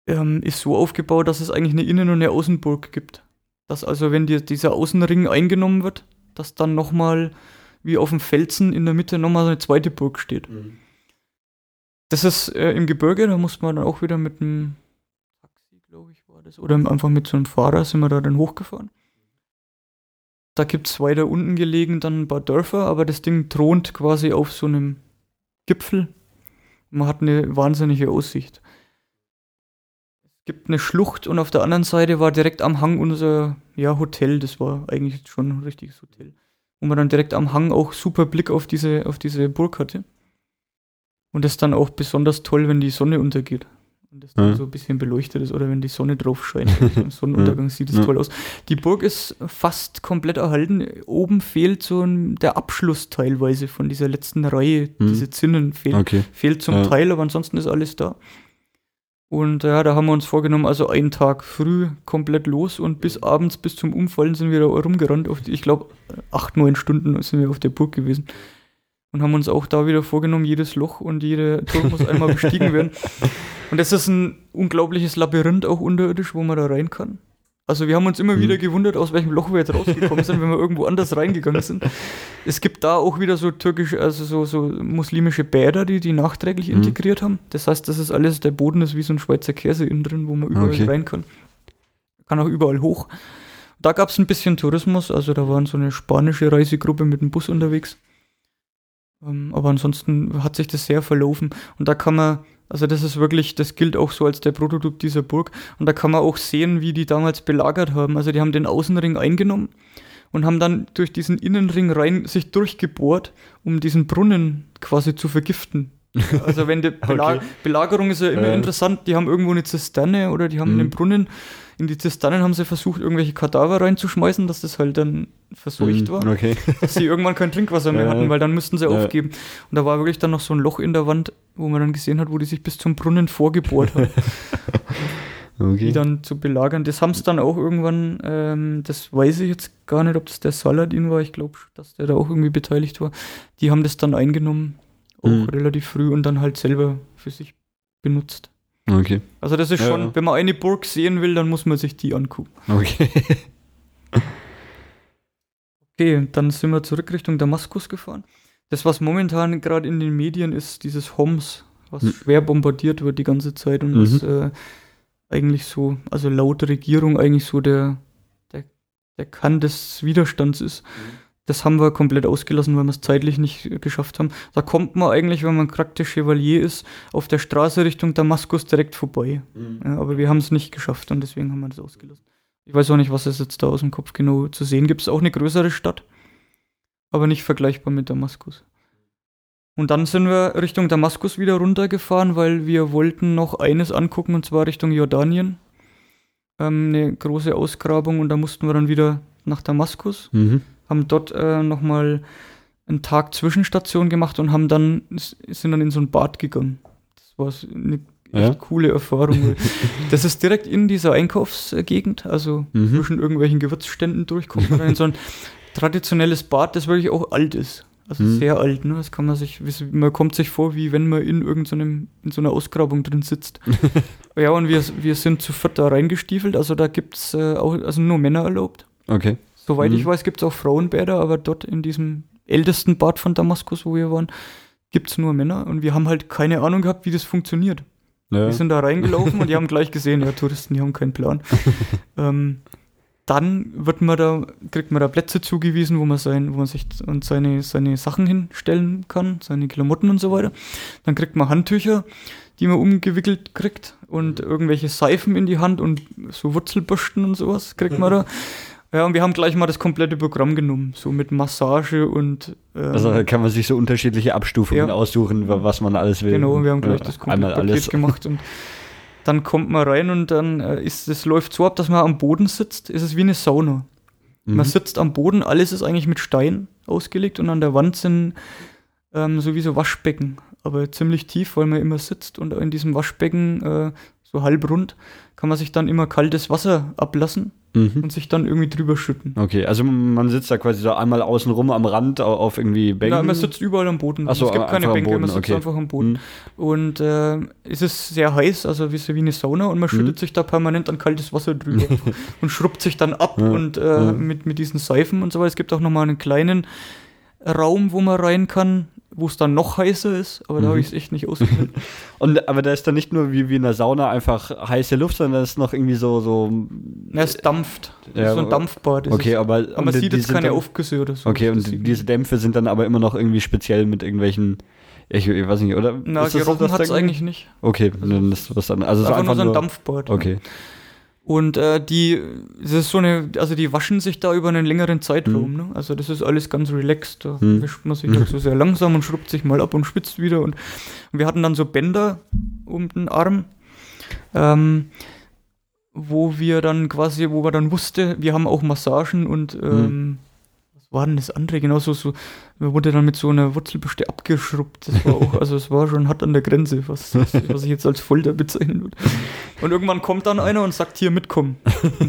ähm, ist so aufgebaut, dass es eigentlich eine Innen- und eine Außenburg gibt. Dass also, wenn die, dieser Außenring eingenommen wird, dass dann nochmal wie auf dem Felsen in der Mitte nochmal so eine zweite Burg steht. Das ist äh, im Gebirge, da muss man dann auch wieder mit einem Taxi, glaube ich, war das. Oder einfach mit so einem Fahrer sind wir da dann hochgefahren. Da gibt es weiter unten gelegen dann ein paar Dörfer, aber das Ding thront quasi auf so einem Gipfel. Man hat eine wahnsinnige Aussicht. Es gibt eine Schlucht und auf der anderen Seite war direkt am Hang unser ja, Hotel. Das war eigentlich schon ein richtiges Hotel. Wo man dann direkt am Hang auch super Blick auf diese, auf diese Burg hatte. Und das ist dann auch besonders toll, wenn die Sonne untergeht. Und das dann Ja. so ein bisschen beleuchtet ist oder wenn die Sonne drauf scheint. [LAUGHS] Im Sonnenuntergang sieht es Ja. toll aus. Die Burg ist fast komplett erhalten. Oben fehlt so ein, der Abschluss teilweise von dieser letzten Reihe. Mhm. Diese Zinnen fehlt, Okay. fehlt zum Ja. Teil, aber ansonsten ist alles da. Und ja, da haben wir uns vorgenommen, also einen Tag früh komplett los und bis abends, bis zum Umfallen sind wir da rumgerannt. Ich glaube, acht, neun Stunden sind wir auf der Burg gewesen. Und haben uns auch da wieder vorgenommen, jedes Loch und jede Turm muss einmal bestiegen werden. [LAUGHS] Und es ist ein unglaubliches Labyrinth auch unterirdisch, wo man da rein kann. Also wir haben uns immer Mhm. wieder gewundert, aus welchem Loch wir jetzt rausgekommen sind, wenn wir irgendwo anders reingegangen sind. [LAUGHS] Es gibt da auch wieder so türkische, also so, so muslimische Bäder, die die nachträglich Mhm. integriert haben. Das heißt, das ist alles, der Boden ist wie so ein Schweizer Käse innen drin, wo man überall Okay. rein kann. Kann auch überall hoch. Da gab es ein bisschen Tourismus, also da waren so eine spanische Reisegruppe mit dem Bus unterwegs. Ähm, aber ansonsten hat sich das sehr verlaufen. Und da kann man, also das ist wirklich, das gilt auch so als der Prototyp dieser Burg. Und da kann man auch sehen, wie die damals belagert haben. Also die haben den Außenring eingenommen und haben dann durch diesen Innenring rein sich durchgebohrt, um diesen Brunnen quasi zu vergiften. [LAUGHS] Also wenn die Bela Okay. Belagerung ist ja immer Ja. interessant, die haben irgendwo eine Zisterne oder die haben einen Mhm. Brunnen. In die Zisternen haben sie versucht, irgendwelche Kadaver reinzuschmeißen, dass das halt dann verseucht Mhm, war Okay. dass sie irgendwann kein Trinkwasser mehr [LAUGHS] hatten, weil dann müssten sie Ja. aufgeben. Und da war wirklich dann noch so ein Loch in der Wand, wo man dann gesehen hat, wo die sich bis zum Brunnen vorgebohrt haben, [LAUGHS] die okay. dann zu belagern. Das haben sie dann auch irgendwann, ähm, das weiß ich jetzt gar nicht, ob das der Saladin war, ich glaube, dass der da auch irgendwie beteiligt war. Die haben das dann eingenommen, auch Mhm. relativ früh und dann halt selber für sich benutzt. Okay. Also das ist Ja, schon, ja. wenn man eine Burg sehen will, dann muss man sich die angucken. Okay. [LAUGHS] Okay, dann sind wir zurück Richtung Damaskus gefahren. Das, was momentan gerade in den Medien ist, dieses Homs, was Hm. schwer bombardiert wird die ganze Zeit und Mhm. was äh, eigentlich so, also laut Regierung eigentlich so der, der, der Kern des Widerstands ist. Das haben wir komplett ausgelassen, weil wir es zeitlich nicht geschafft haben. Da kommt man eigentlich, wenn man praktisch Chevalier ist, auf der Straße Richtung Damaskus direkt vorbei. Ja, aber wir haben es nicht geschafft und deswegen haben wir das ausgelassen. Ich weiß auch nicht, was es jetzt da aus dem Kopf genau zu sehen gibt. Es auch eine größere Stadt, aber nicht vergleichbar mit Damaskus. Und dann sind wir Richtung Damaskus wieder runtergefahren, weil wir wollten noch eines angucken und zwar Richtung Jordanien. Ähm, eine große Ausgrabung und da mussten wir dann wieder nach Damaskus, Mhm. Haben dort äh, nochmal einen Tag Zwischenstation gemacht und haben dann sind dann in so ein Bad gegangen. Das war eine echt Ja. coole Erfahrung. [LAUGHS] das ist direkt in dieser Einkaufsgegend, also Mhm. zwischen irgendwelchen Gewürzständen durchkommt man in so ein [LAUGHS] traditionelles Bad, das wirklich auch alt ist. Also Mhm. sehr alt, ne? Das kann man sich, man kommt sich vor, wie wenn man in irgendeinem, in so einer Ausgrabung drin sitzt. [LAUGHS] ja, und wir, wir sind zu viert da reingestiefelt, also da gibt's äh, auch, also nur Männer erlaubt. Okay. Soweit Mhm. ich weiß, gibt es auch Frauenbäder, aber dort in diesem ältesten Bad von Damaskus, wo wir waren, gibt es nur Männer und wir haben halt keine Ahnung gehabt, wie das funktioniert. Ja. Wir sind da reingelaufen und die haben gleich gesehen, ja, Touristen, die haben keinen Plan. [LAUGHS] ähm, dann wird man da, kriegt man da Plätze zugewiesen, wo man sein, wo man sich und seine, seine Sachen hinstellen kann, seine Klamotten und so weiter. Dann kriegt man Handtücher, die man umgewickelt kriegt und irgendwelche Seifen in die Hand und so Wurzelbürsten und sowas kriegt man da. Ja, und wir haben gleich mal das komplette Programm genommen, so mit Massage und ähm, Also da kann man sich so unterschiedliche Abstufungen Ja. aussuchen, wa- was man alles will. Genau, wir haben gleich Ja, das komplette Paket gemacht und dann kommt man rein und dann äh, ist es läuft so ab, dass man am Boden sitzt. Es ist wie eine Sauna. Mhm. Man sitzt am Boden, alles ist eigentlich mit Stein ausgelegt und an der Wand sind ähm, sowieso Waschbecken, aber ziemlich tief, weil man immer sitzt und in diesem Waschbecken äh, so halbrund kann man sich dann immer kaltes Wasser ablassen Mhm. und sich dann irgendwie drüber schütten. Okay, also man sitzt da quasi so einmal außen rum am Rand au- auf irgendwie Bänken. Ja, man sitzt überall am Boden. Ach so, es gibt keine Bänke, Boden, man sitzt okay. einfach am Boden. Mhm. Und äh, es ist sehr heiß, also wie, so wie eine Sauna und man schüttet Mhm. sich da permanent an kaltes Wasser drüber [LAUGHS] und schrubbt sich dann ab Ja, und äh, mit, mit diesen Seifen und so weiter. Es gibt auch nochmal einen kleinen Raum, wo man rein kann, wo es dann noch heißer ist, aber da Mhm. habe ich es echt nicht ausgehalten. [LAUGHS] Und aber da ist dann nicht nur wie, wie in der Sauna einfach heiße Luft, sondern da ist noch irgendwie so so. ja, es dampft. Ja, so ein Dampfbad. ist Okay, es. aber aber man sieht jetzt keine Aufgüsse oder so. Okay, und diese Dämpfe sind dann aber immer noch irgendwie speziell mit irgendwelchen. Ich, ich weiß nicht, oder? Na, Ist gerochen hat es eigentlich nicht. Okay, dann ist was dann. Also es einfach, einfach nur so ein. Dampfbad. Okay. Und äh, die, das ist so eine, also die waschen sich da über einen längeren Zeitraum, Mhm. ne? Also das ist alles ganz relaxed. Da Mhm. wischt man sich halt so sehr langsam und schrubbt sich mal ab und schwitzt wieder. Und, und wir hatten dann so Bänder um den Arm, ähm, wo wir dann quasi, wo man dann wusste, wir haben auch Massagen und ähm, was war denn das andere? Genauso so, man wurde dann mit so einer Wurzelbürste abgeschrubbt. Das war auch, also es war schon hart an der Grenze, was, was, was ich jetzt als Folter bezeichnen würde. Und irgendwann kommt dann einer und sagt, hier mitkommen.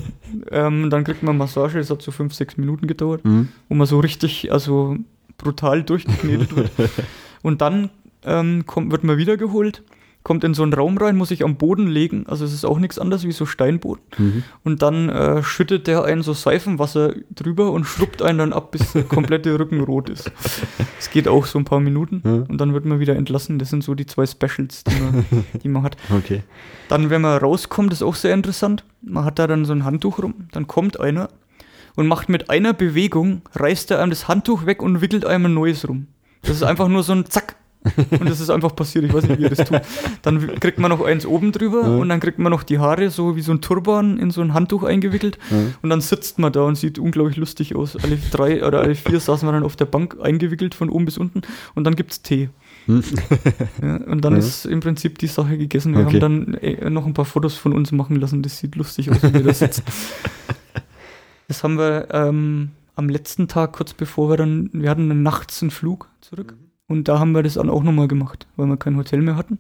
[LAUGHS] ähm, dann kriegt man Massage, das hat so fünf, sechs Minuten gedauert, Mhm. wo man so richtig, also brutal durchgeknetet wird. [LAUGHS] Und dann ähm, kommt, wird man wiedergeholt, kommt in so einen Raum rein, muss sich am Boden legen, also es ist auch nichts anderes wie so Steinboden. Mhm. Und dann äh, schüttet der einen so Seifenwasser drüber und schrubbt einen dann ab, bis der komplette Rücken rot ist. Es geht auch so ein paar Minuten Ja. und dann wird man wieder entlassen. Das sind so die zwei Specials, die man, [LAUGHS] die man hat. Okay. Dann, wenn man rauskommt, ist auch sehr interessant. Man hat da dann so ein Handtuch rum, dann kommt einer und macht mit einer Bewegung, reißt er einem das Handtuch weg und wickelt einem ein neues rum. Das ist einfach nur so ein Zack. Und das ist einfach passiert, ich weiß nicht, wie er das tut. Dann kriegt man noch eins oben drüber Ja. und dann kriegt man noch die Haare so wie so ein Turban in so ein Handtuch eingewickelt Ja. und dann sitzt man da und sieht unglaublich lustig aus. Alle drei oder alle vier saßen wir dann auf der Bank eingewickelt von oben bis unten und dann gibt's Tee. Hm. [LAUGHS] Ja, und dann ist im Prinzip die Sache gegessen. Wir Okay. haben dann äh, noch ein paar Fotos von uns machen lassen. Das sieht lustig aus, wie wir da sitzen. [LAUGHS] das haben wir ähm, am letzten Tag, kurz bevor wir dann, wir hatten dann nachts einen Flug zurück. Und da haben wir das dann auch nochmal gemacht, weil wir kein Hotel mehr hatten.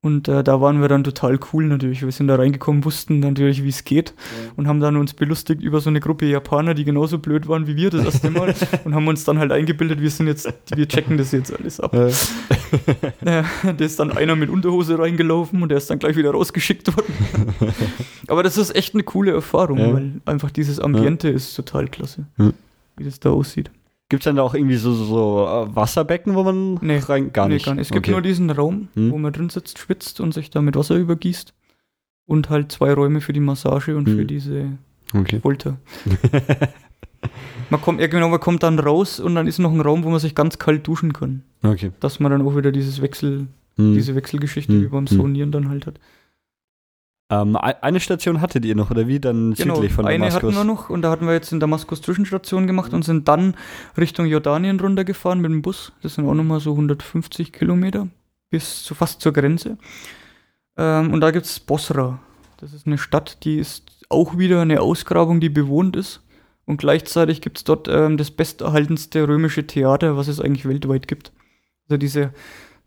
Und äh, da waren wir dann total cool natürlich. Wir sind da reingekommen, wussten natürlich, wie es geht und haben dann uns belustigt über so eine Gruppe Japaner, die genauso blöd waren wie wir das erste Mal [LAUGHS] und haben uns dann halt eingebildet, wir sind jetzt, wir checken das jetzt alles ab. Äh, [LAUGHS] Ja, da ist dann einer mit Unterhose reingelaufen und der ist dann gleich wieder rausgeschickt worden. [LAUGHS] Aber das ist echt eine coole Erfahrung, Ja. weil einfach dieses Ambiente ist total klasse, Ja. wie das da aussieht. Gibt es dann da auch irgendwie so, so, so äh, Wasserbecken, wo man Nee, rein gar Nee, nicht? gar nicht. Es gibt okay. nur diesen Raum, Hm. wo man drin sitzt, schwitzt und sich da mit Wasser übergießt. Und halt zwei Räume für die Massage und für Hm. diese okay. Folter. [LAUGHS] man kommt, ja genau, man kommt dann raus und dann ist noch ein Raum, wo man sich ganz kalt duschen kann. okay. Dass man dann auch wieder dieses Wechsel, Hm. diese Wechselgeschichte Hm. wie beim Hm. Sonieren dann halt hat. Ähm, e- eine Station hattet ihr noch, oder wie? Dann Genau, südlich von eine Damaskus. hatten wir noch und da hatten wir jetzt in Damaskus Zwischenstation gemacht und sind dann Richtung Jordanien runtergefahren mit dem Bus. Das sind auch nochmal so 150 Kilometer bis zu, fast zur Grenze. Ähm, und da gibt es Bosra. Das ist eine Stadt, die ist auch wieder eine Ausgrabung, die bewohnt ist. Und gleichzeitig gibt es dort ähm, das besterhaltenste römische Theater, was es eigentlich weltweit gibt. Also diese,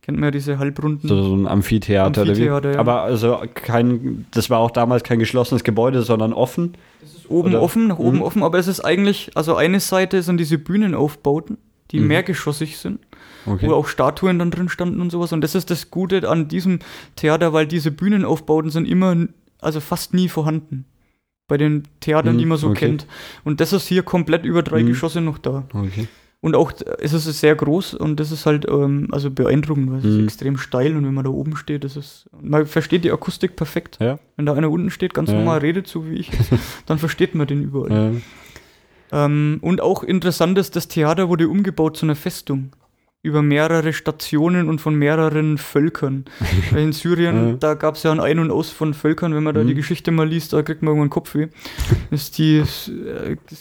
kennt man ja diese halbrunden. So, so ein Amphitheater, Amphitheater, ja. Aber also kein, das war auch damals kein geschlossenes Gebäude, sondern offen. Es ist oben Oder- offen, nach oben Mhm. offen, aber es ist eigentlich, also eine Seite sind diese Bühnenaufbauten, die Mhm. mehrgeschossig sind, Okay. wo auch Statuen dann drin standen und sowas. Und das ist das Gute an diesem Theater, weil diese Bühnenaufbauten sind immer, also fast nie vorhanden. Bei den Theatern, Mhm, die man so okay. kennt. Und das ist hier komplett über drei Mhm. Geschosse noch da. okay. Und auch, äh, es ist sehr groß und das ist halt ähm, also beeindruckend, weil es ist Mhm. extrem steil und wenn man da oben steht, das ist, man versteht die Akustik perfekt. Ja. Wenn da einer unten steht, ganz Ja. normal redet, so wie ich, [LAUGHS] dann versteht man den überall. Äh, Ähm, und auch interessant ist, das Theater wurde umgebaut zu einer Festung. Über mehrere Stationen und von mehreren Völkern. [LAUGHS] Weil in Syrien, Ja. da gab es ja ein Ein und Aus von Völkern. Wenn man da Mhm. die Geschichte mal liest, da kriegt man irgendwann Kopfweh. [LAUGHS] Ist die, es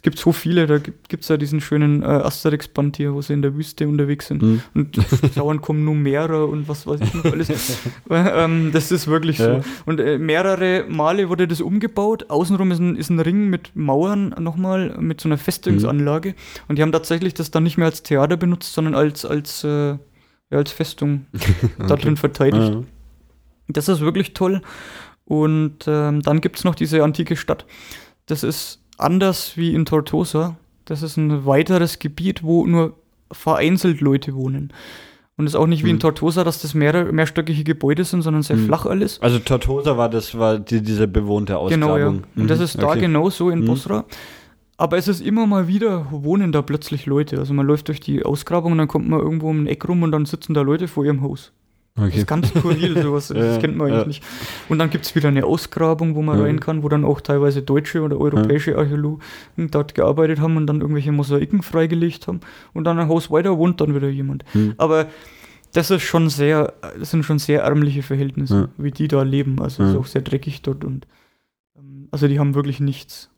gibt so viele, da gibt es ja diesen schönen äh, Asterix-Band hier, wo sie in der Wüste unterwegs sind. hm. Und dauernd [LAUGHS] kommen nur mehrere und was weiß ich noch alles. Äh, ähm, das ist wirklich Ja. so. Und äh, mehrere Male wurde das umgebaut. Außenrum ist ein, ist ein Ring mit Mauern nochmal, mit so einer Festungsanlage. Und die haben tatsächlich das dann nicht mehr als Theater benutzt, sondern als, als, äh, ja, als Festung [LAUGHS] da Okay. drin verteidigt. Ja. Das ist wirklich toll. Und ähm, dann gibt es noch diese antike Stadt. Das ist anders wie in Tortosa. Das ist ein weiteres Gebiet, wo nur vereinzelt Leute wohnen. Und es ist auch nicht wie in Hm. Tortosa, dass das mehrere, mehrstöckige Gebäude sind, sondern sehr Hm. flach alles. Also Tortosa war das, war die, diese bewohnte Ausgrabung. Genau, ja. Und das Mhm, ist da okay. genau so in Mhm. Aber es ist immer mal wieder, wohnen da plötzlich Leute. Also man läuft durch die Ausgrabung und dann kommt man irgendwo um ein Eck rum und dann sitzen da Leute vor ihrem Haus. Das Okay. ist ganz skurril, [LAUGHS] sowas. Das Ja, kennt man eigentlich ja. nicht. Und dann gibt es wieder eine Ausgrabung, wo man Ja. rein kann, wo dann auch teilweise deutsche oder europäische Archäologen dort gearbeitet haben und dann irgendwelche Mosaiken freigelegt haben. Und dann ein Haus weiter wohnt dann wieder jemand. Hm. Aber das ist schon sehr, das sind schon sehr ärmliche Verhältnisse, wie die da leben. Also es ist auch sehr dreckig dort und ähm, also die haben wirklich nichts.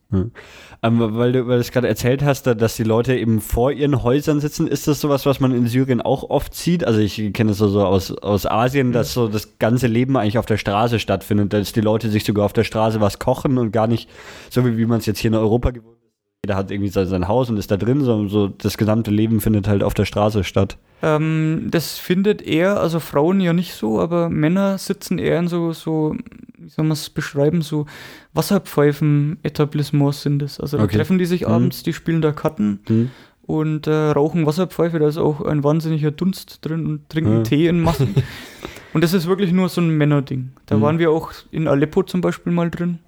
Ähm, weil du, weil du es gerade erzählt hast, da- dass die Leute eben vor ihren Häusern sitzen, ist das sowas, was man in Syrien auch oft sieht? Also ich kenne es so, so aus, aus Asien, dass so das ganze Leben eigentlich auf der Straße stattfindet, dass die Leute sich sogar auf der Straße was kochen und gar nicht so wie, wie man es jetzt hier in Europa gewohnt ist. Jeder hat irgendwie sein, sein Haus und ist da drin, sondern so das gesamte Leben findet halt auf der Straße statt. Ähm, das findet eher, also Frauen ja nicht so, aber Männer sitzen eher in so, so wie soll man es beschreiben, so Wasserpfeifen-Etablissements sind es. Also da Okay. treffen die sich Mhm. abends, die spielen da Karten Hm? und äh, rauchen Wasserpfeife, da ist auch ein wahnsinniger Dunst drin und trinken Ja. Tee in Massen. [LAUGHS] und das ist wirklich nur so ein Männerding. Da Mhm. waren wir auch in Aleppo zum Beispiel mal drin.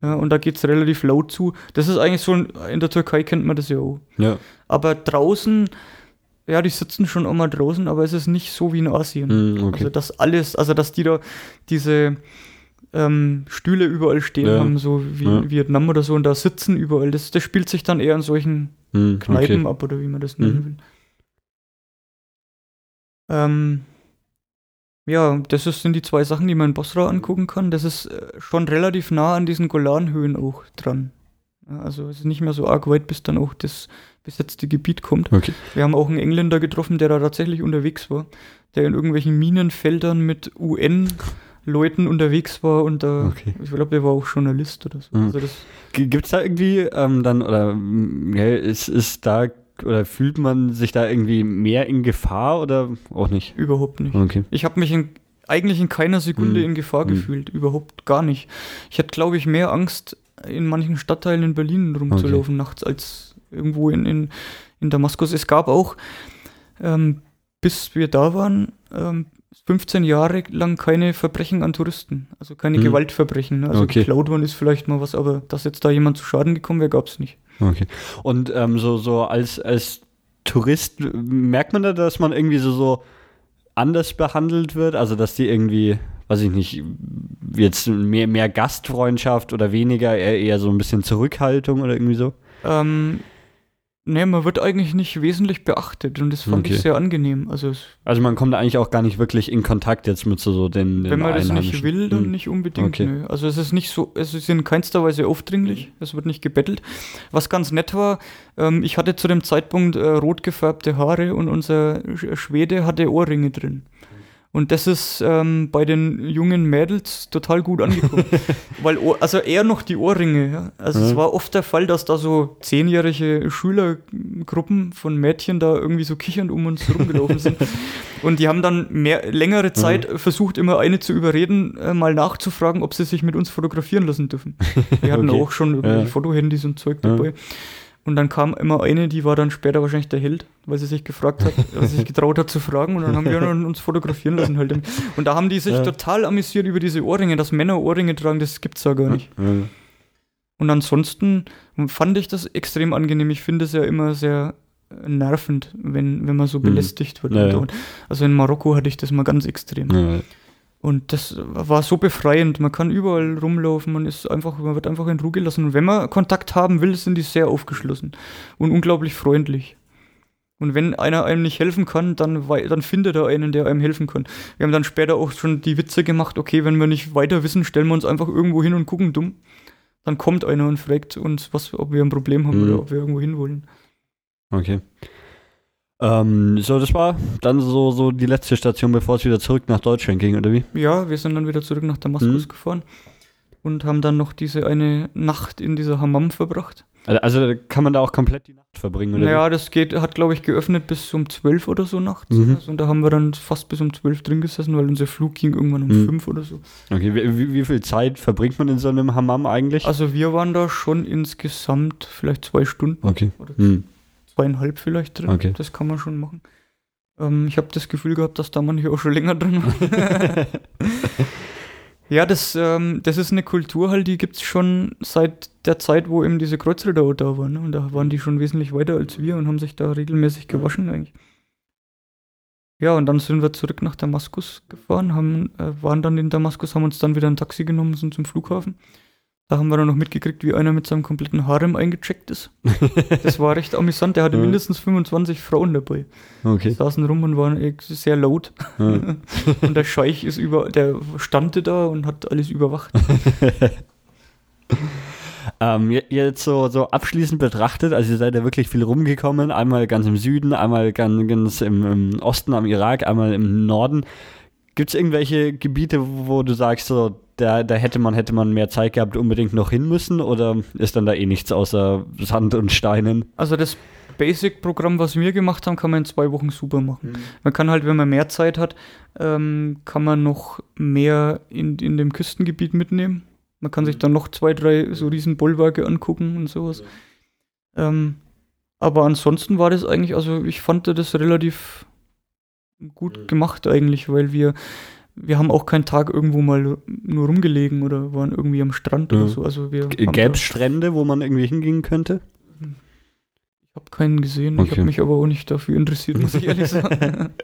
Ja, und da geht es relativ laut zu. Das ist eigentlich so, in der Türkei kennt man das ja auch. Ja. Aber draußen, ja, die sitzen schon auch mal draußen, aber es ist nicht so wie in Asien. Hm, okay. Also dass alles, also dass die da diese ähm, Stühle überall stehen Ja. haben, so wie Ja. in Vietnam oder so, und da sitzen überall. Das, das spielt sich dann eher in solchen Hm, Kneipen okay. ab oder wie man das nennen Mhm. will. Ähm, ja, das ist, sind die zwei Sachen, die man in Bosra angucken kann. Das ist äh, schon relativ nah an diesen Golanhöhen auch dran. Also es ist nicht mehr so arg weit, bis dann auch das besetzte Gebiet kommt. Okay. Wir haben auch einen Engländer getroffen, der da tatsächlich unterwegs war, der in irgendwelchen Minenfeldern mit UN-Leuten unterwegs war und da, Okay. ich glaube, der war auch Journalist oder so. Mhm. Also Gibt es da irgendwie ähm, dann, oder ja, ist, ist da, oder fühlt man sich da irgendwie mehr in Gefahr oder auch nicht? überhaupt nicht. Okay. Ich habe mich in, eigentlich in keiner Sekunde Mhm. in Gefahr Mhm. gefühlt, überhaupt gar nicht. Ich hatte, glaube ich, mehr Angst, in manchen Stadtteilen in Berlin rumzulaufen nachts, als irgendwo in, in, in Damaskus. Es gab auch, ähm, bis wir da waren, ähm, 15 Jahre lang keine Verbrechen an Touristen, also keine Mhm. Gewaltverbrechen. Also Okay. geklaut worden ist vielleicht mal was, aber dass jetzt da jemand zu Schaden gekommen wäre, gab es nicht. Okay. Und ähm, so, so als, als Tourist merkt man da, dass man irgendwie so, so anders behandelt wird? Also, dass die irgendwie, weiß ich nicht, jetzt mehr, mehr Gastfreundschaft oder weniger, eher, eher so ein bisschen Zurückhaltung oder irgendwie so? Ähm, ne, man wird eigentlich nicht wesentlich beachtet und das fand Okay. ich sehr angenehm. Also Also, man kommt eigentlich auch gar nicht wirklich in Kontakt jetzt mit so, den, den Wenn man das nicht will, dann Hm. nicht unbedingt. Okay. Nö. Also es ist nicht so, es ist in keinster Weise aufdringlich, es wird nicht gebettelt. Was ganz nett war, ähm, ich hatte zu dem Zeitpunkt äh, rot gefärbte Haare und unser Sch- Schwede hatte Ohrringe drin. Und das ist ähm, bei den jungen Mädels total gut angekommen. [LAUGHS] Weil, also eher noch die Ohrringe. Ja? Also es Mhm. war oft der Fall, dass da so zehnjährige Schülergruppen von Mädchen da irgendwie so kichernd um uns rumgelaufen sind. [LAUGHS] Und die haben dann mehr, längere Zeit versucht, immer eine zu überreden, äh, mal nachzufragen, ob sie sich mit uns fotografieren lassen dürfen. [LAUGHS] Wir hatten Okay. auch schon irgendwie Ja. Fotohandys und Zeug Ja. Und dann kam immer eine, die war dann später wahrscheinlich der Held, weil sie sich gefragt hat, [LAUGHS] weil sie sich getraut hat zu fragen. Und dann haben wir [LAUGHS] uns fotografieren lassen halt. Und da haben die sich Ja. total amüsiert über diese Ohrringe, dass Männer Ohrringe tragen, das gibt's ja gar nicht. Ja. Und ansonsten fand ich das extrem angenehm. Ich finde es ja immer sehr nervend, wenn, wenn man so Mhm. belästigt wird. Ja, ja. Also in Marokko hatte ich das mal ganz extrem. Ja. Und das war so befreiend. Man kann überall rumlaufen, man ist einfach, man wird einfach in Ruhe gelassen. Und wenn man Kontakt haben will, sind die sehr aufgeschlossen und unglaublich freundlich. Und wenn einer einem nicht helfen kann, dann, dann findet er einen, der einem helfen kann. Wir haben dann später auch schon die Witze gemacht, okay, wenn wir nicht weiter wissen, stellen wir uns einfach irgendwo hin und gucken dumm. Dann kommt einer und fragt uns, was, ob wir ein Problem haben Mhm. oder ob wir irgendwo hin wollen. Okay. Ähm, so, das war dann so, so die letzte Station, bevor es wieder zurück nach Deutschland ging, oder wie? Ja, wir sind dann wieder zurück nach Damaskus Mhm. gefahren und haben dann noch diese eine Nacht in dieser Hammam verbracht. Also, also kann man da auch komplett die Nacht verbringen, oder? Naja, das geht, hat glaube ich geöffnet bis um 12 oder so nachts. Mhm. Also, und da haben wir dann fast bis um 12 drin gesessen, weil unser Flug ging irgendwann um Mhm. 5 oder so. wie? Okay, wie, wie, wie viel Zeit verbringt man in so einem Hammam eigentlich? Also wir waren da schon insgesamt vielleicht zwei Stunden okay. oder Hm. Zweieinhalb vielleicht drin. Okay. Das kann man schon machen. Ähm, ich habe das Gefühl gehabt, dass da manche auch schon länger drin waren. [LAUGHS] ja, das, ähm, das ist eine Kultur halt, die gibt es schon seit der Zeit, wo eben diese Kreuzritter auch da waren. Ne? Und da waren die schon wesentlich weiter als wir und haben sich da regelmäßig gewaschen eigentlich. Ja, und dann sind wir zurück nach Damaskus gefahren, haben, äh, waren dann in Damaskus, haben uns dann wieder ein Taxi genommen, sind zum Flughafen. Da haben wir dann noch mitgekriegt, wie einer mit seinem kompletten Harem eingecheckt ist. Das war recht amüsant. Der hatte Ja. mindestens 25 Frauen dabei. Die okay. saßen rum und waren eh sehr laut. Ja. [LAUGHS] Und der Scheich ist über, der stand da und hat alles überwacht. [LAUGHS] Ähm, je- jetzt so, so abschließend betrachtet, also ihr seid ja wirklich viel rumgekommen, einmal ganz im Süden, einmal ganz, ganz im, im Osten am Irak, einmal im Norden. Gibt es irgendwelche Gebiete, wo du sagst, so, da, da hätte man, hätte man mehr Zeit gehabt, unbedingt noch hin müssen, oder ist dann da eh nichts außer Sand und Steinen? Also das Basic-Programm, was wir gemacht haben, kann man in zwei Wochen super machen. Man kann halt, wenn man mehr Zeit hat, ähm, kann man noch mehr in, in dem Küstengebiet mitnehmen. Man kann sich dann noch zwei, drei so riesen Bollwerke angucken und sowas. Ähm, aber ansonsten war das eigentlich, also ich fand das relativ gut Mhm. gemacht eigentlich, weil wir, wir haben auch keinen Tag irgendwo mal nur rumgelegen oder waren irgendwie am Strand Ja. oder so. Also wir Gäbe es Strände, wo man irgendwie hingehen könnte? Ich habe keinen gesehen. Ich Okay. habe mich aber auch nicht dafür interessiert, muss ich ehrlich sagen. [LAUGHS]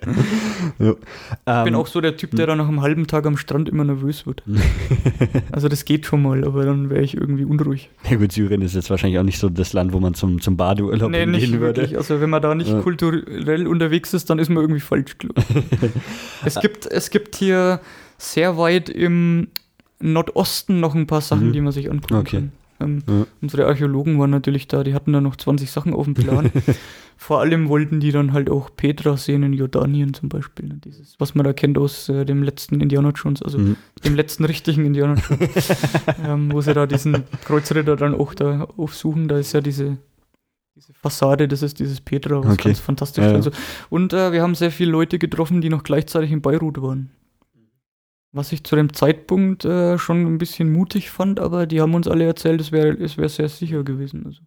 Ja. Ich bin Ähm, auch so der Typ, der dann nach einem halben Tag am Strand immer nervös wird. [LAUGHS] Also das geht schon mal, aber dann wäre ich irgendwie unruhig. ja gut, Syrien ist jetzt wahrscheinlich auch nicht so das Land, wo man zum, zum Badeurlaub Nee, nicht hingehen würde. wirklich. Also wenn man da nicht Ja. kulturell unterwegs ist, dann ist man irgendwie falsch, glaube ich. [LAUGHS] es, gibt, es gibt hier sehr weit im Nordosten noch ein paar Sachen, Mhm. die man sich angucken Okay. kann. Ähm, Ja. Unsere Archäologen waren natürlich da, die hatten da noch 20 Sachen auf dem Plan. [LAUGHS] Vor allem wollten die dann halt auch Petra sehen in Jordanien zum Beispiel. ne, Dieses, was man da kennt aus äh, dem letzten Indiana Jones, also Mhm. dem letzten richtigen Indiana Jones, [LAUGHS] ähm, wo sie da diesen Kreuzritter dann auch da aufsuchen. Da ist ja diese, diese Fassade, das ist dieses Petra, was Okay. ganz fantastisch Ja, ja. also, Und äh, wir haben sehr viele Leute getroffen, die noch gleichzeitig in Beirut waren. Was ich zu dem Zeitpunkt äh, schon ein bisschen mutig fand, aber die haben uns alle erzählt, es wäre es wär sehr sicher gewesen. Also.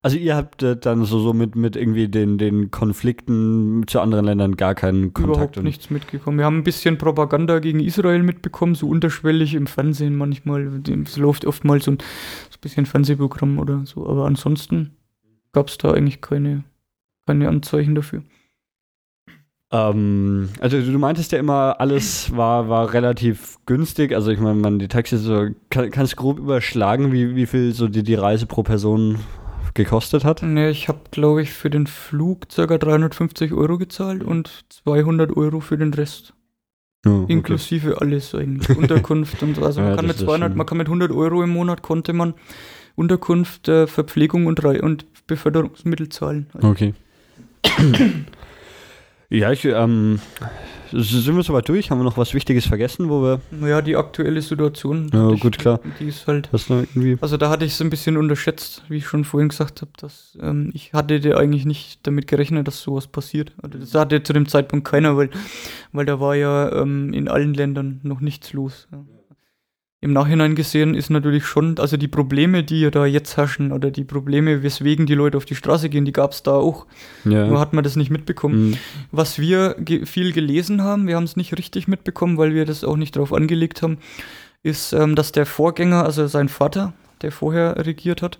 Also ihr habt äh, dann so, so mit, mit irgendwie den, den Konflikten zu anderen Ländern gar keinen Kontakt. Überhaupt nichts mitgekommen. Wir haben ein bisschen Propaganda gegen Israel mitbekommen, so unterschwellig im Fernsehen manchmal. Es läuft oft mal so ein, so ein bisschen Fernsehprogramm oder so, aber ansonsten gab es da eigentlich keine, keine Anzeichen dafür. Ähm, also du meintest ja immer, alles war, war relativ günstig. Also ich meine, man die Taxis so, kann, kannst du grob überschlagen, wie, wie viel so die, die Reise pro Person gekostet hat? Ne, ich habe, glaube ich, für den Flug ca. 350 Euro gezahlt und 200 Euro für den Rest. Ja, okay. Inklusive alles eigentlich. Unterkunft und so. Also [LAUGHS] Ja, man kann das mit ist 200, schon- man kann mit 100 Euro im Monat konnte man Unterkunft, äh, Verpflegung und, Rei- und Beförderungsmittel zahlen. Also Okay. Ja, ich, ähm, sind wir soweit durch? Haben wir noch was Wichtiges vergessen, wo wir, Naja, die aktuelle Situation. Ja, ich- gut, klar. Die ist halt. was noch irgendwie, Also da hatte ich es ein bisschen unterschätzt, wie ich schon vorhin gesagt habe, dass ähm, ich hatte da eigentlich nicht damit gerechnet, dass sowas passiert. Also das hatte zu dem Zeitpunkt keiner, weil, weil da war ja ähm, in allen Ländern noch nichts los. Ja. Im Nachhinein gesehen ist natürlich schon, also die Probleme, die ja da jetzt herrschen oder die Probleme, weswegen die Leute auf die Straße gehen, die gab es da auch. Nur ja. hat man das nicht mitbekommen. Mhm. Was wir ge viel gelesen haben, wir haben es nicht richtig mitbekommen, weil wir das auch nicht darauf angelegt haben, ist, ähm, dass der Vorgänger, also sein Vater, der vorher regiert hat,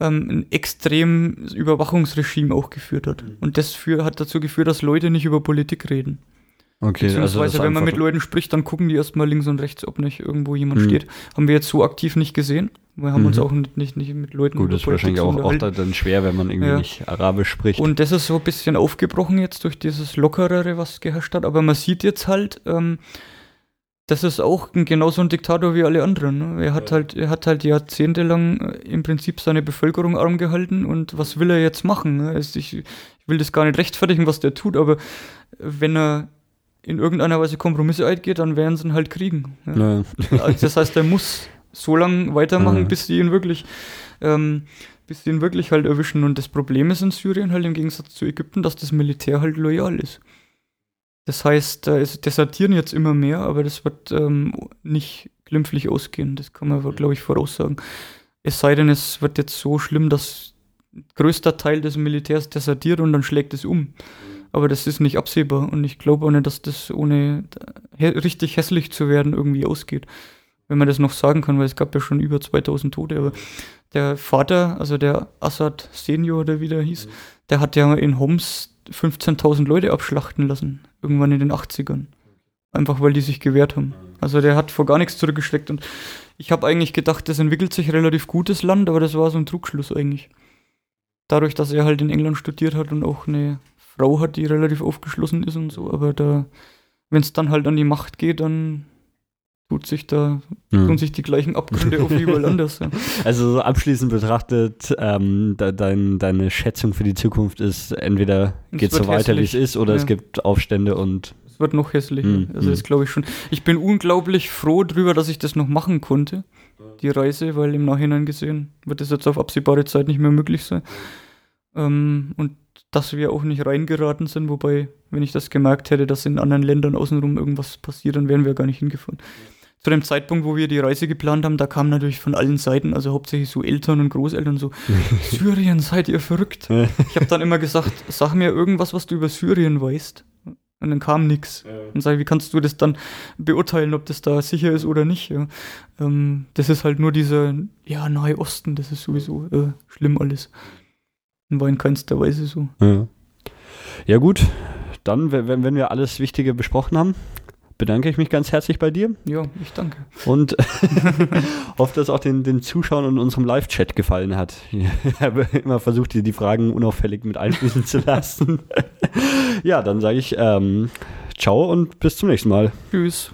ähm, ein extrem Überwachungsregime auch geführt hat. Und das für, hat dazu geführt, dass Leute nicht über Politik reden. Okay, also Beziehungsweise, das wenn man einfach- mit Leuten spricht, dann gucken die erstmal links und rechts, ob nicht irgendwo jemand Mhm. steht. Haben wir jetzt so aktiv nicht gesehen. Wir haben uns Mhm. auch nicht, nicht, nicht mit Leuten Gut, das ist wahrscheinlich auch, auch dann schwer, wenn man irgendwie Ja. nicht Arabisch spricht. Und das ist so ein bisschen aufgebrochen jetzt durch dieses Lockerere, was geherrscht hat. Aber man sieht jetzt halt, ähm, das ist auch genauso ein Diktator wie alle anderen. Ne? Er hat halt, er hat halt jahrzehntelang äh, im Prinzip seine Bevölkerung arm gehalten und was will er jetzt machen? Ne? Ich will das gar nicht rechtfertigen, was der tut, aber wenn er in irgendeiner Weise Kompromisse eingeht, dann werden sie ihn halt kriegen. Ja? ja. Also das heißt, er muss so lange weitermachen, Mhm. bis sie ihn wirklich, ähm, bis sie ihn wirklich halt erwischen. Und das Problem ist in Syrien halt im Gegensatz zu Ägypten, dass das Militär halt loyal ist. Das heißt, äh, es desertieren jetzt immer mehr, aber das wird ähm, nicht glimpflich ausgehen. Das kann man, glaube ich, voraussagen. Es sei denn, es wird jetzt so schlimm, dass größter Teil des Militärs desertiert und dann schlägt es um. Aber das ist nicht absehbar und ich glaube auch nicht, dass das ohne hä richtig hässlich zu werden irgendwie ausgeht. Wenn man das noch sagen kann, weil es gab ja schon über 2000 Tote. Aber der Vater, also der Assad Senior oder wie der hieß, der hat ja in Homs 15.000 Leute abschlachten lassen. Irgendwann in den 80ern. Einfach weil die sich gewehrt haben. Also der hat vor gar nichts zurückgesteckt. Und ich habe eigentlich gedacht, das entwickelt sich relativ gutes Land, aber das war so ein Trugschluss eigentlich. Dadurch, dass er halt in England studiert hat und auch eine Frau hat, die relativ aufgeschlossen ist und so. Aber da, wenn es dann halt an die Macht geht, dann tut sich da, Ja. tun sich die gleichen Abgründe auf [LAUGHS] überall anders. Ja. Also so abschließend betrachtet, ähm, de, dein, deine Schätzung für die Zukunft ist, entweder Es geht wird so weiter, wie es ist, oder es Ja. gibt Aufstände und Es wird noch hässlicher. Mhm, Also mhm. das glaube ich schon. Ich bin unglaublich froh drüber, dass ich das noch machen konnte, die Reise, weil im Nachhinein gesehen wird es jetzt auf absehbare Zeit nicht mehr möglich sein. Ähm, und dass wir auch nicht reingeraten sind, wobei, wenn ich das gemerkt hätte, dass in anderen Ländern außenrum irgendwas passiert, dann wären wir gar nicht hingefahren. Zu dem Zeitpunkt, wo wir die Reise geplant haben, da kam natürlich von allen Seiten, also hauptsächlich so Eltern und Großeltern so, [LAUGHS] Syrien, seid ihr verrückt? Ich habe dann immer gesagt, sag mir irgendwas, was du über Syrien weißt. Und dann kam nichts. Und sag, ich, wie kannst du das dann beurteilen, ob das da sicher ist oder nicht? Ja. Ähm, das ist halt nur dieser, ja, Nahe Osten, das ist sowieso äh, schlimm alles. War in keinster Weise so. Ja, ja gut, dann, wenn, wenn wir alles Wichtige besprochen haben, bedanke ich mich ganz herzlich bei dir. Ja, ich danke. Und [LAUGHS] [LAUGHS] hoffe, dass auch den, den Zuschauern und unserem Live-Chat gefallen hat. Ich habe immer versucht, die, die Fragen unauffällig mit einfließen zu lassen. [LAUGHS] ja, dann sage ich ähm, ciao und bis zum nächsten Mal. Tschüss.